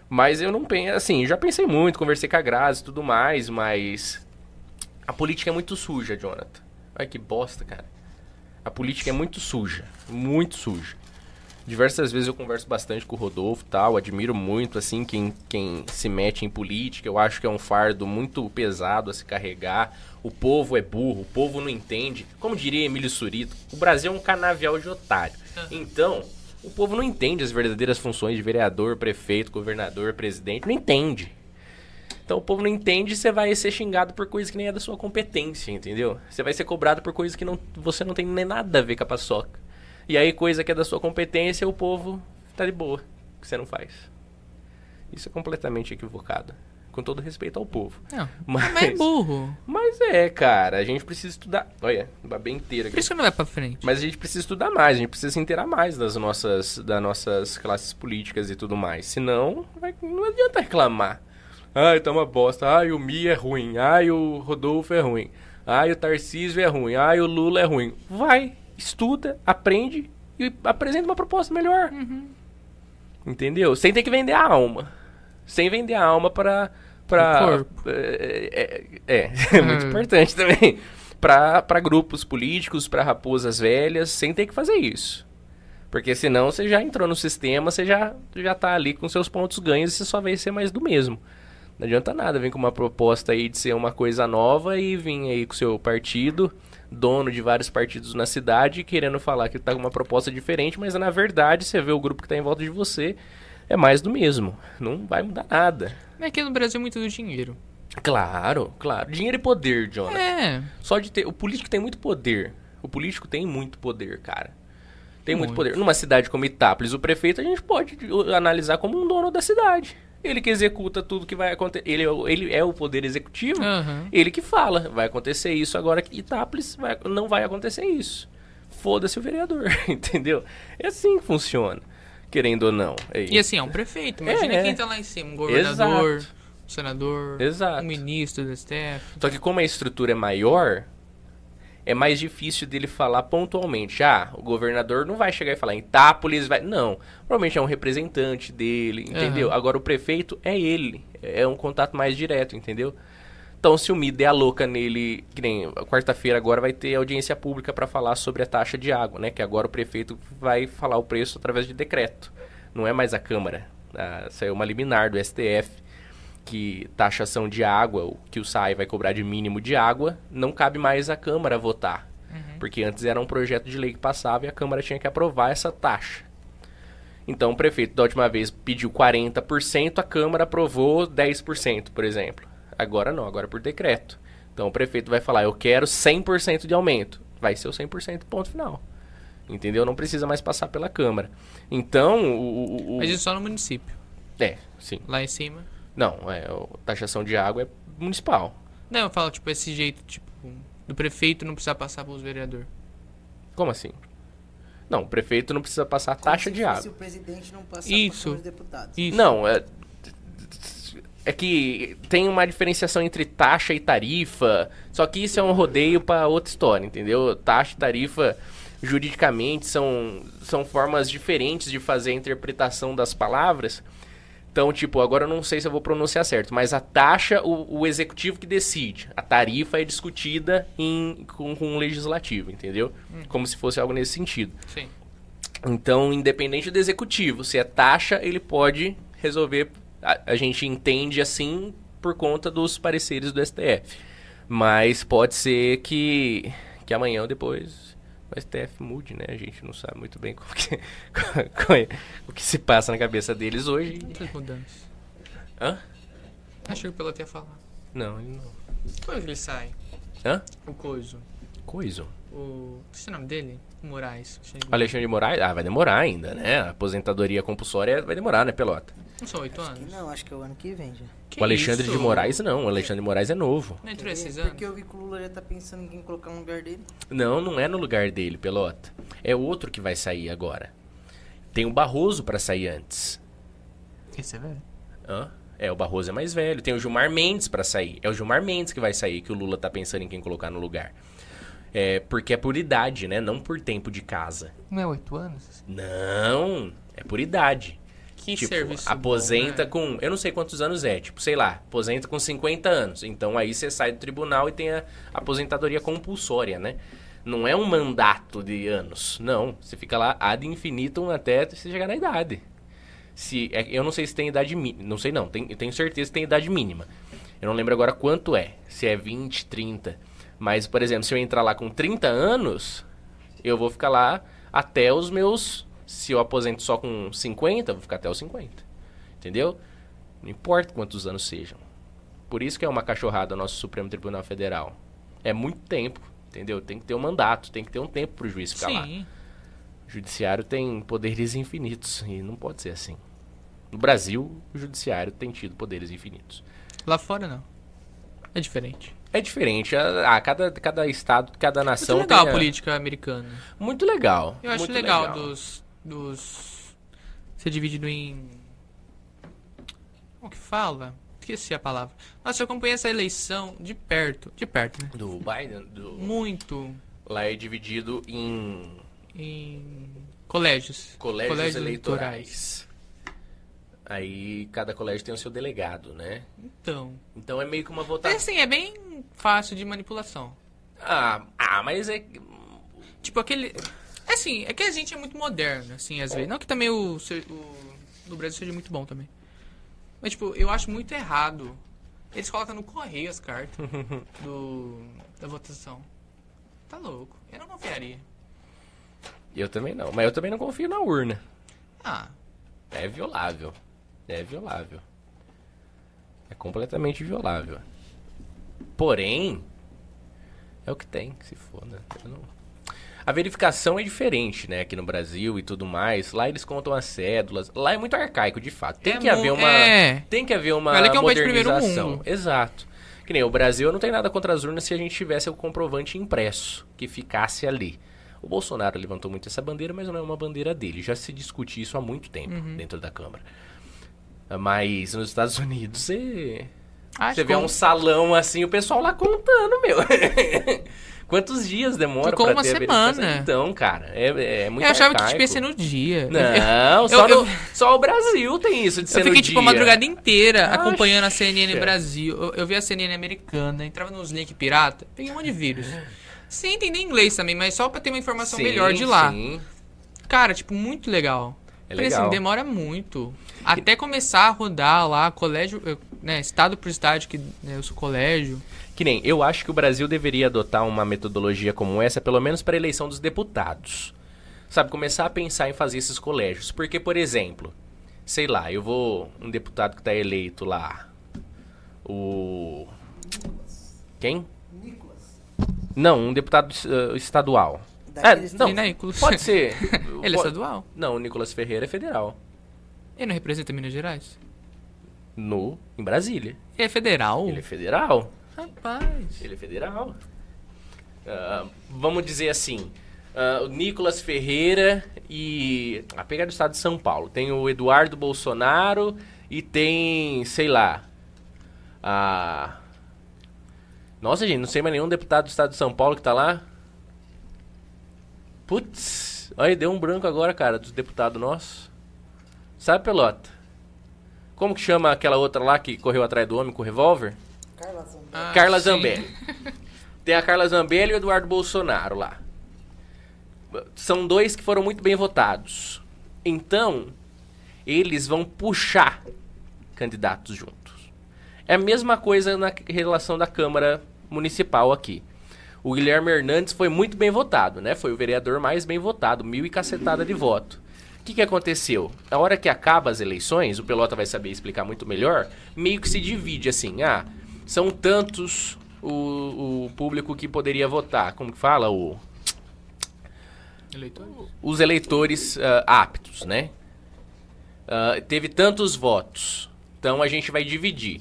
Mas eu não penso. Assim, já pensei muito, conversei com a Grazi e tudo mais, mas. A política é muito suja, Jonathan. Ai, que bosta, cara. A política é muito suja. Muito suja. Diversas vezes eu converso bastante com o Rodolfo e tal, admiro muito, assim, quem, quem se mete em política. Eu acho que é um fardo muito pesado a se carregar. O povo é burro, o povo não entende. Como diria Emílio Surito, o Brasil é um canavial de otário. Então, o povo não entende as verdadeiras funções de vereador, prefeito, governador, presidente. Não entende. Então o povo não entende e você vai ser xingado por coisas que nem é da sua competência, entendeu? Você vai ser cobrado por coisas que não, você não tem nem nada a ver com a paçoca. E aí, coisa que é da sua competência, o povo tá de boa, que você não faz. Isso é completamente equivocado. Com todo respeito ao povo.
Não.
Mas,
Mas é burro.
mas é, cara, a gente precisa estudar. Olha, babei inteira
Por
aqui.
isso que não vai pra frente.
Mas a gente precisa estudar mais, a gente precisa se inteirar mais das nossas, das nossas classes políticas e tudo mais. Senão, vai- não adianta reclamar. Ai, tá uma bosta. Ai, o Mi é ruim. Ai, o Rodolfo é ruim. Ai, o Tarcísio é ruim. Ai, o Lula é ruim. Vai, estuda, aprende e apresenta uma proposta melhor. Entendeu? Sem ter que vender a alma. Sem vender a alma para para é, é, é, é muito
Hum.
importante também para grupos políticos, para raposas velhas, sem ter que fazer isso. Porque senão você já entrou no sistema, você já já tá ali com seus pontos ganhos e você só vai ser mais do mesmo. Não adianta nada vir com uma proposta aí de ser uma coisa nova e vir aí com o seu partido, dono de vários partidos na cidade, querendo falar que tá com uma proposta diferente, mas na verdade você vê o grupo que tá em volta de você, é mais do mesmo. Não vai mudar nada.
Mas aqui no Brasil é muito do dinheiro.
Claro, claro. Dinheiro e poder, Jonathan.
É.
Só de ter. O político tem muito poder. O político tem muito poder, cara. Tem muito,
Muito.
poder. Numa cidade como Itápolis, o prefeito a gente pode analisar como um dono da cidade. Ele que executa tudo que vai acontecer. Ele, é o- ele é o poder executivo.
Aham.
Ele que fala, vai acontecer isso agora que Itápolis vai- não vai acontecer isso. Foda-se o vereador, entendeu? É assim que funciona, querendo ou não. É
E assim, é um prefeito. Imagina
É, é.
quem tá lá em cima. Um governador,
Exato.
um senador,
Exato.
um ministro do STF.
Só que como a estrutura é maior, é mais difícil dele falar pontualmente. Ah, o governador não vai chegar e falar em Itápolis, vai. Não. Provavelmente é um representante dele, entendeu?
Aham.
Agora o prefeito é ele. É um contato mais direto, entendeu? Então, se o Mi der a louca nele, que nem quarta-feira agora vai ter audiência pública para falar sobre a taxa de água, né? Que agora o prefeito vai falar o preço através de decreto. Não é mais a Câmara. Ah, saiu uma liminar do STF que taxação de água, o que o SAI vai cobrar de mínimo de água, não cabe mais à Câmara votar. Porque antes era um projeto de lei que passava e a Câmara tinha que aprovar essa taxa. Então o prefeito da última vez pediu 40%, a Câmara aprovou 10%, por exemplo. Agora não, agora é por decreto. Então o prefeito vai falar, eu quero 100% de aumento. Vai ser o 100% ponto final. Entendeu? Não precisa mais passar pela Câmara. Então, o... o- o-
Mas isso só no município.
É, sim.
Lá em cima.
Não, é, o- taxação de água é municipal.
Não, eu falo, tipo, esse jeito, tipo, do prefeito não precisar passar pelos vereadores.
Como assim? Não, o prefeito não precisa passar taxa
se
de água.
o presidente não passar
Isso.
deputados.
Isso.
Não, é. É que tem uma diferenciação entre taxa e tarifa, só que isso é um rodeio para outra história, entendeu? Taxa e tarifa, juridicamente, são, são formas diferentes de fazer a interpretação das palavras. Então, tipo, agora eu não sei se eu vou pronunciar certo, mas a taxa, o, o executivo que decide. A tarifa é discutida em, com, com o legislativo, entendeu? Como se fosse algo nesse sentido.
Sim.
Então, independente do executivo, se é taxa, ele pode resolver. A, a gente entende assim por conta dos pareceres do STF. Mas pode ser que, que amanhã ou depois o STF mude, né? A gente não sabe muito bem como que, qual é- o que se passa na cabeça deles hoje.
Muitas mudanças.
Hã?
Acho que o piloto ia falar.
Não, ele não.
Quando que ele sai?
Hã?
O Coiso.
Coisa.
O. Esqueci o nome dele? O Moraes.
Alexandre de Moraes? Ah, vai demorar ainda, né? A aposentadoria compulsória vai demorar, né, Pelota?
Não são oito
Que
anos?
não, acho que é o ano que vem já.
Que
o Alexandre
isso?
de Moraes não. O Alexandre de Moraes é novo.
Não entrou esses anos?
Porque eu vi que o Lula já tá pensando em quem colocar no lugar dele.
Não, não é no lugar dele, Pelota. É outro que vai sair agora. Tem o Barroso pra sair antes.
Esse é velho.
Hã? É, o Barroso é mais velho. Tem o Gilmar Mendes pra sair. É o Gilmar Mendes que vai sair, que o Lula tá pensando em quem colocar no lugar. É, porque é por idade, né? Não por tempo de casa.
Não é oito anos?
Não, é por idade.
Que
tipo,
serviço
aposenta
bom, né?
com. Eu não sei quantos anos é. Tipo, sei lá, aposenta com 50 anos. Então aí você sai do tribunal e tem a aposentadoria compulsória, né? Não é um mandato de anos. Não. Você fica lá ad infinitum até você chegar na idade. Se, é- eu não sei se tem idade mínima. Não sei não. Tem, eu tenho certeza que tem idade mínima. Eu não lembro agora quanto é. Se é 20, 30. Mas, por exemplo, se eu entrar lá com 30 anos, eu vou ficar lá até os meus. Se eu aposento só com 50, eu vou ficar até os 50. Entendeu? Não importa quantos anos sejam. Por isso que é uma cachorrada o nosso Supremo Tribunal Federal. É muito tempo, entendeu? Tem que ter um mandato, tem que ter um tempo pro juiz ficar lá.
Sim.
O judiciário tem poderes infinitos e não pode ser assim. No Brasil, o judiciário tem tido poderes infinitos.
Lá fora não. É diferente.
É diferente. A, a cada, cada estado, cada nação
Muito legal
tem
a
a-
política americana.
Muito legal.
Eu acho
muito
legal, dos. Dos. ser dividido em. Como que fala? Esqueci a palavra. Nossa, eu acompanhei essa eleição de perto. De perto, né?
Do Biden, do...
Muito
lá é dividido em
em colégios.
colégios, eleitorais. Aí cada colégio tem o seu delegado, né?
Então.
Então é meio que uma
É
votação.
assim, é bem fácil de manipulação.
Ah, ah, mas é.
Tipo, aquele. É assim, é que a gente é muito moderno, assim, às vezes. Não que também o, o do Brasil seja muito bom também. Mas, tipo, eu acho muito errado. Eles colocam no correio as cartas do, da votação. Tá louco. Eu não confiaria.
Eu também não. Mas eu também não confio na urna.
Ah,
É violável. É violável. É completamente violável. Porém, é o que tem, que se foda. Eu não- A verificação é diferente, né, aqui no Brasil e tudo mais. Lá eles contam as cédulas. Lá é muito arcaico, de fato. Tem
É
que haver uma
é.
tem que haver uma
Olha que é um país de primeiro
modernização.
mundo.
Exato. Que nem o Brasil, não tenho nada contra as urnas se a gente tivesse o comprovante impresso que ficasse ali. O Bolsonaro levantou muito essa bandeira, mas não é uma bandeira dele. Já se discute isso há muito tempo
Uhum.
dentro da Câmara. Mas nos Estados Unidos você, você vê
que
um salão assim, o pessoal lá contando, meu. Quantos dias demora
Ficou
pra
uma
ter a
semana.
Então, cara, é, é muito
Eu achava que
arcaico.
tinha que ser no dia.
Não, só
eu,
no...
eu,
Só o Brasil tem isso de ser
Eu fiquei tipo a
dia.
madrugada inteira acompanhando a CNN Brasil. Eu, eu vi a CNN americana, entrava nos links pirata, peguei um monte de vírus. Sem entender inglês também, mas só pra ter uma informação
Sim,
melhor de lá.
sim.
Cara, tipo, muito legal.
É
assim,
legal.
demora muito. Até começar a rodar lá, colégio, eu- né, estado por estado, que né, eu sou colégio.
Que nem, eu acho que o Brasil deveria adotar uma metodologia como essa, pelo menos para a eleição dos deputados. Sabe, começar a pensar em fazer esses colégios. Porque, por exemplo, sei lá, eu vou. Um deputado que tá eleito lá. O. Quem?
Nicolas.
Não, um deputado eh, estadual.
Daqueles
É, não,
Nicolas.
pode ser.
Ele é estadual.
Não, o Nicolas Ferreira é federal.
Ele não representa Minas Gerais?
No, em Brasília.
Ele é federal?
Ele é federal.
Rapaz.
Ele é federal. Ah, vamos dizer assim, ah, o Nicolas Ferreira e a pegar do estado de São Paulo. Tem o Eduardo Bolsonaro e tem, sei lá, a Nossa, gente, não sei mais nenhum deputado do estado de São Paulo que tá lá. Putz, olha, deu um branco agora, cara, dos deputados nossos. Sabe, Pelota? Como que chama aquela outra lá que correu atrás do homem com o revólver?
Carla Zambelli.
Ah,
Carla
sim.
Zambelli. Tem a Carla Zambelli e o Eduardo Bolsonaro lá. São dois que foram muito bem votados. Então, eles vão puxar candidatos juntos. É a mesma coisa na relação da Câmara Municipal aqui. O Guilherme Hernandes foi muito bem votado, né? Foi o vereador mais bem votado, mil e cacetada de voto. O que, que aconteceu? A hora que acaba as eleições, o Pelota vai saber explicar muito melhor, meio que se divide assim, ah, são tantos o, o público que poderia votar, como que fala? O,
Eleitores?
os eleitores ah, aptos, né? Ah, teve tantos votos, então a gente vai dividir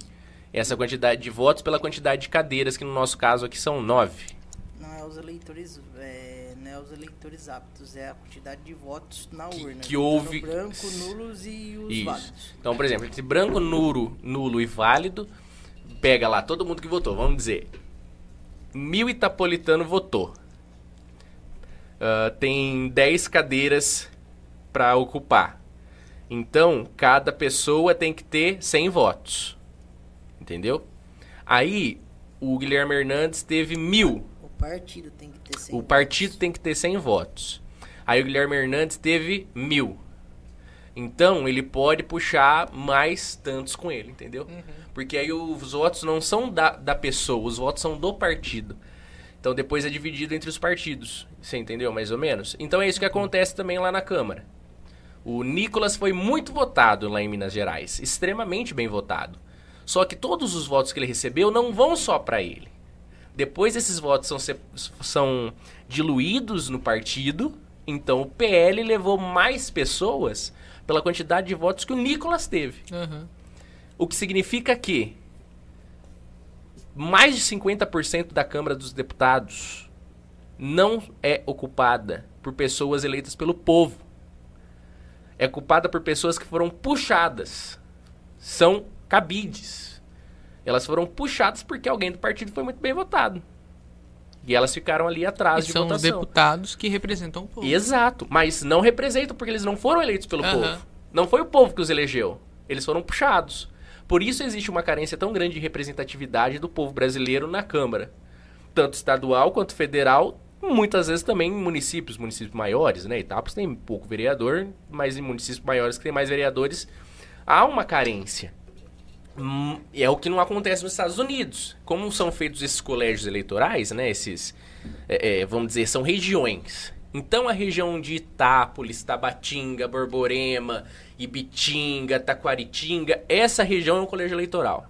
essa quantidade de votos pela quantidade de cadeiras, que no nosso caso aqui são nove.
Não é os eleitores, é, não é os eleitores aptos, é a quantidade de votos na
Que-
urna.
que
juntando
houve-
branco, nulos e os
Isso.
válidos.
Então, por exemplo, entre branco, nulo, nulo e válido, pega lá todo mundo que votou. Vamos dizer, mil itapolitano votou. Ah, tem 10 cadeiras para ocupar. Então, cada pessoa tem que ter 100 votos. Entendeu? Aí, o Guilherme Hernandes teve mil.
O partido tem que ter 100
O partido tem que ter 100 votos. Aí o Guilherme Hernandes teve mil. Então ele pode puxar mais tantos com ele, entendeu? Porque aí os votos não são da, da pessoa, os votos são do partido. Então depois é dividido entre os partidos. Você entendeu mais ou menos? Então é isso que acontece também lá na Câmara. O Nicolas foi muito votado lá em Minas Gerais, extremamente bem votado. Só que todos os votos que ele recebeu não vão só para ele. Depois esses votos são, são diluídos no partido, então o PL levou mais pessoas pela quantidade de votos que o Nicolas teve.
Aham.
O que significa que mais de 50% da Câmara dos Deputados não é ocupada por pessoas eleitas pelo povo. É ocupada por pessoas que foram puxadas. São cabides. Elas foram puxadas porque alguém do partido foi muito bem votado. E elas ficaram ali atrás
E
de
são os
votação.
deputados que representam o povo.
Exato, mas não representam porque eles não foram eleitos pelo
Aham.
povo. Não foi o povo que os elegeu. Eles foram puxados. Por isso existe uma carência tão grande de representatividade do povo brasileiro na Câmara. Tanto estadual quanto federal, muitas vezes também em municípios, municípios maiores, né? Etapas tem pouco vereador, mas em municípios maiores que tem mais vereadores, há uma carência. Hum, é o que não acontece nos Estados Unidos. Como são feitos esses colégios eleitorais, né? Esses, é, é, vamos dizer, são regiões. Então a região de Itápolis, Tabatinga, Borborema, Ibitinga, Taquaritinga, essa região é um colégio eleitoral.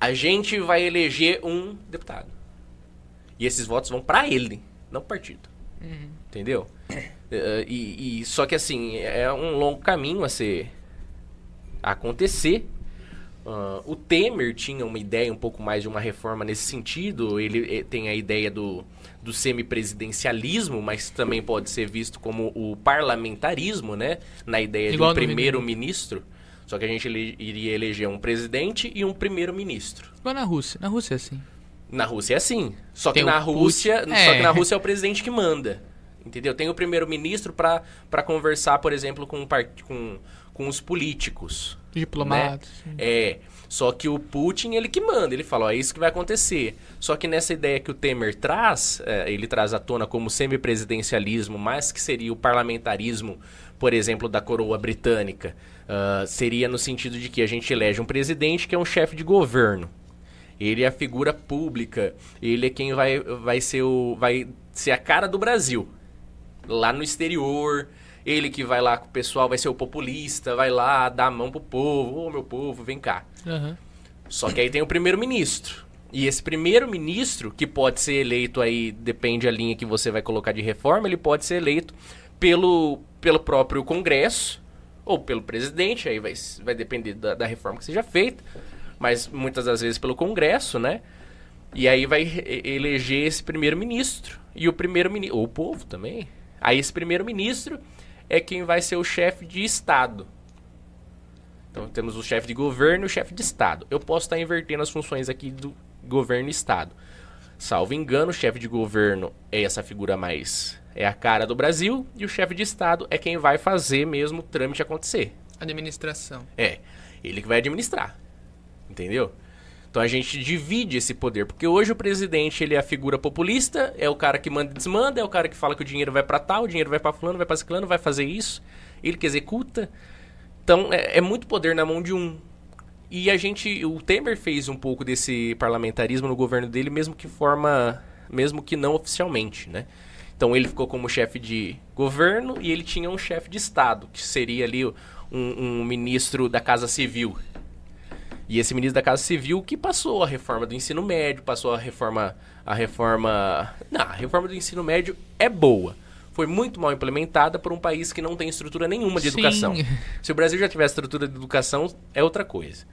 A gente vai eleger um deputado. E esses votos vão para ele, não pro partido. Entendeu? Eh, e, e- só que assim, é um longo caminho a ser acontecer. Ah, o Temer tinha uma ideia um pouco mais de uma reforma nesse sentido. Ele eh, tem a ideia do, do semipresidencialismo, mas também pode ser visto como o parlamentarismo, né? Na ideia
Igual
de um primeiro-ministro. Só que a gente ele- iria eleger um presidente e um primeiro-ministro.
Igual na Rússia. Na Rússia é assim.
Na Rússia é assim. Só que na
Putin.
Rússia, só
É.
que na Rússia é o presidente que manda. Entendeu? Tem o primeiro-ministro para conversar, por exemplo, com, com, com os políticos.
Diplomatas.
Né? É. Só que o Putin, ele que manda, ele fala, ó, é isso que vai acontecer. Só que nessa ideia que o Temer traz, é, ele traz à tona como semipresidencialismo, mas que seria o parlamentarismo, por exemplo, da coroa britânica, uh, seria no sentido de que a gente elege um presidente que é um chefe de governo. Ele é a figura pública, ele é quem vai, vai, ser, o, vai ser a cara do Brasil. Lá no exterior, ele que vai lá com o pessoal, vai ser o populista, vai lá dar a mão pro povo, ô oh, meu povo, vem cá. Uhum. Só que aí tem o primeiro-ministro. E esse primeiro-ministro, que pode ser eleito aí, depende da linha que você vai colocar de reforma, ele pode ser eleito pelo, pelo próprio Congresso ou pelo presidente, aí vai, vai depender da, da reforma que seja feita, mas muitas das vezes pelo Congresso, né? E aí vai eleger esse primeiro-ministro. E o primeiro-ministro, ou o povo também. Aí esse primeiro-ministro é quem vai ser o chefe de Estado. Então temos o chefe de governo e o chefe de Estado. Eu posso estar invertendo as funções aqui do governo e Estado. Salvo engano, o chefe de governo é essa figura mais. É a cara do Brasil e o chefe de Estado é quem vai fazer mesmo o trâmite acontecer.
Administração.
É. Ele que vai administrar. Entendeu? Então a gente divide esse poder, porque hoje o presidente ele é a figura populista, é o cara que manda e desmanda, é o cara que fala que o dinheiro vai para tal, o dinheiro vai para fulano, vai para ciclano, vai fazer isso, ele que executa. Então é, é, muito poder na mão de um. E a gente, o Temer fez um pouco desse parlamentarismo no governo dele, mesmo que forma, mesmo que não oficialmente, né? Então ele ficou como chefe de governo e ele tinha um chefe de estado, que seria ali um, um ministro da Casa Civil, e esse ministro da Casa Civil que passou a reforma do ensino médio, passou a reforma. A reforma. Não, a reforma do ensino médio é boa. Foi muito mal implementada por um país que não tem estrutura nenhuma de Sim. educação. Se o Brasil já tivesse estrutura de educação, é outra coisa.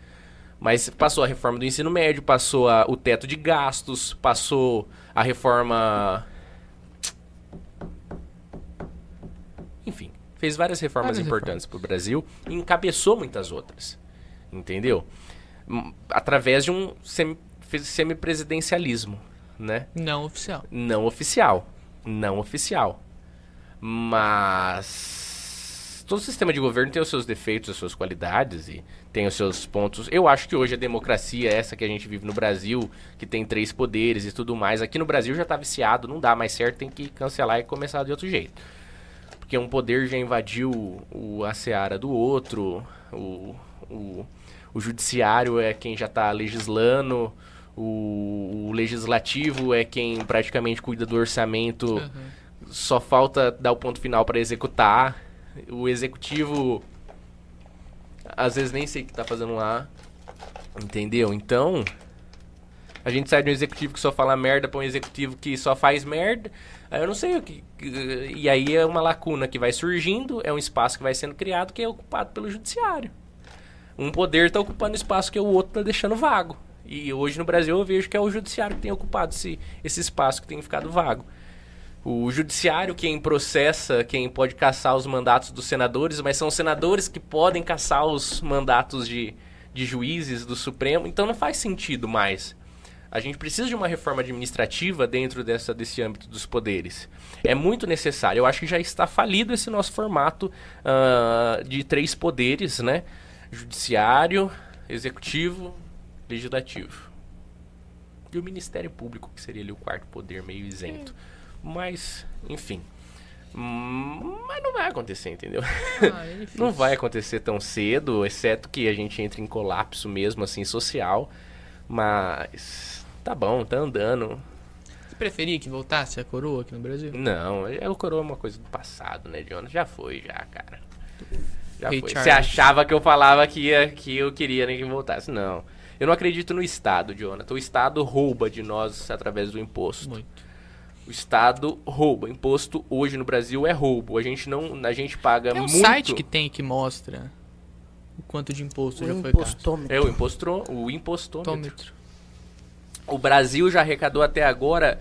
Mas passou a reforma do ensino médio, passou a, o teto de gastos, passou a reforma. Enfim, fez várias reformas várias importantes para o Brasil e encabeçou muitas outras. Entendeu? Através de um semipresidencialismo, né?
Não oficial.
Não oficial. Não oficial. Mas todo sistema de governo tem os seus defeitos, as suas qualidades e tem os seus pontos. Eu acho que hoje a democracia, essa que a gente vive no Brasil, que tem três poderes e tudo mais, aqui no Brasil já está viciado, não dá mais certo, tem que cancelar e começar de outro jeito. Porque um poder já invadiu o, a seara do outro, o, o o judiciário é quem já está legislando, o, o, legislativo é quem praticamente cuida do orçamento, uhum. só falta dar o ponto final para executar. O executivo, às vezes nem sei o que está fazendo lá, entendeu? Então, a gente sai de um executivo que só fala merda para um executivo que só faz merda. Aí eu não sei o que. E aí é uma lacuna que vai surgindo, é um espaço que vai sendo criado que é ocupado pelo judiciário um poder está ocupando espaço que o outro está deixando vago. E hoje no Brasil eu vejo que é o judiciário que tem ocupado esse, esse espaço que tem ficado vago. O judiciário quem processa, quem pode caçar os mandatos dos senadores, mas são os senadores que podem caçar os mandatos de, de juízes do Supremo, então não faz sentido mais. A gente precisa de uma reforma administrativa dentro dessa, desse âmbito dos poderes. É muito necessário. Eu acho que já está falido esse nosso formato uh, de três poderes, né? Judiciário, executivo, legislativo. E o Ministério Público, que seria ali o quarto poder meio isento. Mas, enfim. Mas não vai acontecer, entendeu? Ah, é não vai acontecer tão cedo, exceto que a gente entre em colapso mesmo, assim, social. Mas tá bom, tá andando.
Você preferia que voltasse a coroa aqui no Brasil?
Não, a é, coroa é uma coisa do passado, né, Jonas? Já foi, já, cara. Já foi. Você achava que eu falava que, ia, que eu queria nem que voltasse. Não. Eu não acredito no Estado, Jonathan. O Estado rouba de nós através do imposto. Muito. O Estado rouba. Imposto hoje no Brasil é roubo. A gente não, a gente paga muito. É um
site que tem que mostra o quanto de imposto o já foi gasto.
É o impostro, o impostômetro. O Brasil já arrecadou até agora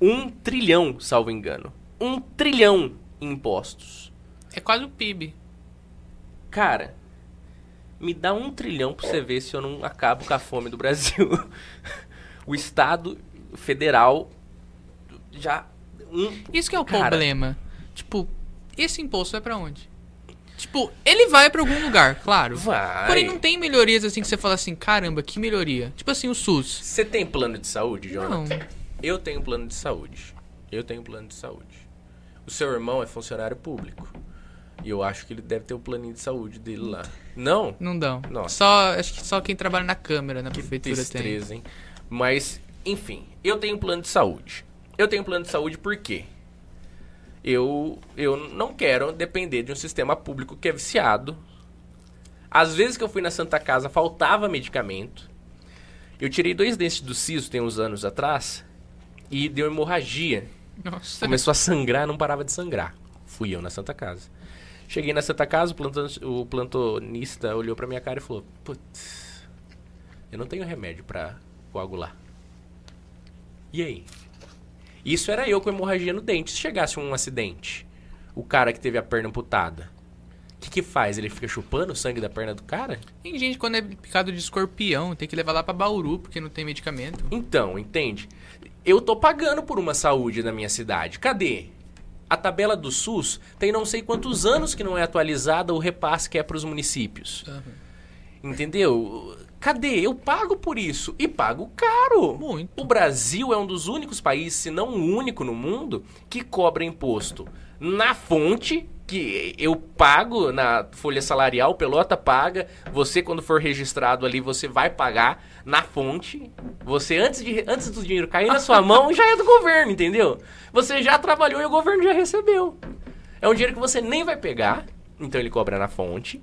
um trilhão, salvo engano. Um trilhão em impostos.
É quase o PIB.
Cara, me dá um trilhão pra você ver se eu não acabo com a fome do Brasil. o Estado federal já.
Um, Isso que é o cara, problema. Tipo, esse imposto vai pra onde? Tipo, ele vai pra algum lugar, claro.
Vai.
Porém, não tem melhorias assim que você fala assim, caramba, que melhoria. Tipo assim, o SUS.
Você tem plano de saúde, Jonathan?
Não.
Eu tenho plano de saúde. Eu tenho plano de saúde. O seu irmão é funcionário público. E eu acho que ele deve ter o planinho de saúde dele lá. Não?
Não dão.
Nossa.
Só, acho que só quem trabalha na câmera, na
Que
prefeitura tem.
destreza, hein? Mas, enfim, eu tenho plano de saúde. Eu tenho plano de saúde por quê? Eu, eu não quero depender de um sistema público que é viciado. Às vezes que eu fui na Santa Casa, faltava medicamento. Eu tirei dois dentes do siso, tem uns anos atrás, e deu hemorragia.
Nossa.
Começou a sangrar, não parava de sangrar. Fui eu na Santa Casa. Cheguei na Santa Casa, o, planton- o plantonista olhou pra minha cara e falou: Putz, eu não tenho remédio pra coagular. E aí? Isso era eu com hemorragia no dente. Se chegasse um acidente, o cara que teve a perna amputada, o que, que faz? Ele fica chupando o sangue da perna do cara?
Tem gente quando é picado de escorpião, tem que levar lá pra Bauru, porque não tem medicamento.
Então, entende? Eu tô pagando por uma saúde na minha cidade. Cadê? A tabela do SUS tem não sei quantos anos que não é atualizada o repasse que é para os municípios. Entendeu? Cadê? Eu pago por isso e pago caro.
Muito.
O Brasil é um dos únicos países, se não o único no mundo, que cobra imposto na fonte, que eu pago na folha salarial, Pelota paga, você quando for registrado ali, você vai pagar na fonte. Você antes de antes do dinheiro cair na sua mão, já é do governo, entendeu? Você já trabalhou e o governo já recebeu. É um dinheiro que você nem vai pegar, então ele cobra na fonte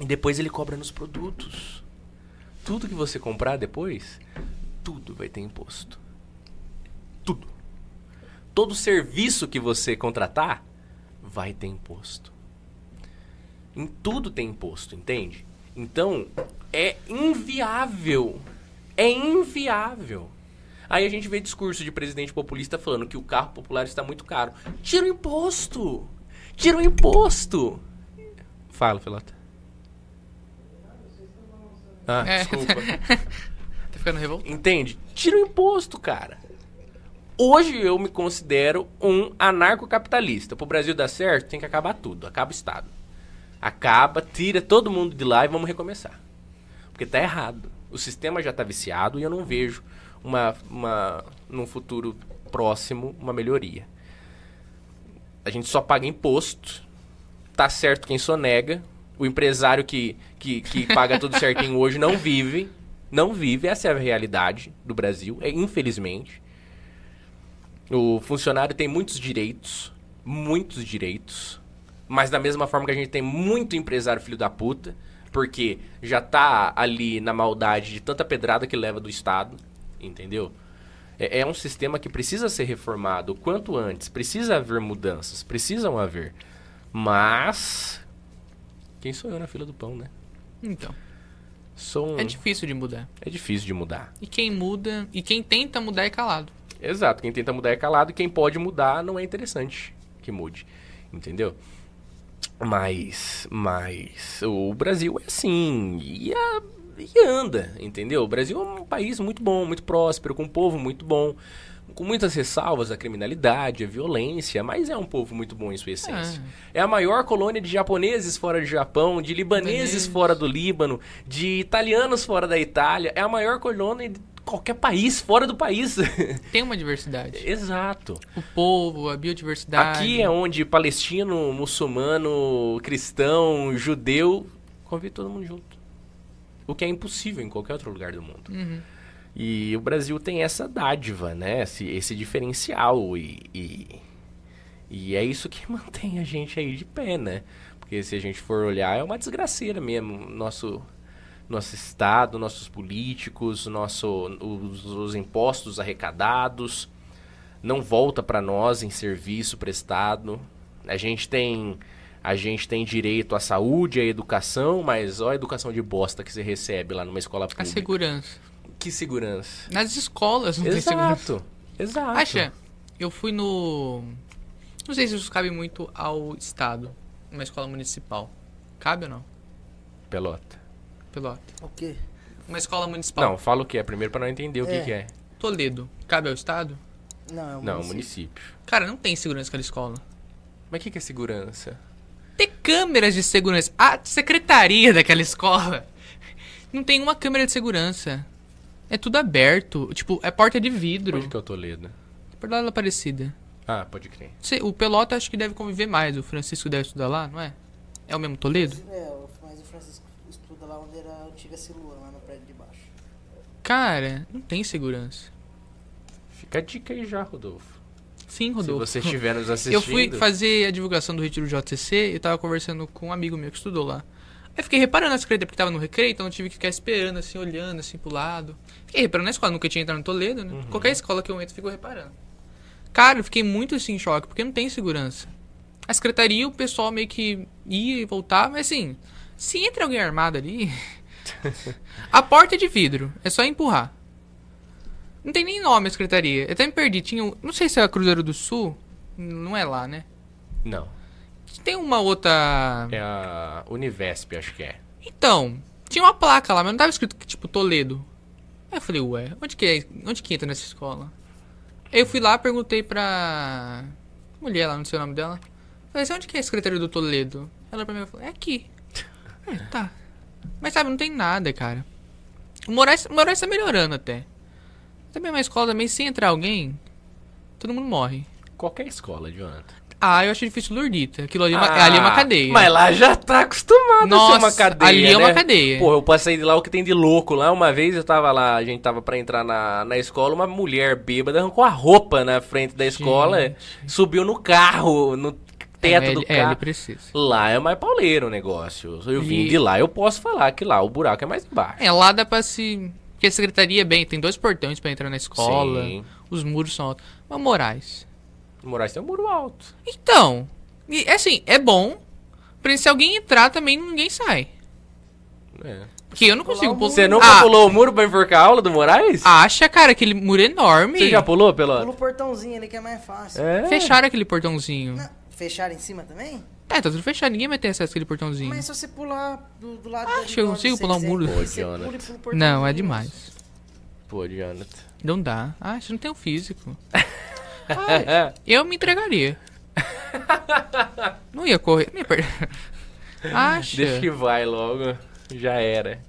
e depois ele cobra nos produtos. Tudo que você comprar depois, tudo vai ter imposto. Tudo. Todo serviço que você contratar vai ter imposto. Em tudo tem imposto, entende? Então, é inviável. É inviável. Aí a gente vê discurso de presidente populista falando que o carro popular está muito caro. Tira o imposto! Tira o imposto! Fala, Filota. Ah,
É.
desculpa.
Tá ficando revoltado.
Entende? Tira o imposto, cara. Hoje eu me considero um anarcocapitalista. Pro Brasil dar certo, tem que acabar tudo. Acaba o Estado. Acaba, tira todo mundo de lá e vamos recomeçar. Porque tá errado. O sistema já tá viciado e eu não vejo uma, uma num futuro próximo uma melhoria. A gente só paga imposto. Tá certo quem sonega. O empresário que, que, que paga tudo certinho hoje não vive. Não vive. Essa é a realidade do Brasil. É, infelizmente. O funcionário tem muitos direitos. Muitos direitos. Mas da mesma forma que a gente tem muito empresário filho da puta. Porque já tá ali na maldade de tanta pedrada que leva do Estado. Entendeu? É, é um sistema que precisa ser reformado o quanto antes. Precisa haver mudanças. Precisam haver. Mas. Quem sou eu na fila do pão, né?
Então,
Sou um...
é difícil de mudar.
é difícil de mudar.
E quem muda, e quem tenta mudar é calado.
Exato. Quem tenta mudar é calado e quem pode mudar não é interessante que mude. Entendeu? Mas, mas o Brasil é assim e, a- e anda, entendeu? O Brasil é um país muito bom, muito próspero, com um povo muito bom, com muitas ressalvas à criminalidade, à violência, mas é um povo muito bom em sua essência. É a maior colônia de japoneses fora do Japão, de libaneses fora do Líbano, de italianos fora da Itália. É a maior colônia qualquer país fora do país.
Tem uma diversidade.
Exato.
O povo, a biodiversidade.
Aqui é onde palestino, muçulmano, cristão, judeu convive todo mundo junto. O que é impossível em qualquer outro lugar do mundo.
Uhum.
E o Brasil tem essa dádiva, né? Esse, esse diferencial. E, e, e é isso que mantém a gente aí de pé, né? Porque se a gente for olhar, é uma desgraceira mesmo. Nosso, nosso Estado, nossos políticos, nosso, os, os impostos arrecadados não volta para nós em serviço prestado. A gente tem a gente tem direito à saúde, à educação, mas ó a educação de bosta que você recebe lá numa escola
A
pública.
segurança.
Que segurança.
Nas escolas não tem segurança.
Exato. Exato.
Acha, eu fui no. Não sei se isso cabe muito ao Estado, uma escola municipal. Cabe ou não?
Pelota.
Pelota.
O quê?
Uma escola municipal.
Não, fala o que é primeiro para não entender o que
É.
que é.
Toledo. Cabe ao Estado?
Não, é um
Não,
município.
município.
Cara, não tem segurança naquela escola.
Mas o que, que é segurança?
Ter câmeras de segurança. A secretaria daquela escola não tem uma câmera de segurança. É tudo aberto. Tipo, é porta de vidro.
Onde que é o Toledo?
Por lá Aparecida.
Ah, pode crer.
Sei, O Pelota acho que deve conviver mais. O Francisco deve estudar lá, não é? É o mesmo Toledo?
É, o- mas o Francisco estuda lá lá no prédio de baixo.
Cara, não tem segurança.
Fica a dica aí já, Rodolfo.
Sim, Rodolfo.
Se você estiver nos assistindo.
Eu fui fazer a divulgação do Retiro JCC e tava conversando com um amigo meu que estudou lá. Aí fiquei reparando na secretaria, porque tava no recreio, então eu tive que ficar esperando, assim, olhando, assim, pro lado. Fiquei reparando na escola, nunca tinha entrado no Toledo, né? Qualquer escola que eu entro, eu fico reparando. Cara, eu fiquei muito, assim, em choque, porque não tem segurança. A secretaria, o pessoal meio que ia e voltava, mas assim, se entra alguém armado ali... a porta é de vidro, é só empurrar. Não tem nem nome a secretaria. Eu até me perdi. Tinha. um- Não sei se é a Cruzeiro do Sul. Não é lá, né?
Não.
Tem uma outra.
É a Univesp, acho que é.
Então, tinha uma placa lá, mas não tava escrito que, tipo, Toledo. Aí eu falei, ué, onde que é? Onde que entra nessa escola? Aí eu fui lá, perguntei pra. Mulher lá, não sei o nome dela. Falei assim, onde que é a secretaria do Toledo? Ela pra mim falou, é aqui. É, tá. Mas sabe, não tem nada, cara. O Moraes, o Moraes tá melhorando até. Também é uma escola também, se entrar alguém, todo mundo morre.
Qualquer escola, Jonathan.
Ah, eu achei difícil Lurdita. Aquilo ali, é uma- ali é uma cadeia.
Ah, Mas lá já tá acostumado a ser
Nossa,
uma cadeia.
ali é uma
né?
cadeia.
Pô, eu passei de lá o que tem de louco. Lá uma vez eu tava lá, a gente tava pra entrar na, na escola, uma mulher bêbada arrancou a roupa na frente da escola, subiu no carro, no teto
é,
do
ele- É,
carro.
ele precisa.
Lá é mais pauleiro o negócio. Eu vim
E-
de lá, eu posso falar que lá o buraco é mais baixo.
É, lá dá pra se. Porque a secretaria, bem, tem dois portões pra entrar na escola.
Sim.
Os muros são altos. Mas Moraes.
O Moraes tem um muro alto.
Então, e, assim, é bom. Pra se alguém entrar também ninguém sai.
É.
Porque eu não consigo pular.
Você nunca
ah,
pulou o muro pra enforcar a aula do Moraes?
Acha, cara, aquele muro enorme.
Você já pulou pela.
Pula o portãozinho ali que é mais fácil.
É.
Fecharam aquele portãozinho.
Não, fecharam em cima também?
É, tá tudo fechado. Ninguém vai ter acesso àquele portãozinho.
Mas se você pular do, do lado
Acho que eu consigo pular um muro.
Pô, Jonathan.
Não, é demais.
Pô, Jonathan.
Não dá. Ah, você não tem o físico. Ah, eu me entregaria. Não ia correr. Não ia perder. Acha?
Deixa que vai logo. Já era.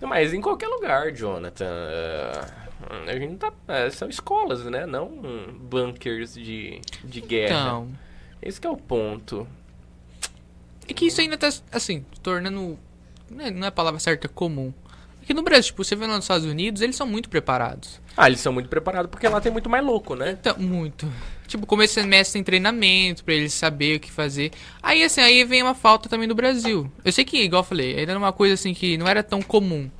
Mas em qualquer lugar, Jonathan. eh, A gente tá. eh, São escolas, né? Não bunkers de, de guerra.
Então.
Esse que é o ponto.
É que isso ainda tá, assim, se tornando. Não é, não é a palavra certa comum. Aqui no Brasil, tipo, você vê lá nos Estados Unidos, eles são muito preparados.
Ah, eles são muito preparados porque lá tem muito mais louco, né?
Então, muito. Tipo, começo de semestre tem treinamento pra eles saber o que fazer. Aí, assim, aí vem uma falta também do Brasil. Eu sei que, igual eu falei, ainda era uma coisa assim que não era tão comum.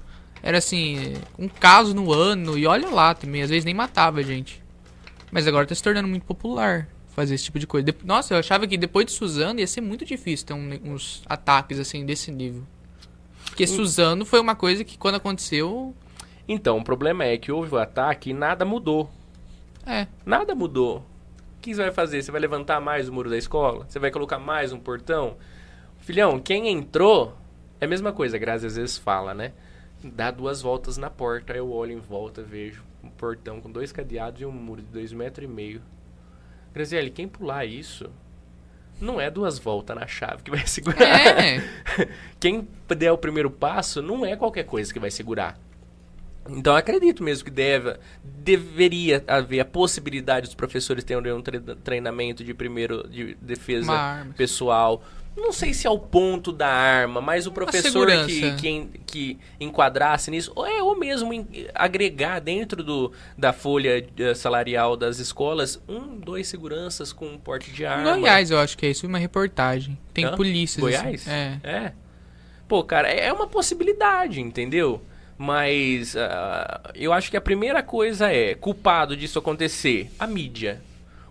Era assim, um caso no ano, e olha lá também, às vezes nem matava a gente. Mas agora tá se tornando muito popular fazer esse tipo de coisa. Dep- Nossa, eu achava que depois de Suzano ia ser muito difícil ter um- uns ataques assim desse nível. Porque Suzano foi uma coisa que quando aconteceu.
Então, o problema é que houve o ataque e nada mudou.
É.
Nada mudou. O que você vai fazer? Você vai levantar mais o muro da escola? Você vai colocar mais um portão? Filhão, quem entrou é a mesma coisa, Grazi às vezes fala, né? Dá duas voltas na porta, aí eu olho em volta, vejo um portão com dois cadeados e um muro de dois metros e meio. Graziele, quem pular isso, não é duas voltas na chave que vai segurar.
É.
Quem der o primeiro passo não é qualquer coisa que vai segurar. Então acredito mesmo que deve, deveria haver a possibilidade dos professores terem um tre- treinamento de primeiro de defesa pessoal. Não sei se ao ponto da arma, mas o professor que, que, que enquadrasse nisso, ou, é, ou mesmo em- agregar dentro do, da folha eh, salarial das escolas um, dois seguranças com um porte de arma.
Goiás, eu acho que é isso, uma reportagem. Tem
Hã?
polícias.
Goiás?
Assim. É.
É. Pô, cara, é uma possibilidade, entendeu? Mas ah, eu acho que a primeira coisa é, culpado disso acontecer, a mídia.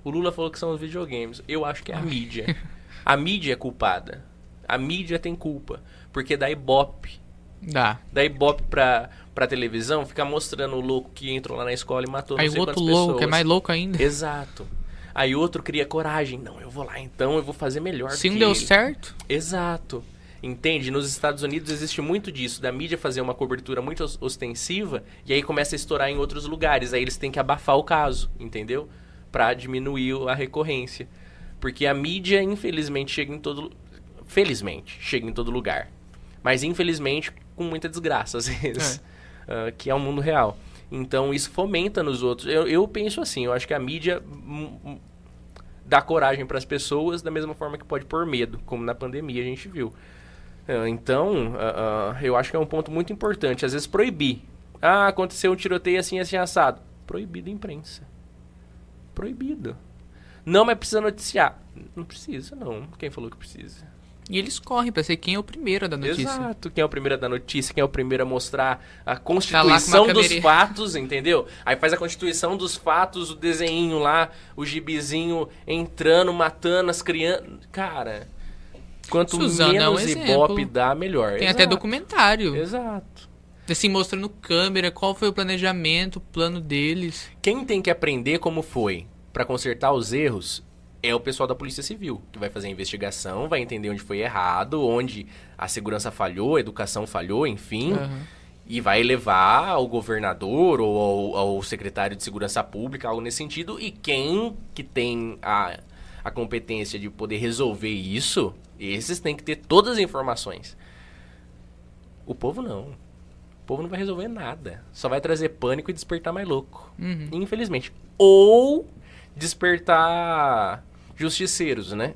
O Lula falou que são os videogames. Eu acho que é a mídia. A mídia é culpada. A mídia tem culpa. Porque dá ibope.
Dá.
Dá ibope pra, pra televisão, ficar mostrando o louco que entrou lá na escola e matou
Aí
não
o
sei
outro louco,
pessoas.
é mais louco ainda.
Exato. Aí outro cria coragem. Não, eu vou lá então, eu vou fazer melhor
Se não deu
ele.
certo,
Exato. Entende? Nos Estados Unidos existe muito disso, da mídia fazer uma cobertura muito os- ostensiva e aí começa a estourar em outros lugares. Aí eles têm que abafar o caso, entendeu? Pra diminuir a recorrência. Porque a mídia, infelizmente, chega em todo. Felizmente, chega em todo lugar. Mas, infelizmente, com muita desgraça, às vezes. ah, que é o mundo real. Então, isso fomenta nos outros. Eu, eu penso assim, eu acho que a mídia dá coragem para as pessoas da mesma forma que pode pôr medo, como na pandemia a gente viu. Ah, Então, ah, eu acho que é um ponto muito importante. Às vezes, proibir. Ah, aconteceu um tiroteio assim, assim, assado. Proibido a imprensa. Proibido. Não, mas precisa noticiar. Não precisa, não. Quem falou que precisa?
E eles correm pra ser quem é o primeiro da notícia.
Exato. Quem é o primeiro a dar notícia, quem é o primeiro a mostrar a
Tá
constituição dos
câmera-
fatos, entendeu? Aí faz a constituição dos fatos, o desenho lá, o gibizinho entrando, matando as crianças. Cara, quanto
Suzana é um
menos ibope dá, melhor.
Tem até
Exato.
documentário.
Exato.
Assim, mostrando câmera, qual foi o planejamento, o plano deles.
Quem tem que aprender como foi pra consertar os erros é o pessoal da Polícia Civil, que vai fazer a investigação, vai entender onde foi errado, onde a segurança falhou, a educação falhou, enfim,
Aham.
e vai levar ao governador ou ao, ao secretário de Segurança Pública, algo nesse sentido, e quem que tem a, a competência de poder resolver isso, esses têm que ter todas as informações. O povo não. O povo não vai resolver nada. Só vai trazer pânico e despertar mais louco.
Uhum.
Infelizmente. Ou despertar justiceiros, né?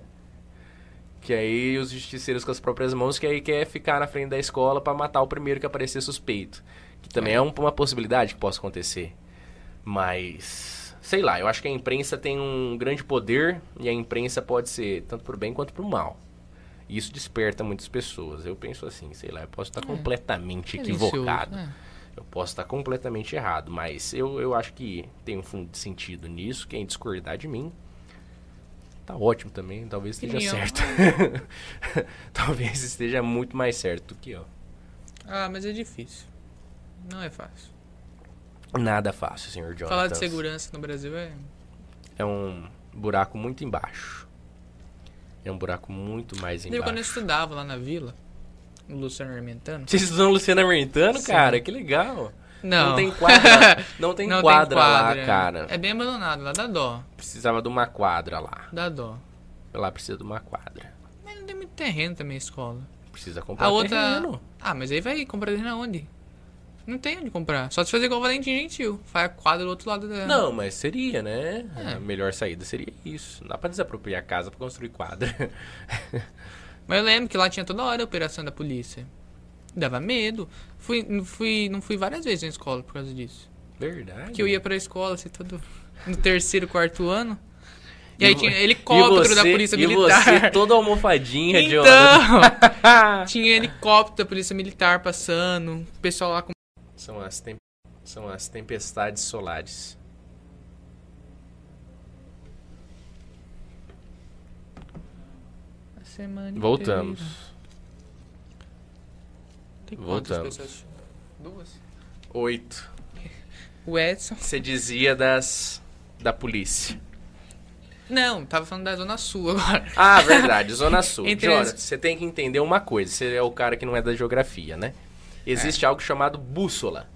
Que aí os justiceiros com as próprias mãos que aí quer ficar na frente da escola pra matar o primeiro que aparecer suspeito. Que também é, um- uma possibilidade que possa acontecer. Mas, sei lá, eu acho que a imprensa tem um grande poder e a imprensa pode ser tanto pro bem quanto pro mal. E isso desperta muitas pessoas. Eu penso assim, sei lá, eu posso estar completamente
Delicioso,
equivocado.
é.
Eu posso estar completamente errado, mas eu, eu acho que tem um fundo de sentido nisso. Quem discordar de mim, tá ótimo também. Talvez esteja certo. talvez esteja muito mais certo do que eu.
Ah, mas é difícil. Não é fácil.
Nada fácil, senhor Jonathan.
Falar de segurança no Brasil é.
É um buraco muito embaixo. É um buraco muito mais
Lembra quando eu
embaixo.
estudava lá na vila? No Luciano Armentano?
Vocês estudam Luciana Armentano,
Sim.
cara? Que legal.
Não.
tem quadra, não tem
Não
quadra,
quadra.
lá, cara.
É bem abandonado, lá dá dó.
Precisava de uma quadra lá.
Dá dó.
Lá precisa de uma quadra.
Mas não tem muito terreno também a escola.
Precisa comprar
A outra.
terreno.
Ah, mas aí vai comprar terreno aonde? Não tem onde comprar. Só se fazer igual o Valentim Gentil. Faz a quadra do outro lado da.
Não, mas seria, né?
É.
A melhor saída seria isso. Não dá pra desapropriar a casa pra construir quadra.
Mas eu lembro que lá tinha toda hora a operação da polícia. Dava medo. Fui, não fui, não fui várias vezes na escola por causa disso.
Verdade.
Que eu ia pra escola, assim, todo. No terceiro, quarto ano. E,
E
aí tinha
E
helicóptero
você-
da polícia
e
militar.
você toda almofadinha, Jonathan.
Então, tinha helicóptero da polícia militar passando. O pessoal lá com.
São as, tem- São as tempestades solares.
Semana
Voltamos.
inteira. Tem quantas
Voltamos.
pessoas? Duas.
Oito.
O Edson.
Você dizia das. da polícia.
Não, tava falando da Zona Sul agora.
Ah, verdade, Zona Sul. Jonathan,
as-
você tem que entender uma coisa. Você é o cara que não é da geografia, né? Existe algo chamado bússola.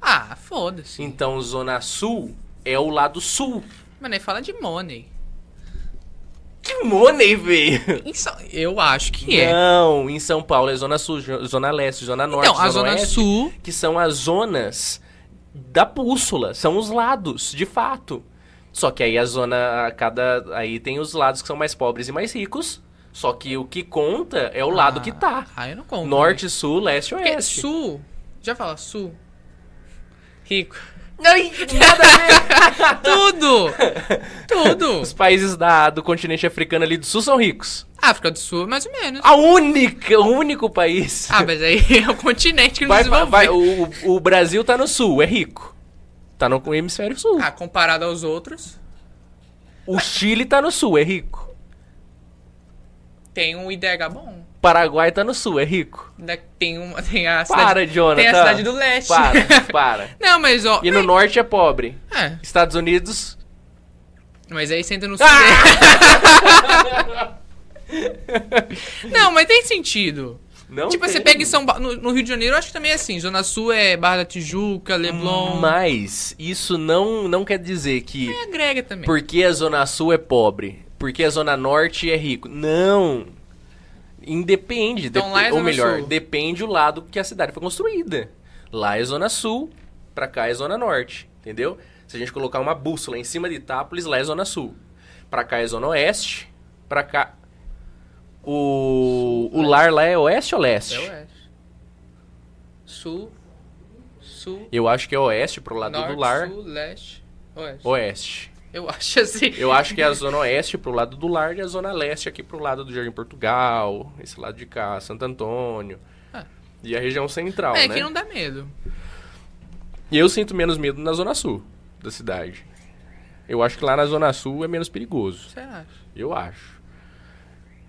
Ah, foda-se.
Então, Zona Sul é o lado sul.
Mano, aí fala de money.
Money, velho!
Eu acho que é.
Não, em São Paulo é Zona Sul, Zona Leste, Zona Norte,
Então, a Zona
Oeste,
Sul.
que são as zonas da bússola, são os lados, de fato. Só que aí a zona, a cada, aí tem os lados que são mais pobres e mais ricos. Só que o que conta é o lado
Ah,
que tá.
Ah, eu não conto.
Norte, sul, leste,
Porque
oeste.
Sul. Já fala Sul. Rico.
Ai, nada a ver.
Tudo! Tudo!
Os países da, do continente africano ali do sul são ricos.
África do Sul, mais ou menos.
A única, o único país.
Ah, mas aí é o continente que não
vai,
desenvolveu.
vai, o, o Brasil tá no sul, é rico. Tá no hemisfério sul.
Ah, comparado aos outros,
O Chile tá no sul, é rico.
tem um IDH bom.
Paraguai tá no sul, é rico.
Tem, uma, tem a cidade...
Para, Jonathan.
Tem a cidade do leste.
Para, para.
Não, mas ó...
E no norte é pobre.
É,
Estados Unidos.
mas aí você entra no sul.
Ah!
Não, mas tem sentido.
Não
tipo,
tem.
você pega em São Paulo... No, no Rio de Janeiro, eu acho que também é assim. Zona Sul é Barra da Tijuca, Leblon...
Mas isso não, não quer dizer que
E agrega também.
porque a Zona Sul é pobre, porque a Zona Norte é rico. Não! Independe.
Então lá é
ou melhor,
Sul.
depende o lado que a cidade foi construída. Lá é Zona Sul, pra cá é Zona Norte. Entendeu? Se a gente colocar uma bússola em cima de Itápolis, lá é Zona Sul. Pra cá é Zona Oeste. Pra cá. O, o lar lá é Oeste ou Leste?
É oeste. Sul. Sul.
Eu acho que é Oeste pro lado
norte,
do lar.
sul, leste. Oeste.
Oeste.
Eu acho assim.
Eu acho que é a Zona Oeste pro lado do lar e a Zona Leste aqui pro lado do Jardim Portugal, esse lado de cá, Santo Antônio.
Ah.
E a região central,
É,
né?
que não dá medo.
E eu sinto menos medo na Zona Sul da cidade. Eu acho que lá na Zona Sul é menos perigoso.
Você acha?
Eu acho.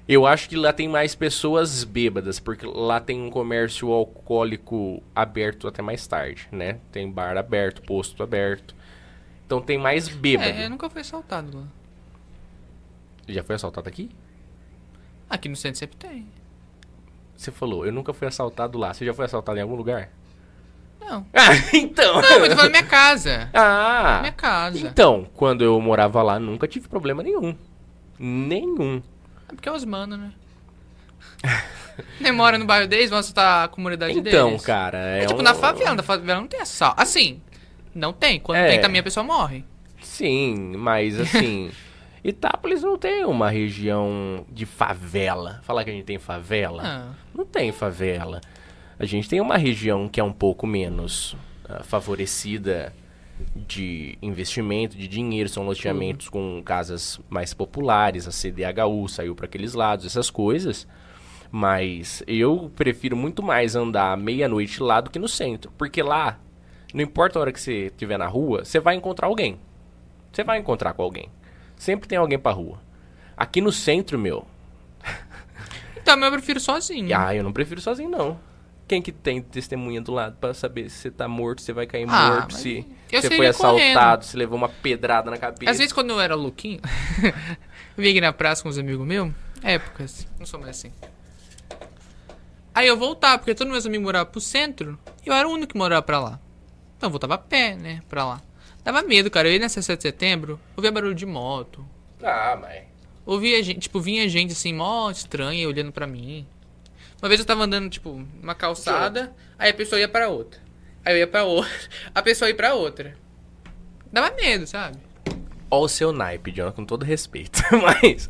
Eu acho que lá tem mais pessoas bêbadas, porque lá tem um comércio alcoólico aberto até mais tarde, né? Tem bar aberto, posto aberto. Então tem mais bêbado.
É, eu nunca fui assaltado lá.
Já foi assaltado aqui?
Aqui no centro sempre tem.
Você falou, eu nunca fui assaltado lá. Você já foi assaltado em algum lugar?
Não.
Ah, então.
Não, eu tô falando minha casa.
Ah,
Minha casa.
então, quando eu morava lá, nunca tive problema nenhum. Nenhum.
É porque é os mano, né? Nem mora no bairro deles, vão assaltar a comunidade
Então,
deles.
cara, é,
É tipo
um-
na favela, na favela não tem assalto. Assim, não tem. Quando
É.
tem também a pessoa morre.
Sim, mas assim, Itápolis não tem uma região de favela. Falar que a gente tem favela?
Ah,
Não tem favela. A gente tem uma região que é um pouco menos ah, favorecida de investimento, de dinheiro, são loteamentos com casas mais populares, a CDHU saiu para aqueles lados, essas coisas. Mas eu prefiro muito mais andar meia-noite lá do que no centro, porque lá, não importa a hora que você estiver na rua, você vai encontrar alguém. Você vai encontrar com alguém. Sempre tem alguém pra rua. Aqui no centro, meu,
Então, mas eu prefiro sozinho.
ah, eu não prefiro sozinho, não. Quem que tem testemunha do lado pra saber se você tá morto, se vai cair
Ah,
morto,
mas
se
eu
você
sairia
foi assaltado, se levou uma pedrada na cabeça.
Às vezes quando eu era louquinho, vinha aqui na praça com os amigos meus, épocas, não sou mais assim. Aí eu voltava, porque todos meus amigos moravam pro centro, e eu era o único que morava pra lá. Então eu voltava a pé, né, pra lá. Dava medo, cara, eu ia nessa 7 de setembro, ouvia barulho de moto,
Ah, mas...
ouvia gente, tipo, vinha gente assim, mó estranha, olhando pra mim. Uma vez eu tava andando, tipo, numa calçada, aí a pessoa ia pra outra. Aí eu ia pra outra, a pessoa ia pra outra. Dava medo, sabe?
Ó o seu naipe, Jonah, com todo respeito. Mas...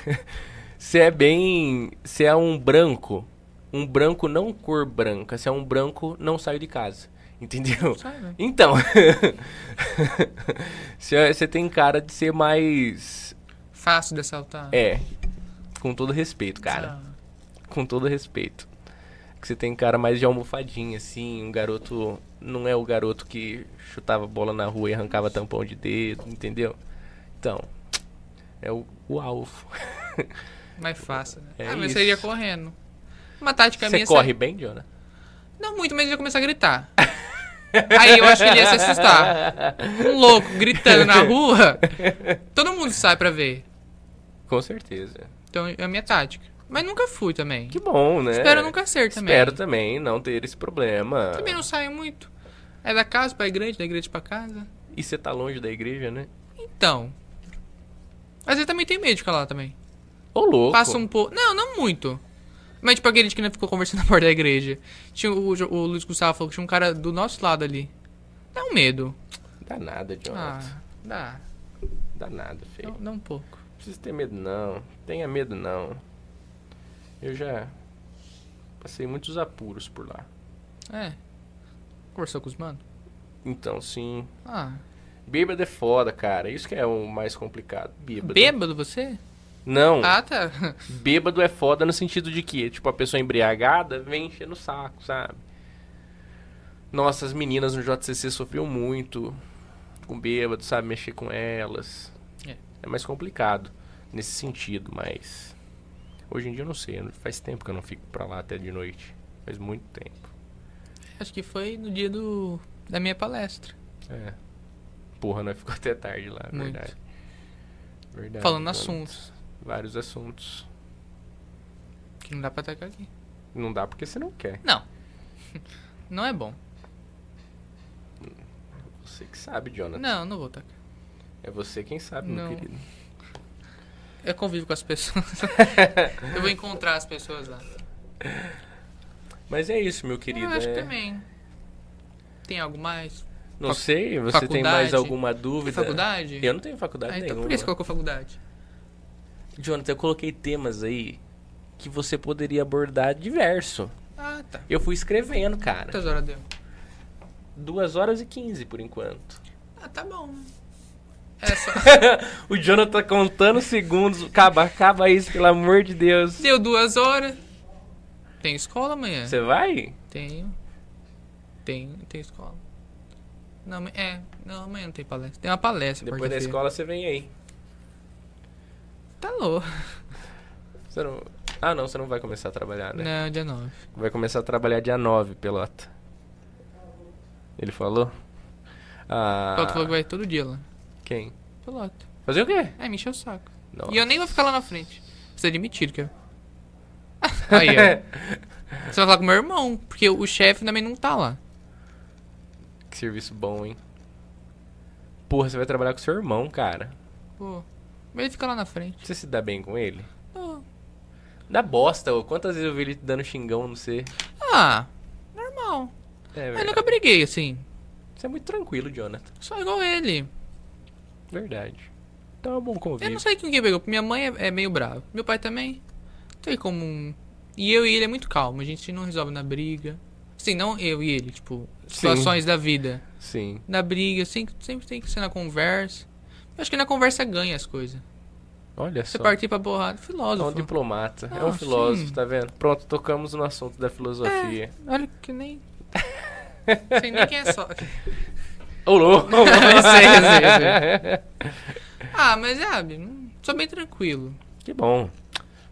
Você é bem... Você é um branco. Um branco não cor branca. Você é um branco não saio de casa. Entendeu?
Sai, né?
Então... Você você tem cara de ser mais...
Fácil de assaltar.
É. Com todo respeito, cara.
Ah.
com todo respeito. Que você tem cara mais de almofadinha, assim, um garoto. Não é o garoto que chutava bola na rua e arrancava tampão de dedo, entendeu? Então, é o, o alvo.
Mais fácil, né?
É
ah, mas
isso.
você iria correndo. Uma tática
Você
minha...
corre bem, Jonah?
Não muito, mas ele ia começar a gritar. Aí eu acho que ele ia se assustar. Um louco gritando na rua, todo mundo sai pra ver.
Com certeza.
Então é a minha tática. Mas nunca fui também.
Que bom, né?
Espero nunca ser também.
Espero também não ter esse problema.
Também não saio muito. É da casa pra igreja, da igreja pra casa.
E você tá longe da igreja, né?
Então. Às vezes também tem medo de ficar lá também.
Ô, louco.
Passa um pouco. Não, não muito. Mas tipo aquele que não ficou conversando na porta da igreja. Tinha o, o Luiz Gustavo falou que tinha um cara do nosso lado ali. Dá um medo.
Dá nada,
Ah,
Jonathan.
dá.
Dá nada, feio.
Dá, dá um pouco.
Não precisa ter medo, não. Tenha medo, não. Eu já passei muitos apuros por lá.
É. Conversou com os mano?
Então, sim.
Ah.
Bêbado é foda, cara. Isso que é o mais complicado. Bêbado.
Bêbado você?
Não.
Ah, tá.
Bêbado é foda no sentido de que, tipo, a pessoa embriagada vem encher no saco, sabe? Nossa, as meninas no JCC sofriam muito com bêbado, sabe? Mexer com elas.
É.
É mais complicado nesse sentido, mas. Hoje em dia eu não sei. Faz tempo que eu não fico pra lá até de noite. Faz muito tempo.
Acho que foi no dia do da minha palestra.
É. Porra, nós ficou até tarde lá,
Muito.
verdade. Verdade.
Falando assuntos.
Vários assuntos.
Que não dá pra atacar aqui.
Não dá porque você não quer.
Não. Não é bom.
Você que sabe, Jonathan.
Não, não vou atacar.
É você quem sabe, meu
Não.
querido.
Eu convivo com as pessoas. eu vou encontrar as pessoas lá.
Mas é isso, meu querido.
eu acho
é-
que também. Tem algo mais?
Não
Fac-
sei, você tem mais
faculdade?
alguma
Tem
dúvida?
faculdade?
Eu não tenho faculdade
Ah, então
nenhuma.
por que você colocou faculdade?
Jonathan, eu coloquei temas aí que você poderia abordar diverso.
Ah, tá.
Eu fui escrevendo, cara.
Quantas horas deu?
Duas horas e quinze por enquanto.
Ah, tá bom. É só...
o Jonathan contando segundos. Acaba, acaba isso, pelo amor de Deus.
Deu duas horas. Tem escola amanhã?
Você vai?
Tenho. Tem, tem escola. Não, é. Não, amanhã não tem palestra. Tem uma palestra.
Depois da escola você vem aí.
Tá louco.
Você não... Ah, não, você não vai começar a trabalhar, né?
Não, dia 9.
Vai começar a trabalhar dia 9, pelota. Ele falou? Ah,
Pelota falou que vai todo dia lá.
Quem?
Pelota.
Fazer o quê?
É, me encheu o saco.
Nossa.
E eu nem vou ficar lá na frente. Você é demitido, cara. Aí, ó. Você vai falar com meu irmão, porque o chefe também não tá lá.
Que serviço bom, hein? Porra, você vai trabalhar com seu irmão, cara.
Pô. Mas ele fica lá na frente.
Você se dá bem com ele?
Ô.
Dá bosta, ô. Quantas vezes eu vi ele dando xingão no você?
Ah, normal.
É
Eu nunca briguei, assim.
Você é muito tranquilo, Jonathan.
Só igual ele.
Verdade. Então é um bom
Eu
convívio.
não sei com quem pegou. Minha mãe é, é meio brava. Meu pai também. Tem como um... E eu e ele é muito calmo. A gente não resolve na briga. Assim, não eu e ele. Tipo, situações da vida.
Sim.
Na briga, assim, sempre tem que ser na conversa. Eu acho que na conversa ganha as coisas.
Olha
Você
só.
partir pra borrada.
É um
Filósofo.
diplomata. é
Ah,
um filósofo,
sim.
tá vendo? Pronto, tocamos no assunto da filosofia.
Olha que nem... Sei nem quem é só.
Ô, louco!
Sei, sei, Ah, mas sabe, não- sou bem tranquilo.
Que bom.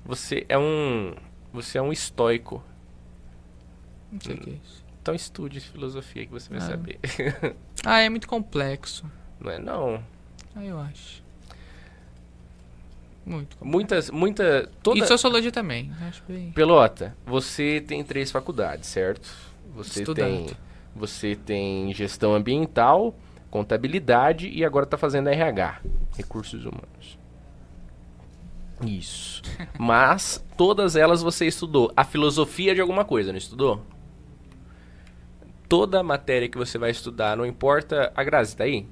Você é um. Você é um estoico.
Não sei o que é isso.
Então estude filosofia que você vai
Ah.
saber.
Ah, é muito complexo.
Não é não.
Ah, eu acho. Muito.
Muitas, muita. Toda...
E sociologia também. Acho bem.
Pelota, você tem três faculdades, certo? Você
Estudado.
tem. Você tem gestão ambiental, contabilidade e agora tá fazendo RH, recursos humanos. Isso. Mas todas elas você estudou a filosofia de alguma coisa, não estudou? Toda matéria que você vai estudar, não importa. A Grazi tá aí?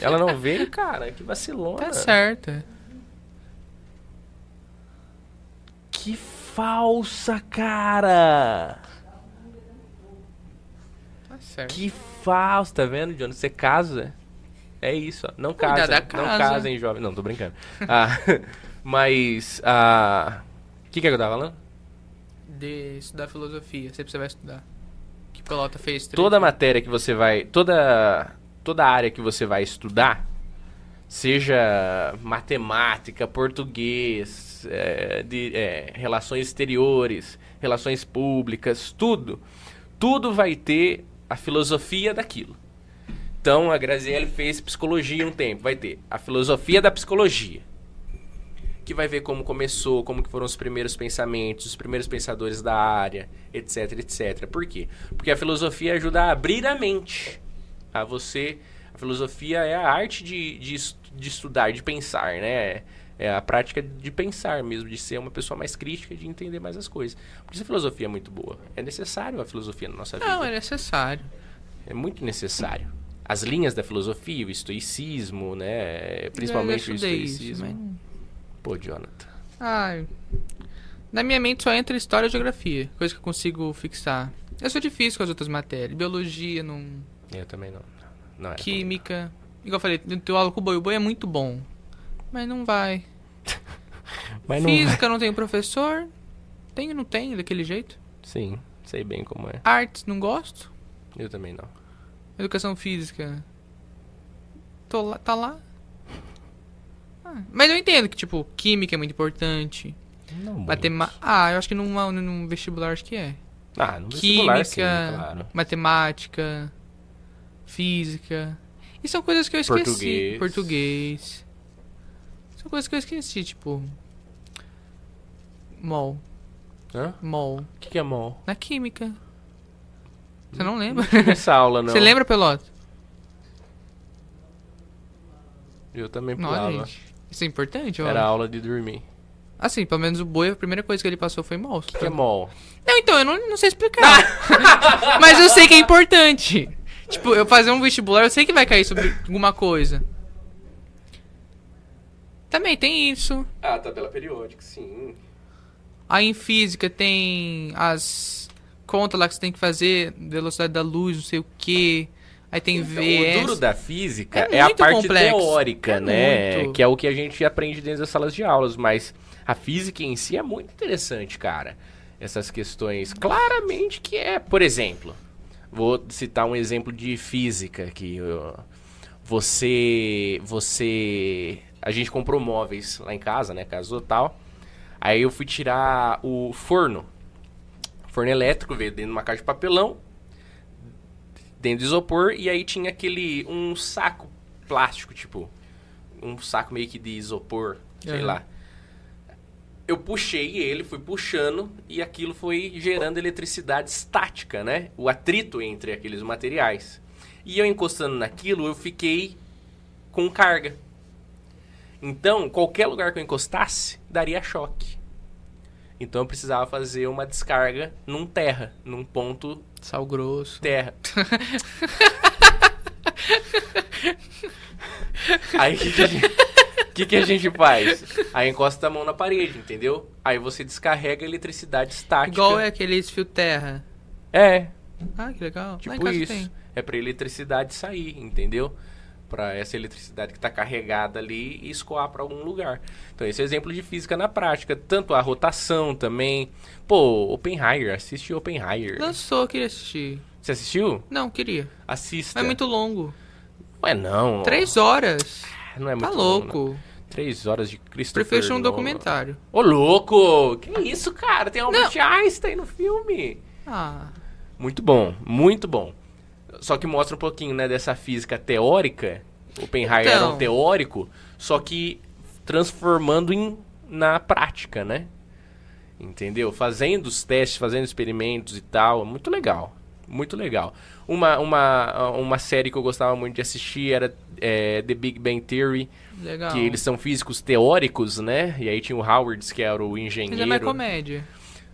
Ela não veio, cara, que vacilona.
Tá certo.
Que falsa, cara!
Tá certo.
Que falso, tá vendo, Johnny? Você casa. É isso, ó. Não casa.
da
Não
casa.
casem, jovem. Não, tô brincando. Ah, mas. ah, O que, que é que eu tava falando?
De estudar filosofia. Sempre você vai estudar. Que Pelota fez três.
Toda matéria que você vai. Toda. Toda área que você vai estudar, seja matemática, português, é, de, é, relações exteriores, relações públicas, tudo. Tudo vai ter a filosofia daquilo. Então a Graziele fez psicologia um tempo, vai ter a filosofia da psicologia. Que vai ver como começou, como que foram os primeiros pensamentos, os primeiros pensadores da área, etc, etc. Por quê? Porque a filosofia ajuda a abrir a mente. A você. A filosofia é a arte de, de, de estudar, de pensar, né? É a prática de pensar mesmo, de ser uma pessoa mais crítica, de entender mais as coisas. Por isso a filosofia é muito boa. É necessário a filosofia na nossa vida.
Não, é necessário.
É muito necessário. As linhas da filosofia, o estoicismo, né? Principalmente o estoicismo.
Isso, mas...
Pô, Jonathan.
Ai. Na minha mente só entra história e geografia. Coisa que eu consigo fixar. Eu sou difícil com as outras matérias. Biologia, não.
Eu também não. Não
Química. Igual eu falei, teu aula com o boi. O boi é muito bom. Mas não vai.
Mas não
Física não tem professor. Tem não tem, daquele jeito.
Sim, sei bem como é.
Artes, não gosto.
Eu também não.
Educação física. Tô lá, tá lá. Ah, mas eu entendo que, tipo, química é muito importante.
Não muito.
Matemática. Ah, eu acho que num, num vestibular acho que é.
Ah, no vestibular
Química,
sim, claro.
matemática, física. E são coisas que eu esqueci.
Português.
Português. São coisas que eu esqueci, tipo. Mol.
Hã?
Mol.
O que, que é mol?
Na química. Você não lembra?
Essa aula, não.
Você lembra, Pelota?
Eu também
Não,
pulava.
gente. Isso é importante, ó.
Era aula de dormir.
Assim, pelo menos o boi, a primeira coisa que ele passou foi mouse.
O que é mol?
Não, então, eu não, não sei explicar. Mas eu sei que é importante. Tipo, eu fazer um vestibular, eu sei que vai cair sobre alguma coisa. Também tem isso.
Ah, tabela periódica, sim.
Aí em física tem as contas lá que você tem que fazer, velocidade da luz, não sei o que. Aí tem
Então,
VS.
o duro da física
É
é, a parte
complexo.
teórica,
É
né?
muito.
Que é o que a gente aprende dentro das salas de aulas, mas a física em si é muito interessante, cara. Essas questões. Claramente que é, por exemplo, vou citar um exemplo de física aqui. Você. Você. A gente comprou móveis lá em casa, né? Casou tal. Aí eu fui tirar o forno. Forno elétrico, veio dentro de uma caixa de papelão dentro de isopor e aí tinha aquele um saco plástico, tipo um saco meio que de isopor, sei
Aham.
lá. Eu puxei ele, fui puxando e aquilo foi gerando eletricidade estática, né? O atrito entre aqueles materiais. E eu encostando naquilo, eu fiquei com carga. Então, qualquer lugar que eu encostasse, daria choque. Então eu precisava fazer uma descarga num terra, num ponto
Sal grosso.
terra. Aí que, a gente- que que a gente faz? Aí encosta a mão na parede, entendeu? Aí você descarrega a eletricidade estática.
Igual é aqueles fio terra.
É,
Ah, que legal.
Tipo isso.
tem.
É pra eletricidade sair, entendeu? Pra essa eletricidade que tá carregada ali e escoar pra algum lugar. Então esse é exemplo de física na prática. Tanto a rotação também. Pô, Oppenheimer, assiste Oppenheimer.
Lançou, eu queria assistir.
Você assistiu?
Não, queria.
Assista.
É muito longo.
Ué, não.
Três horas.
Não é muito
Tá louco.
não. Três horas de Christopher
Prefiro um documentário.
Ô, louco! Que isso, cara? Tem Albert Einstein no filme.
Ah,
Muito bom, muito bom. Só que mostra um pouquinho, né, dessa física teórica. Oppenheimer era um
Então.
teórico, só que transformando em, na prática, né? Entendeu? Fazendo os testes, fazendo experimentos e tal. Muito legal. Muito legal. Uma, uma, uma série que eu gostava muito de assistir era é, The Big Bang Theory.
legal.
Que eles são físicos teóricos, né? E aí tinha o Howard, que era o
Mas
engenheiro.
é mais comédia.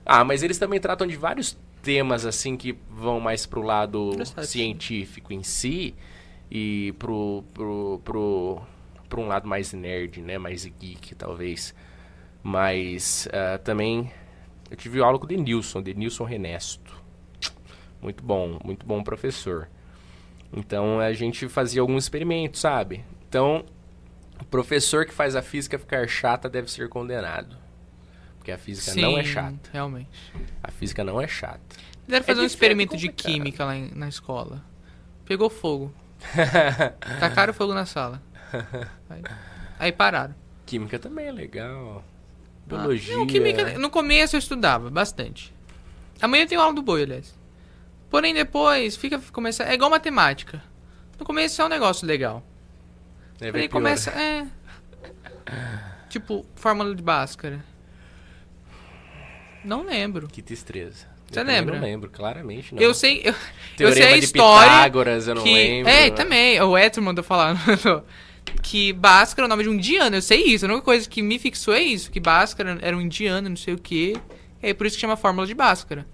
Ah, mas eles também tratam de vários temas, assim, que vão mais pro lado científico em si e pro, pro, pro, pro um lado mais nerd, né? Mais geek, talvez. Mas ah, também eu tive aula com o Denilson, Denilson Renesto. Muito bom, muito bom professor. Então a gente fazia alguns experimentos, sabe? Então, o professor que faz a física ficar chata deve ser condenado. Porque a física não é
Sim,
chata.
Realmente.
A física não é chata.
Fizeram fazer um
difícil,
experimento
é
de química lá em- na escola. Pegou fogo. Tacaram fogo na sala. Aí, aí pararam.
Química também é legal.
Ah,
Biologia.
Não, química, no começo eu estudava bastante. Amanhã tenho aula do boi, aliás. Porém, depois fica começa é igual matemática. No começo é um negócio legal.
Aí pior.
começa é tipo fórmula de Bhaskara. Não lembro.
Que tristeza.
Você
Eu
lembra?
Não lembro, claramente não.
Eu sei, eu, eu sei a
de
história
Pitágoras, eu não
que
lembro.
é também o Edson mandou falar que Bhaskara é o nome de um indiano. Eu sei isso. A única coisa que me fixou é isso, que Bhaskara era um indiano, não sei o que. É por isso que chama fórmula de Bhaskara.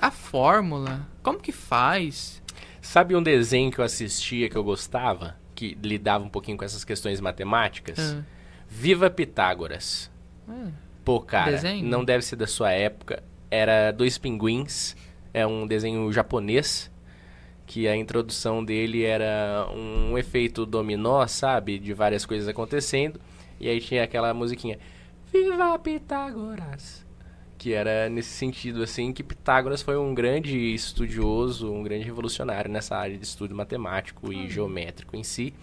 A fórmula, como que faz?
Sabe um desenho que eu assistia que eu gostava? Que lidava um pouquinho com essas questões matemáticas?
Ah,
Viva Pitágoras.
ah,
Pô, cara,
Desenho?
não deve ser da sua época. Era Dois Pinguins. É um desenho japonês. Que a introdução dele era um efeito dominó, sabe? De várias coisas acontecendo. E aí tinha aquela musiquinha. Viva Pitágoras! Que era nesse sentido, assim, que Pitágoras foi um grande estudioso, um grande revolucionário nessa área de estudo matemático e geométrico em si.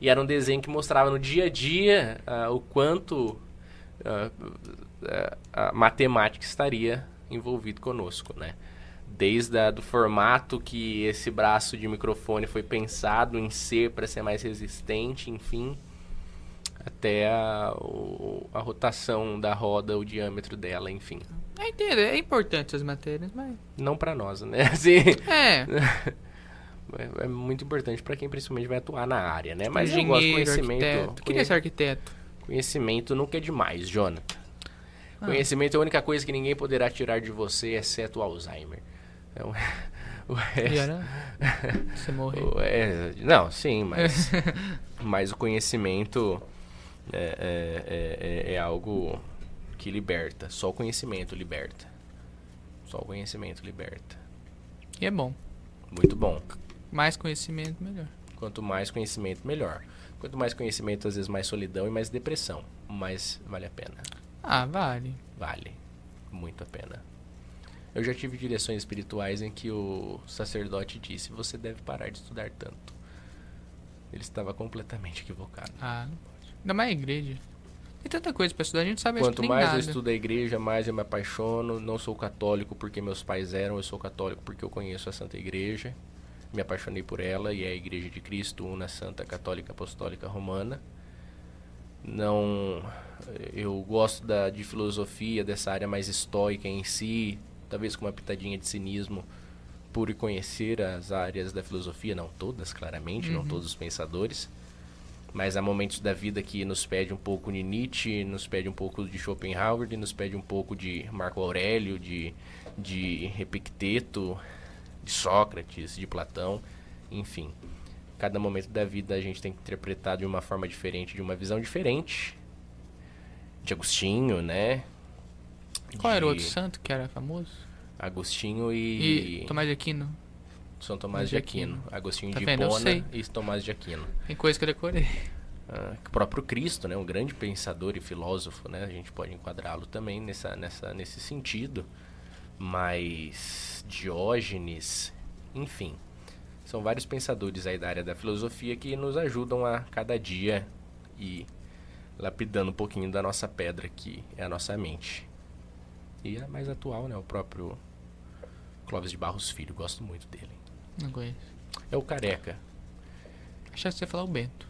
E era um desenho que mostrava no dia a dia ah, o quanto ah, ah, a matemática estaria envolvido conosco, né? Desde a, do formato que esse braço de microfone foi pensado em ser para ser mais resistente, enfim, até a, o- a rotação da roda, o diâmetro dela, enfim.
é, entendo, é importante essas matérias, mas
Não para nós, né? Assim,
é,
é, é muito importante para quem principalmente vai atuar na área, né? Mas eu gosto conhecimento.
arquiteto. Queria ser arquiteto.
Conhecimento nunca é demais, Jonathan.
Ah.
Conhecimento é a única coisa que ninguém poderá tirar de você, exceto o Alzheimer. Então, o resto-
você
é, não, sim, mas, mas o conhecimento é, é- é- é- é algo que liberta. Só o conhecimento liberta. Só o conhecimento liberta.
E é bom.
Muito bom.
Mais conhecimento, melhor.
Quanto mais conhecimento, melhor. Quanto mais conhecimento, às vezes mais solidão e mais depressão. Mas vale a pena.
Ah, vale.
Vale. Muito a pena. Eu já tive direções espirituais em que o sacerdote disse: Você deve parar de estudar tanto. Ele estava completamente equivocado.
Ah, não. Ainda mais igreja. Tem tanta coisa pra estudar, a gente sabe
Quanto mais
nada.
eu estudo a igreja, mais eu me apaixono. Não sou católico porque meus pais eram, eu sou católico porque eu conheço a Santa Igreja. Me apaixonei por ela e é a Igreja de Cristo, una Santa Católica Apostólica Romana. Não, eu gosto da, de filosofia, dessa área mais estoica em si, talvez com uma pitadinha de cinismo, por conhecer as áreas da filosofia, não todas, claramente, não
Uhum.
todos os pensadores. Mas há momentos da vida que nos pede um pouco de Nietzsche, nos pede um pouco de Schopenhauer, nos pede um pouco de Marco Aurélio, de, de Epicteto, de Sócrates, de Platão, enfim. Cada momento da vida a gente tem que interpretar de uma forma diferente, de uma visão diferente. De Agostinho, né?
Qual era o
De
outro santo que era famoso?
Agostinho
E
e,
Tomás de Aquino.
São Tomás de Aquino. Agostinho
Tá
de
vendo?
Hipona e Tomás de Aquino.
Tem coisa que eu decorei.
Ah, o próprio Cristo, né, um grande pensador e filósofo, né, a gente pode enquadrá-lo também nessa, nessa, nesse sentido, mas Diógenes, enfim, são vários pensadores aí da área da filosofia que nos ajudam a cada dia ir lapidando um pouquinho da nossa pedra que é a nossa mente. E a mais atual, né, o próprio Clóvis de Barros Filho, gosto muito dele.
Não conheço.
É o careca.
Achava que você ia falar o Bento.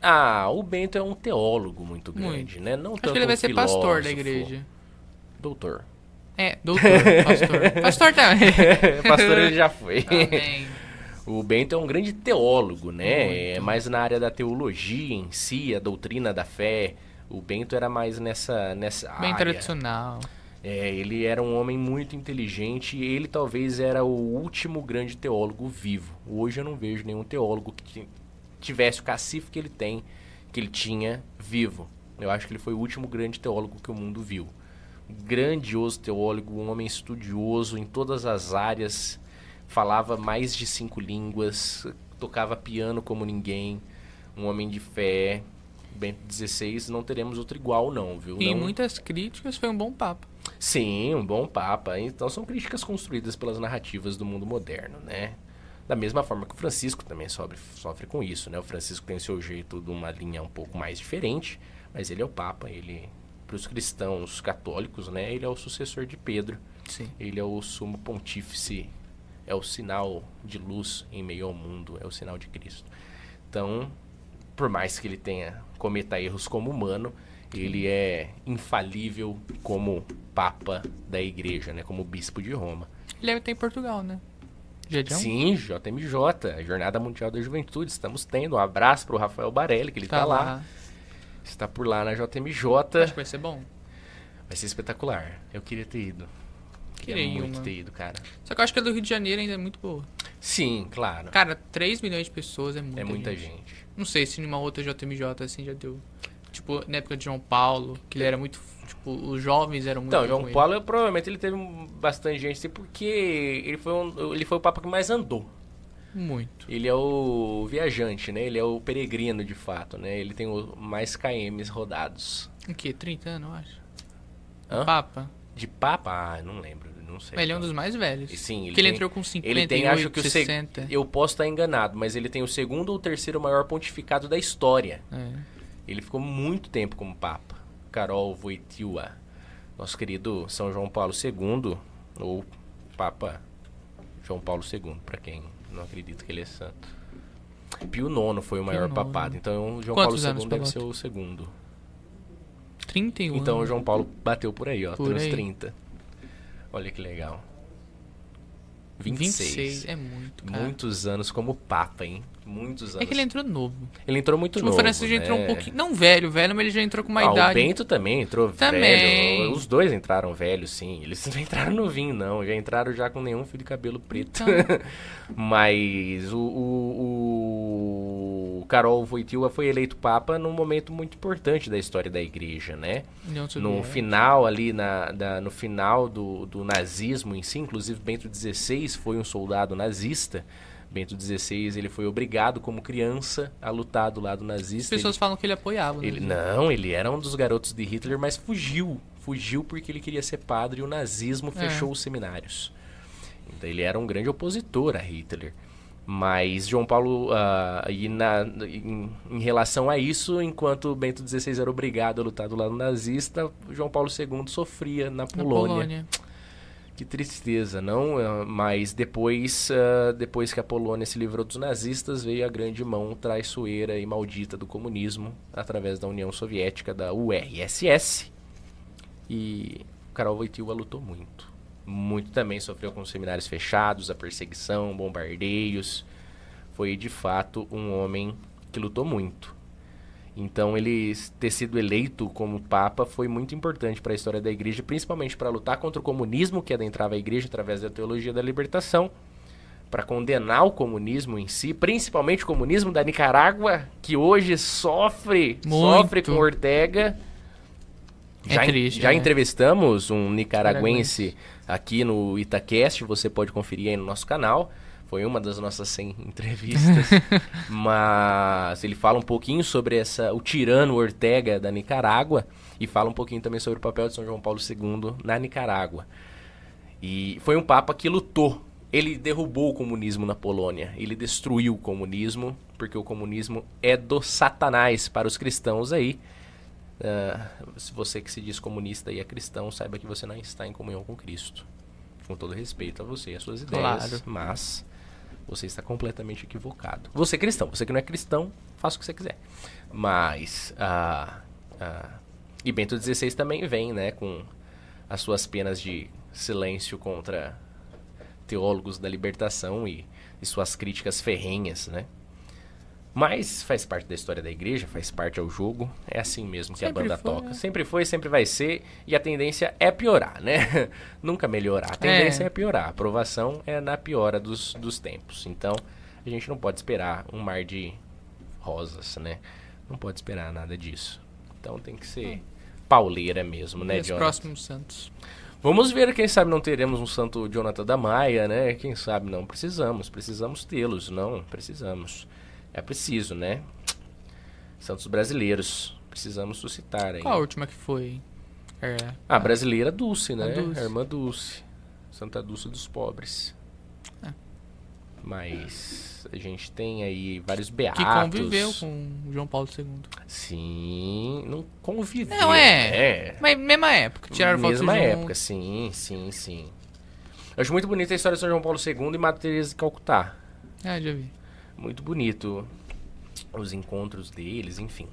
Ah, o Bento é um teólogo muito grande, né? Não
Acho
tanto
que ele vai
um
ser pastor da
filósofo.
igreja.
Doutor.
É, doutor, pastor. Pastor também.
pastor ele já foi.
Amém.
O Bento é um grande teólogo, né?
Muito.
É mais na área da teologia em si, a doutrina da fé. O Bento era mais nessa, nessa
Bem
área.
tradicional.
É, ele era um homem muito inteligente e ele talvez era o último grande teólogo vivo. Hoje eu não vejo nenhum teólogo que ti- tivesse o cacife que ele tem, que ele tinha vivo. Eu acho que ele foi o último grande teólogo que o mundo viu. Grandioso teólogo, um homem estudioso em todas as áreas, falava mais de cinco línguas, tocava piano como ninguém, um homem de fé. Bento XVI, não teremos outro igual não, viu?
E
Não-
muitas críticas foi um bom papo.
Sim, um bom papa. Então são críticas construídas pelas narrativas do mundo moderno, né? Da mesma forma que o Francisco também sofre, sofre com isso, né? O Francisco tem o seu jeito de uma linha um pouco mais diferente, mas ele é o papa, ele para os cristãos católicos, né? Ele é o sucessor de Pedro.
Sim.
Ele é o sumo pontífice, é o sinal de luz em meio ao mundo, é o sinal de Cristo. Então, por mais que ele tenha cometa erros como humano, ele é infalível como papa da igreja, né, como bispo de Roma.
Ele ter em Portugal, né? Jedião?
Sim, JMJ, Jornada Mundial da Juventude, estamos tendo. Um abraço pro Rafael Barelli, que ele tá, lá. Está por lá na JMJ.
Acho que vai ser bom.
Vai ser espetacular. Eu queria ter ido.
Queria ir
muito
uma.
ter ido, cara.
Só que eu acho que a do Rio de Janeiro ainda é muito boa.
Sim, claro.
Cara, 3 milhões de pessoas é muita
é muita
gente.
gente.
Não sei se numa outra JMJ assim já deu. Tipo, na época de João Paulo, que ele era muito. Tipo, os jovens eram muito.
Então, João
ele.
Paulo, provavelmente ele teve bastante gente, assim, porque ele foi, um- ele foi o papa que mais andou.
Muito.
Ele é o viajante, né? Ele é o peregrino, de fato, né? Ele tem o mais KMs rodados.
O quê? 30 anos, eu acho.
Hã?
Papa.
De papa? Ah, não lembro, não sei.
Ele é um dos mais velhos.
E Sim, ele
Porque ele
tem-
entrou com 50,
Ele tem, acho que o seg-
60.
Eu posso estar enganado, mas ele tem o segundo ou terceiro maior pontificado da história.
É.
Ele ficou muito tempo como papa. Carol Wojtyła, nosso querido São João Paulo II, ou Papa João Paulo II, para quem não acredita que ele é santo. Pio IX foi o maior papado, então João
Quantos
Paulo II deve ser o segundo.
31
Então o. João Paulo bateu por aí, ó,
Por
tem uns
aí.
30. Olha que legal. 26.
É muito, cara.
Muitos anos como Papa, hein? Muitos anos.
É que ele entrou novo.
Ele entrou muito
Tipo,
novo.
o Francisco já entrou
né?
um pouquinho. Não velho, velho, mas ele já entrou com uma
Ah,
idade.
O Bento também entrou
Também.
velho. Os dois entraram velhos, sim. Eles não entraram novinho, não. Já entraram já com nenhum fio de cabelo preto.
Então.
Mas o, o, o Carol Wojtyła foi eleito Papa num momento muito importante da história da igreja, né? No final ali, na, da- no final do, do nazismo em si, inclusive Bento XVI foi um soldado nazista. Bento XVI ele foi obrigado como criança a lutar do lado
As
nazista.
pessoas falam que ele apoiava. né,
Ele, não, ele era um dos garotos de Hitler, mas fugiu. Fugiu porque ele queria ser padre e o nazismo
É.
fechou os seminários. Então ele era um grande opositor a Hitler. Mas João Paulo, ah, e na, em, em relação a isso, enquanto Bento XVI era obrigado a lutar do lado nazista, João Paulo II sofria na
Na
Polônia. Que tristeza, não? Ah, Mas depois, ah, depois que a Polônia se livrou dos nazistas, veio a grande mão traiçoeira e maldita do comunismo através da União Soviética, da URSS. E Karol Wojtyła lutou muito. Muito também sofreu com os seminários fechados, a perseguição, bombardeios. Foi de fato um homem que lutou muito. Então ele ter sido eleito como papa foi muito importante para a história da igreja, principalmente para lutar contra o comunismo que adentrava a igreja através da teologia da libertação, para condenar o comunismo em si, principalmente o comunismo da Nicarágua, que hoje sofre,
Muito.
sofre com Ortega.
É
já,
triste,
já
né?
entrevistamos um nicaragüense aqui no Itacast, você pode conferir aí no nosso canal. Foi uma das nossas 100 entrevistas. Mas ele fala um pouquinho sobre essa o tirano Ortega da Nicarágua e fala um pouquinho também sobre o papel de São João Paulo II na Nicarágua. E foi um papa que lutou. Ele derrubou o comunismo na Polônia. Ele destruiu o comunismo, porque o comunismo é do satanás para os cristãos aí. Ah, se você que se diz comunista e é cristão, saiba que você não está em comunhão com Cristo. Com todo respeito a você e às suas ideias,
Claro.
mas você está completamente equivocado. Você é cristão, você que não é cristão, faça o que você quiser. Mas, ah, ah, e Bento XVI também vem, né, com as suas penas de silêncio contra teólogos da libertação e, e suas críticas ferrenhas, né? Mas faz parte da história da igreja, faz parte ao jogo. É assim mesmo que
Sempre
a banda
foi,
toca.
né?
Sempre foi, sempre vai ser. E a tendência é piorar, né? Nunca melhorar. A tendência é,
É.
piorar. A aprovação é na piora dos, dos tempos. Então, a gente não pode esperar um mar de rosas, né? Não pode esperar nada disso. Então tem que ser pauleira mesmo, né,
e os
Jonathan?
próximos santos.
Vamos ver, quem sabe não teremos um santo Jonathan da Maia, né? Quem sabe não precisamos, precisamos tê-los, não, precisamos. É preciso, né? Santos brasileiros, precisamos suscitar aí.
Qual a última que foi? É,
Ah, brasileira Dulce, né?
Dulce.
A irmã Dulce. Santa Dulce dos pobres.
É.
Mas a gente tem aí vários beatos.
que conviveu com João Paulo II.
Sim, não conviveu.
Não, é.
né?
Mas mesma época, tiraram foto
Mesma época, sim, sim, sim. Eu acho muito bonita a história de São João Paulo II e Teresa de Calcutá.
Ah, já vi.
Muito bonito os encontros deles, enfim.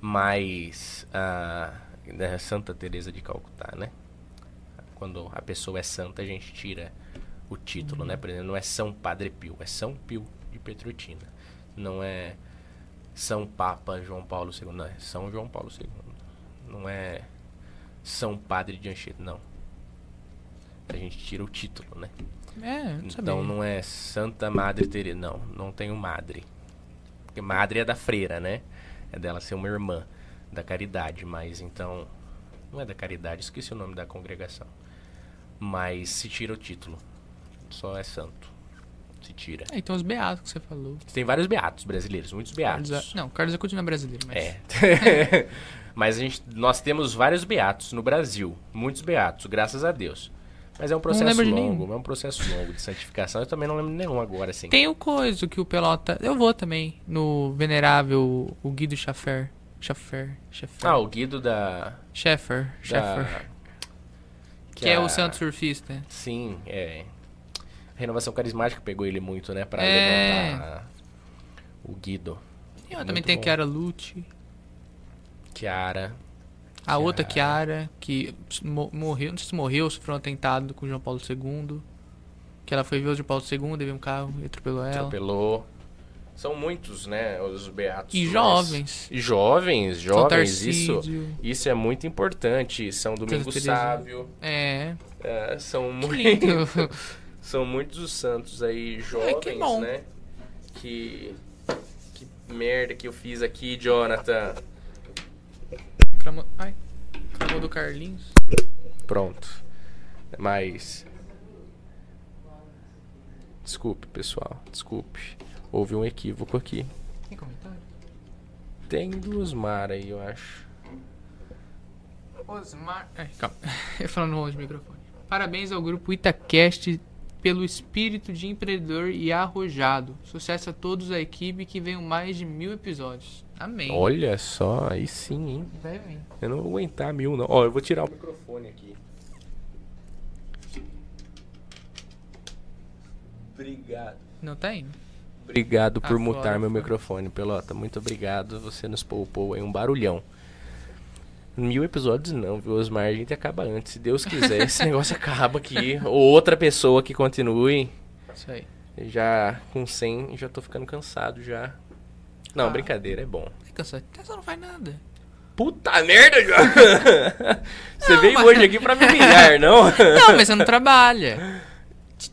Mas a da Santa Teresa de Calcutá, né? Quando a pessoa é santa, a gente tira o título, né? Por exemplo, não é São Padre Pio, é São Pio de Petrutina. Não é São Papa João Paulo II, não, é São João Paulo II. Não é São Padre de Anchieta, não. A gente tira o título, né?
É, não sabia.
Então não é Santa Madre Teresa, não, não tenho madre. Porque madre é da freira, né? É dela ser uma irmã da caridade, mas então não é da caridade, esqueci o nome da congregação. Mas se tira o título. Só é santo. Se tira.
É, então os beatos que você falou.
Tem vários beatos brasileiros, muitos beatos.
Carlos Não, Carlos Acuti não é brasileiro, mas...
É. Mas a gente, nós temos vários beatos no Brasil. Muitos beatos, graças a Deus. Mas é um processo longo, é um processo longo de santificação. Eu também não lembro nenhum agora, assim.
Tem o coisa que o Pelota... Eu vou também, no venerável, o Guido Schaffer. Schaffer, Schaffer.
Ah, o Guido da.
Schaffer,
da
Schaffer. Que é
a-
o santo surfista.
Sim, é. A renovação carismática pegou ele muito, né? Pra
É.
levantar o Guido.
E eu também
Muito
tem
bom.
a Chiara Lute.
Chiara.
A outra Chiara, que mo- morreu, não sei se morreu, sofreu um atentado com João Paulo II. Que ela foi ver o João Paulo II, teve um carro e atropelou ela.
Atropelou. São muitos, né, os beatos.
E jovens.
E jovens, jovens, isso, isso é muito importante. São Domingo. Sávio,
É.
é, são,
Que
muito,
lindo.
são muitos os santos aí jovens,
que
né? Que, que merda que eu fiz aqui, Jonathan.
Cramou... Ai. Cramou do Carlinhos.
Pronto. Mas. Desculpe, pessoal. Desculpe. Houve um equívoco aqui.
Tem comentário?
Tem duas Mar aí, eu acho.
Osmar. Ai, calma. Eu falando longe do microfone. Parabéns ao grupo Itacast pelo espírito de empreendedor e arrojado. Sucesso a todos a equipe que venham mais de mil episódios. Amém.
Olha só, aí sim, hein?
Vai vir.
Eu não vou aguentar mil, não. Ó, eu vou tirar o microfone aqui. Obrigado.
Não tá indo?
Obrigado por
Ah,
mutar
fora,
meu
fora.
microfone, Pelota. Muito obrigado. Você nos poupou aí um barulhão. Mil episódios não, viu, Osmar? A gente acaba antes. Se Deus quiser, esse negócio acaba aqui. Ou outra pessoa que continue.
Isso aí.
Já com 100, já tô ficando cansado já. Não,
Ah.
brincadeira, é bom.
Tá cansado. Você não faz nada.
Puta merda, João! Você
Não,
veio
mas-
hoje aqui pra me humilhar, não?
Não, mas você não trabalha.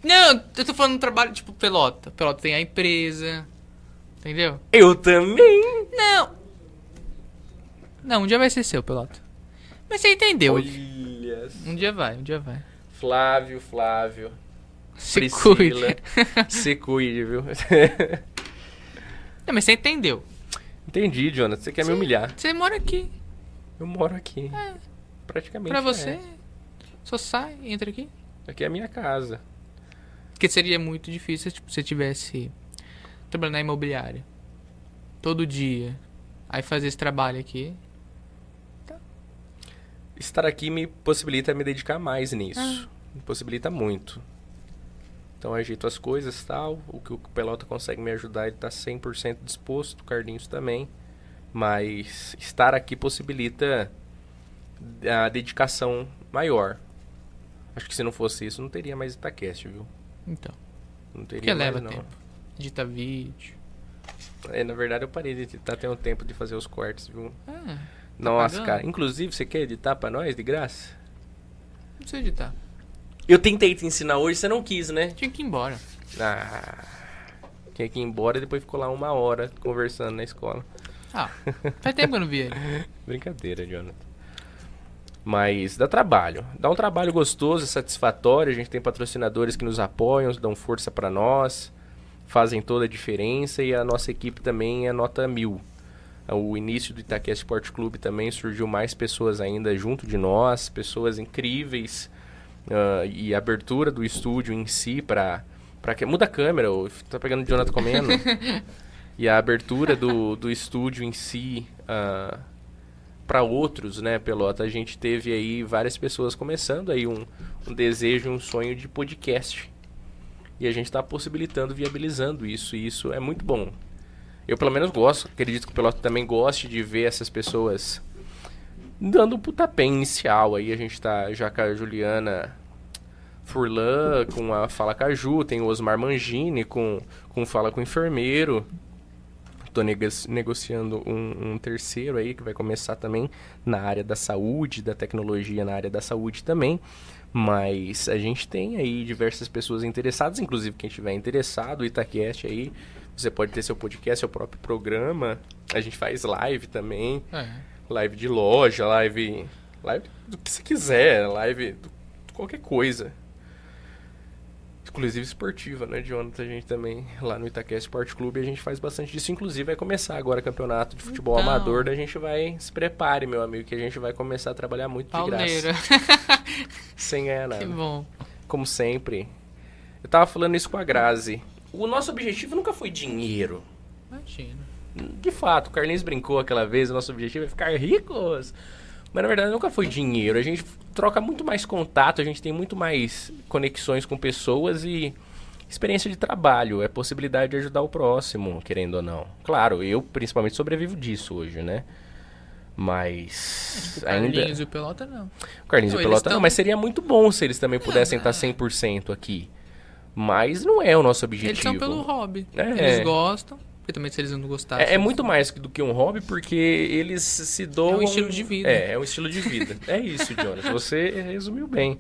Não, eu tô falando trabalho, tipo, pelota. Pelota tem a empresa. Entendeu?
Eu também.
Não. Não, um dia vai ser seu, pelota. Mas você entendeu.
Olha.
Um dia vai, um dia vai.
Flávio, Flávio.
Se
Priscila.
cuide.
Se cuide, viu?
Não, mas você entendeu.
Entendi, Jonathan. Você quer me humilhar.
Você mora aqui.
Eu moro aqui. Praticamente.
Pra
é.
você, só sai, entra aqui.
Aqui é a minha casa.
Porque seria muito difícil tipo, se você tivesse trabalhando na imobiliária. Todo dia. Aí fazer esse trabalho aqui.
Estar aqui me possibilita me dedicar mais nisso.
Ah.
Me possibilita muito. Então ajeito as coisas tal. O que o Pelota consegue me ajudar, ele tá 100% disposto. O Carlinhos também. Mas estar aqui possibilita a dedicação maior. Acho que se não fosse isso, não teria mais Itacast, viu?
Então.
Não teria
Porque
mais,
leva
não.
tempo. Edita vídeo.
É, na verdade eu parei de editar, tem um tempo de fazer os cortes, viu?
Ah,
Nossa,
pagando?
cara. Inclusive, você quer editar pra nós de graça?
não precisa editar.
Eu tentei te ensinar hoje, você não quis, né?
Tinha que ir embora.
Ah, tinha que ir embora e depois ficou lá uma hora conversando na escola.
Ah, faz tempo que eu não vi ele.
Brincadeira, Jonathan. Mas dá trabalho. Dá um trabalho gostoso, satisfatório. A gente tem patrocinadores que nos apoiam, dão força pra nós, fazem toda a diferença e a nossa equipe também é nota mil. O início do Itaquera Esporte Clube também surgiu mais pessoas ainda junto de nós, pessoas incríveis ah, e a abertura do estúdio em si para para que muda a câmera, tá pegando o Jonathan comendo. e a abertura do, do estúdio em si para outros, né, Pelota, a gente teve aí várias pessoas começando aí um, um desejo, um sonho de podcast. E a gente está possibilitando, viabilizando isso, e isso é muito bom. Eu pelo menos gosto, acredito que o Pelota também goste de ver essas pessoas dando um putapé inicial. Aí a gente tá já com a Juliana Furlan, com a Fala Caju, tem o Osmar Mangini com, com Fala com o Enfermeiro. Tô nego- negociando um, um terceiro aí que vai começar também na área da saúde, da tecnologia na área da saúde também. Mas a gente tem aí diversas pessoas interessadas, inclusive quem estiver interessado, o Itacast aí, você pode ter seu podcast, seu próprio programa. A gente faz live também,
É.
live de loja, live, live do que você quiser, live do, de qualquer coisa. Inclusive esportiva, né, Jonathan? A gente também, lá no Itaquest Sport Clube, a gente faz bastante disso. Inclusive, vai começar agora campeonato de futebol
Então.
amador. A gente vai, se prepare, meu amigo, que a gente vai começar a trabalhar muito de
Pauleira.
graça. Sem ganhar nada.
que bom.
Como sempre. Eu tava falando isso com a Grazi. O nosso objetivo nunca foi dinheiro.
Imagina.
De fato, o Carlinhos brincou aquela vez, o nosso objetivo é ficar ricos. Mas na verdade nunca foi dinheiro. A gente troca muito mais contato, a gente tem muito mais conexões com pessoas e experiência de trabalho. É possibilidade de ajudar o próximo, querendo ou não. Claro, eu principalmente sobrevivo disso hoje, né? Mas
O
ainda.
Carlinhos e o Pelota não.
O Carlinhos
Não,
e o Pelota não,
tão-
mas seria muito bom se eles também pudessem
Não,
estar 100% aqui. Mas não é o nosso objetivo.
Eles são pelo hobby.
É.
Eles gostam. Porque também se eles não gostarem.
É, é muito mais do que um hobby, porque eles se doam...
É um estilo de vida.
É, é um estilo de vida. é isso, Jonas. Você resumiu bem.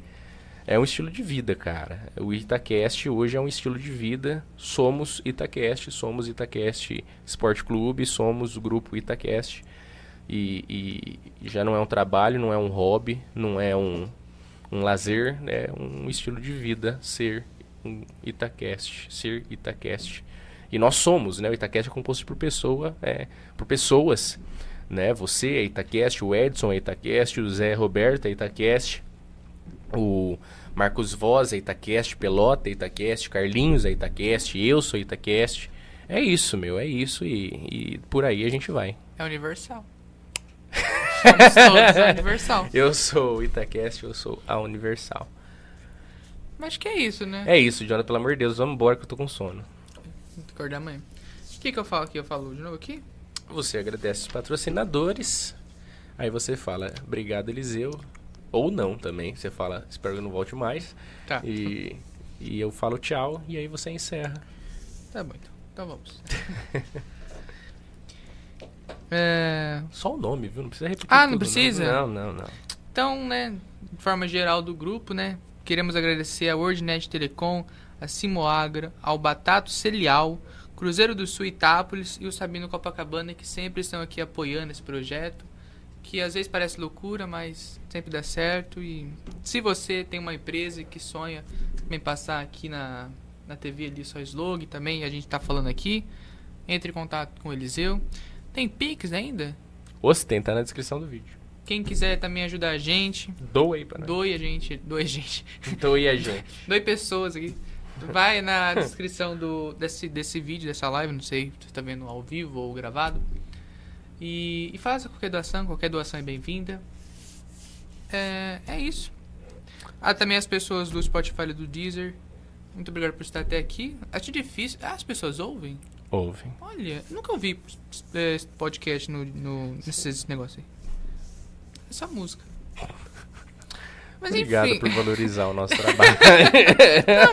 É um estilo de vida, cara. O Itacast hoje é um estilo de vida. Somos Itacast, somos Itacast Sport Clube, somos o grupo Itacast. E, e já não é um trabalho, não é um hobby, não é um, um lazer, é um estilo de vida ser Itacast, ser Itacast. E nós somos, né? O Itacast é composto por pessoa, é, por pessoas, né? Você é Itacast, o Edson é Itacast, o Zé Roberto é Itacast, o Marcos Voz é Itacast, Pelota é Itacast, Carlinhos é Itacast, eu sou Itacast. É isso, meu, é isso e, e por aí a gente vai.
É universal. Somos todos é universal.
Eu sou o Itacast, eu sou a Universal.
Mas que é isso, né?
É isso, Jonathan, pelo amor de Deus, vamos embora que eu tô com sono.
Acordar amanhã. O que, que eu falo aqui? Eu falo de novo aqui?
Você agradece os patrocinadores. Aí você fala, obrigado, Eliseu. Ou não também. Você fala, espero que eu não volte mais.
Tá.
E, e eu falo tchau. E aí você encerra.
Tá bom, então. Então vamos. é...
Só o nome, viu? Não precisa repetir.
Ah, não
tudo,
precisa?
Não, não, não.
Então, né, de forma geral do grupo, né, queremos agradecer a WordNet Telecom, a Simoagra, ao Batato Celial, Cruzeiro do Sul Itápolis e o Sabino Copacabana, que sempre estão aqui apoiando esse projeto, que às vezes parece loucura, mas sempre dá certo. E se você tem uma empresa que sonha também passar aqui na, na TV ali só slogan também, a gente está falando aqui, entre em contato com o Eliseu. Tem Pix ainda?
Ou tem, tá na descrição do vídeo.
Quem quiser também ajudar a gente,
Doa aí pra nós.
doe a gente, doe a gente,
Doe a gente.
doe pessoas aqui. Vai na descrição do, desse, desse vídeo, dessa live, não sei se você tá vendo ao vivo ou gravado. E, e faça qualquer doação, qualquer doação é bem-vinda. É, é isso. Ah, também as pessoas do Spotify e do Deezer. Muito obrigado por estar até aqui. Acho difícil. Ah, as pessoas ouvem?
Ouve.
Olha, nunca ouvi é, podcast no, no, nesses negócios aí. Só música. Mas
Obrigado
enfim.
por valorizar o nosso trabalho.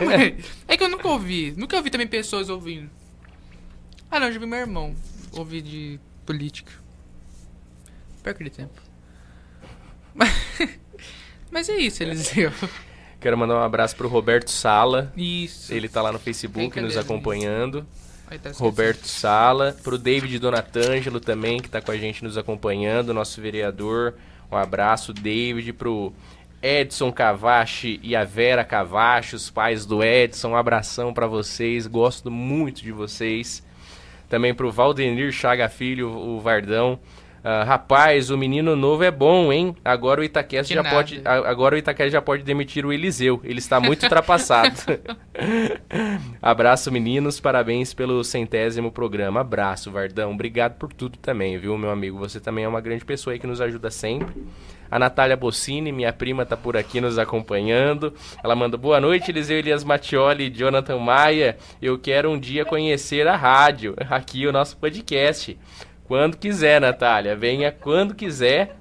Não, é que eu nunca ouvi. Nunca ouvi também pessoas ouvindo. Ah, não, já vi meu irmão ouvir de política. Perca de tempo. Mas, mas é isso, Eliseu.
Quero mandar um abraço pro Roberto Sala.
Isso.
Ele tá lá no Facebook nos acompanhando.
Tá.
Roberto Sala, pro David Donatângelo também, que tá com a gente nos acompanhando, nosso vereador. Um abraço, David, pro Edson Cavachi e a Vera Cavachi, os pais do Edson. Um abração pra vocês, gosto muito de vocês. Também pro Valdenir Chaga Filho, o Vardão. Ah, rapaz, o menino novo é bom, hein? Agora o Itaquest já
nada.
pode, agora o Itaquest já pode demitir o Eliseu. Ele está muito ultrapassado. Abraço, meninos. Parabéns pelo centésimo programa. Abraço, Vardão. Obrigado por tudo também, viu, meu amigo? Você também é uma grande pessoa aí que nos ajuda sempre. A Natália Bossini, minha prima, tá por aqui nos acompanhando. Ela manda boa noite, Eliseu Elias Mattioli e Jonathan Maia. Eu quero um dia conhecer a rádio. Aqui o nosso podcast. Quando quiser, Natália. Venha quando quiser.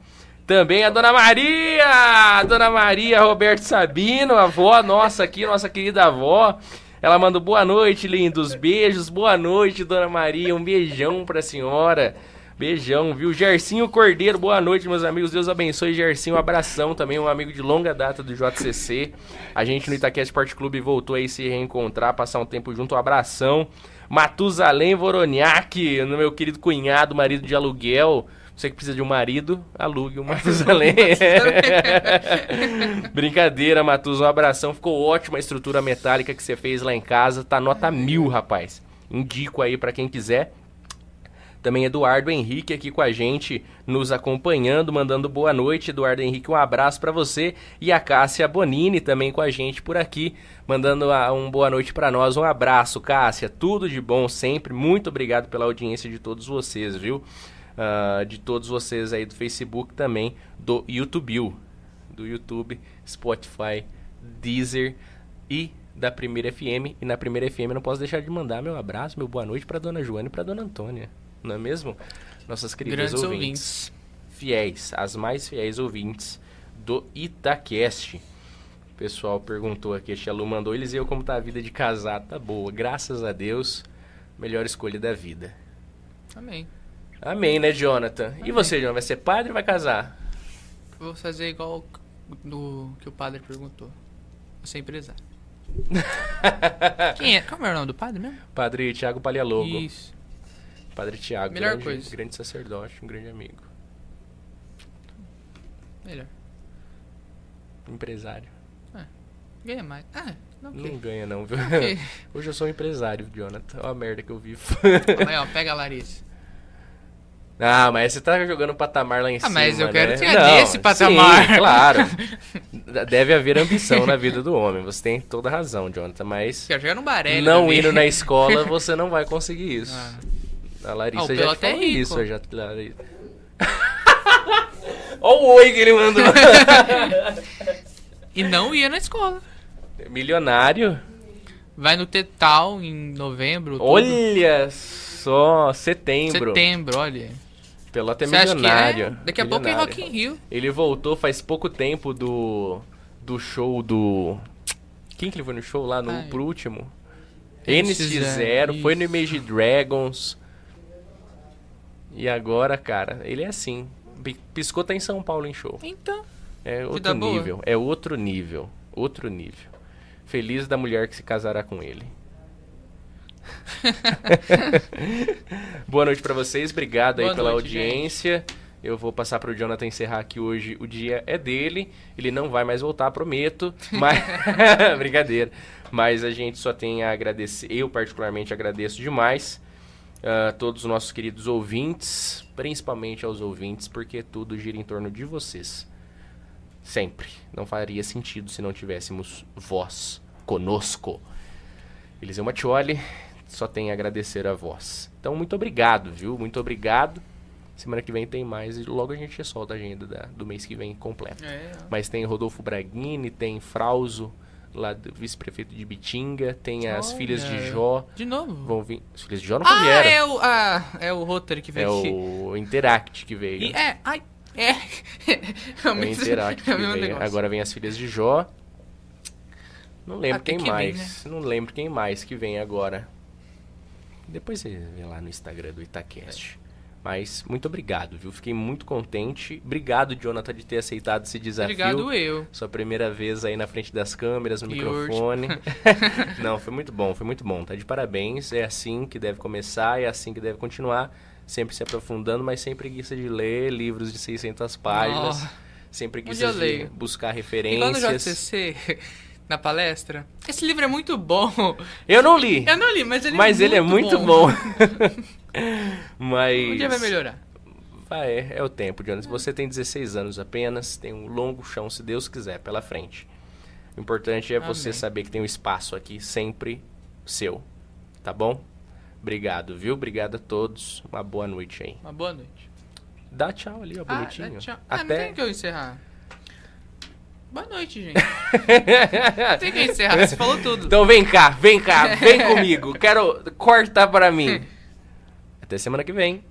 Também a Dona Maria! Dona Maria Roberto Sabino, avó nossa aqui, nossa querida avó. Ela manda boa noite, lindos. Beijos, boa noite, Dona Maria. Um beijão pra senhora. Beijão, viu? Gercinho Cordeiro, boa noite, meus amigos. Deus abençoe, Gercinho. Um abração também, um amigo de longa data do JCC. A gente no Itaquera Esporte Clube voltou aí se reencontrar, passar um tempo junto. Um abração. Matusalém Voroniak, no meu querido cunhado, marido de aluguel. Você que precisa de um marido, alugue o Matusalém. Brincadeira, Matus. Um abração. Ficou ótima a estrutura metálica que você fez lá em casa. Tá nota mil, rapaz. Indico aí pra quem quiser. Também Eduardo Henrique aqui com a gente, nos acompanhando, mandando boa noite. Eduardo Henrique, um abraço pra você. E a Cássia Bonini também com a gente por aqui, mandando um boa noite pra nós. Um abraço, Cássia. Tudo de bom sempre. Muito obrigado pela audiência de todos vocês, viu? Ah, de todos vocês aí do Facebook também, do YouTube, do YouTube, Spotify, Deezer e da Primeira FM. E na Primeira FM eu não posso deixar de mandar meu abraço, meu boa noite pra Dona Joana e pra Dona Antônia. Não é mesmo? Nossas queridas
Grandes
ouvintes.
ouvintes.
Fiéis, as mais fiéis ouvintes do Itacast. pessoal perguntou aqui, a Tia Lu mandou, eles eu como tá a vida de casado. Tá boa, graças a Deus. Melhor escolha da vida.
Amém.
Amém, né, Jonathan? E
Amém.
você, Jonathan, vai ser padre ou vai casar?
Vou fazer igual do que o padre perguntou. Vou ser empresário. Quem é? Qual é o nome do padre mesmo?
Padre Tiago Palialogo.
Isso.
Padre Tiago,
Melhor
grande,
coisa.
grande sacerdote, um grande amigo.
Melhor.
Empresário.
Ganha mais. Ah, não
Não ganha não, viu?
Ok.
Hoje eu sou um empresário, Jonathan. Olha a merda que eu vivo.
Aí, ó, pega a Larissa.
ah, mas você tá jogando patamar lá em
Ah,
cima,
mas eu quero
né?
chegar
Não,
nesse patamar.
Sim, claro. Deve haver ambição na vida do homem. Você tem toda a razão, Jonathan, mas...
Quero chegar no Barelli.
não indo na escola, você não vai conseguir isso.
Ah.
A Larissa
Ah, o
já te
é
falou
rico.
isso. Já, Larissa. Olha o oi que ele mandou.
E não ia na escola.
Milionário.
Vai no Tetal em novembro.
Olha só, setembro.
Setembro, olha.
Pelota é
Você acha que
milionário.
é? Daqui a pouco é
Milionário.
Rock in Rio.
Ele voltou faz pouco tempo do do show do quem que ele foi no show lá no
Ai.
pro último?
NX0,
NX0, foi no. Image Dragons. E agora, cara, ele é assim. Pi- Piscou tá em São Paulo em show.
Então.
É outro
Vida boa.
nível, é outro nível, outro nível. Feliz da mulher que se casará com ele. Boa noite pra vocês, obrigado aí
Boa
pela
noite,
audiência. Eu vou passar pro Jonathan encerrar aqui hoje. O dia é dele. Ele não vai mais voltar, prometo. Mas brincadeira. Mas a gente só tem a agradecer. Eu particularmente agradeço demais a todos os nossos queridos ouvintes, principalmente aos ouvintes, porque tudo gira em torno de vocês. Sempre. Não faria sentido se não tivéssemos vós conosco. Eliseu Mattioli, só tem a agradecer a vós. Então, muito obrigado, viu? Muito obrigado. Semana que vem tem mais e logo a gente solta a agenda da- do mês que vem completa.
É.
Mas tem Rodolfo Braghini, tem Frauso, lá do vice-prefeito de Bitinga, tem as
Olha.
filhas de Jó.
De novo.
Vão vir. As filhas de Jó nunca
Ah,
vieram.
é o, ah, é o Rotary que
É
veio aqui.
o Interact que veio.
E é, ai, é. é
É
o mesmo-
Interact que
é o
veio. Agora vem as filhas de Jó. Não lembro
Ah, tem
quem
que
mais. Não lembro quem mais que vem agora. Depois você vê lá no Instagram do Itacast. Mas muito obrigado, viu? Fiquei muito contente. Obrigado, Jonathan, de ter aceitado esse desafio.
Obrigado eu.
Sua primeira vez aí na frente das câmeras, no
E
microfone. Não, foi muito bom, foi muito bom. Tá de parabéns. É assim que deve começar, é assim que deve continuar. Sempre se aprofundando, mas sem preguiça de ler livros de 600 páginas.
Oh.
Sem
Onde
preguiça
eu
de buscar
Igual no
referências.
JCC, na palestra. Esse livro é muito bom.
Eu não li,
Eu não li, mas ele
mas
é
ele é
muito
muito bom. mas...
Um dia vai melhorar.
Vai, é, é o tempo, Jonas. Você tem 16 anos apenas, tem um longo chão, se Deus quiser, pela frente. O importante é você
Amém.
saber que tem um espaço aqui sempre seu. Tá bom? Obrigado, viu? Obrigado a todos. Uma boa noite aí.
Uma boa noite.
Dá tchau ali, ó,
Ah,
bonitinho.
tchau. Ah, não tem que eu encerrar. Boa noite, gente. Não tem que eu encerrar, você falou tudo.
então vem cá, vem cá, vem comigo. Quero cortar pra mim. Até semana que vem.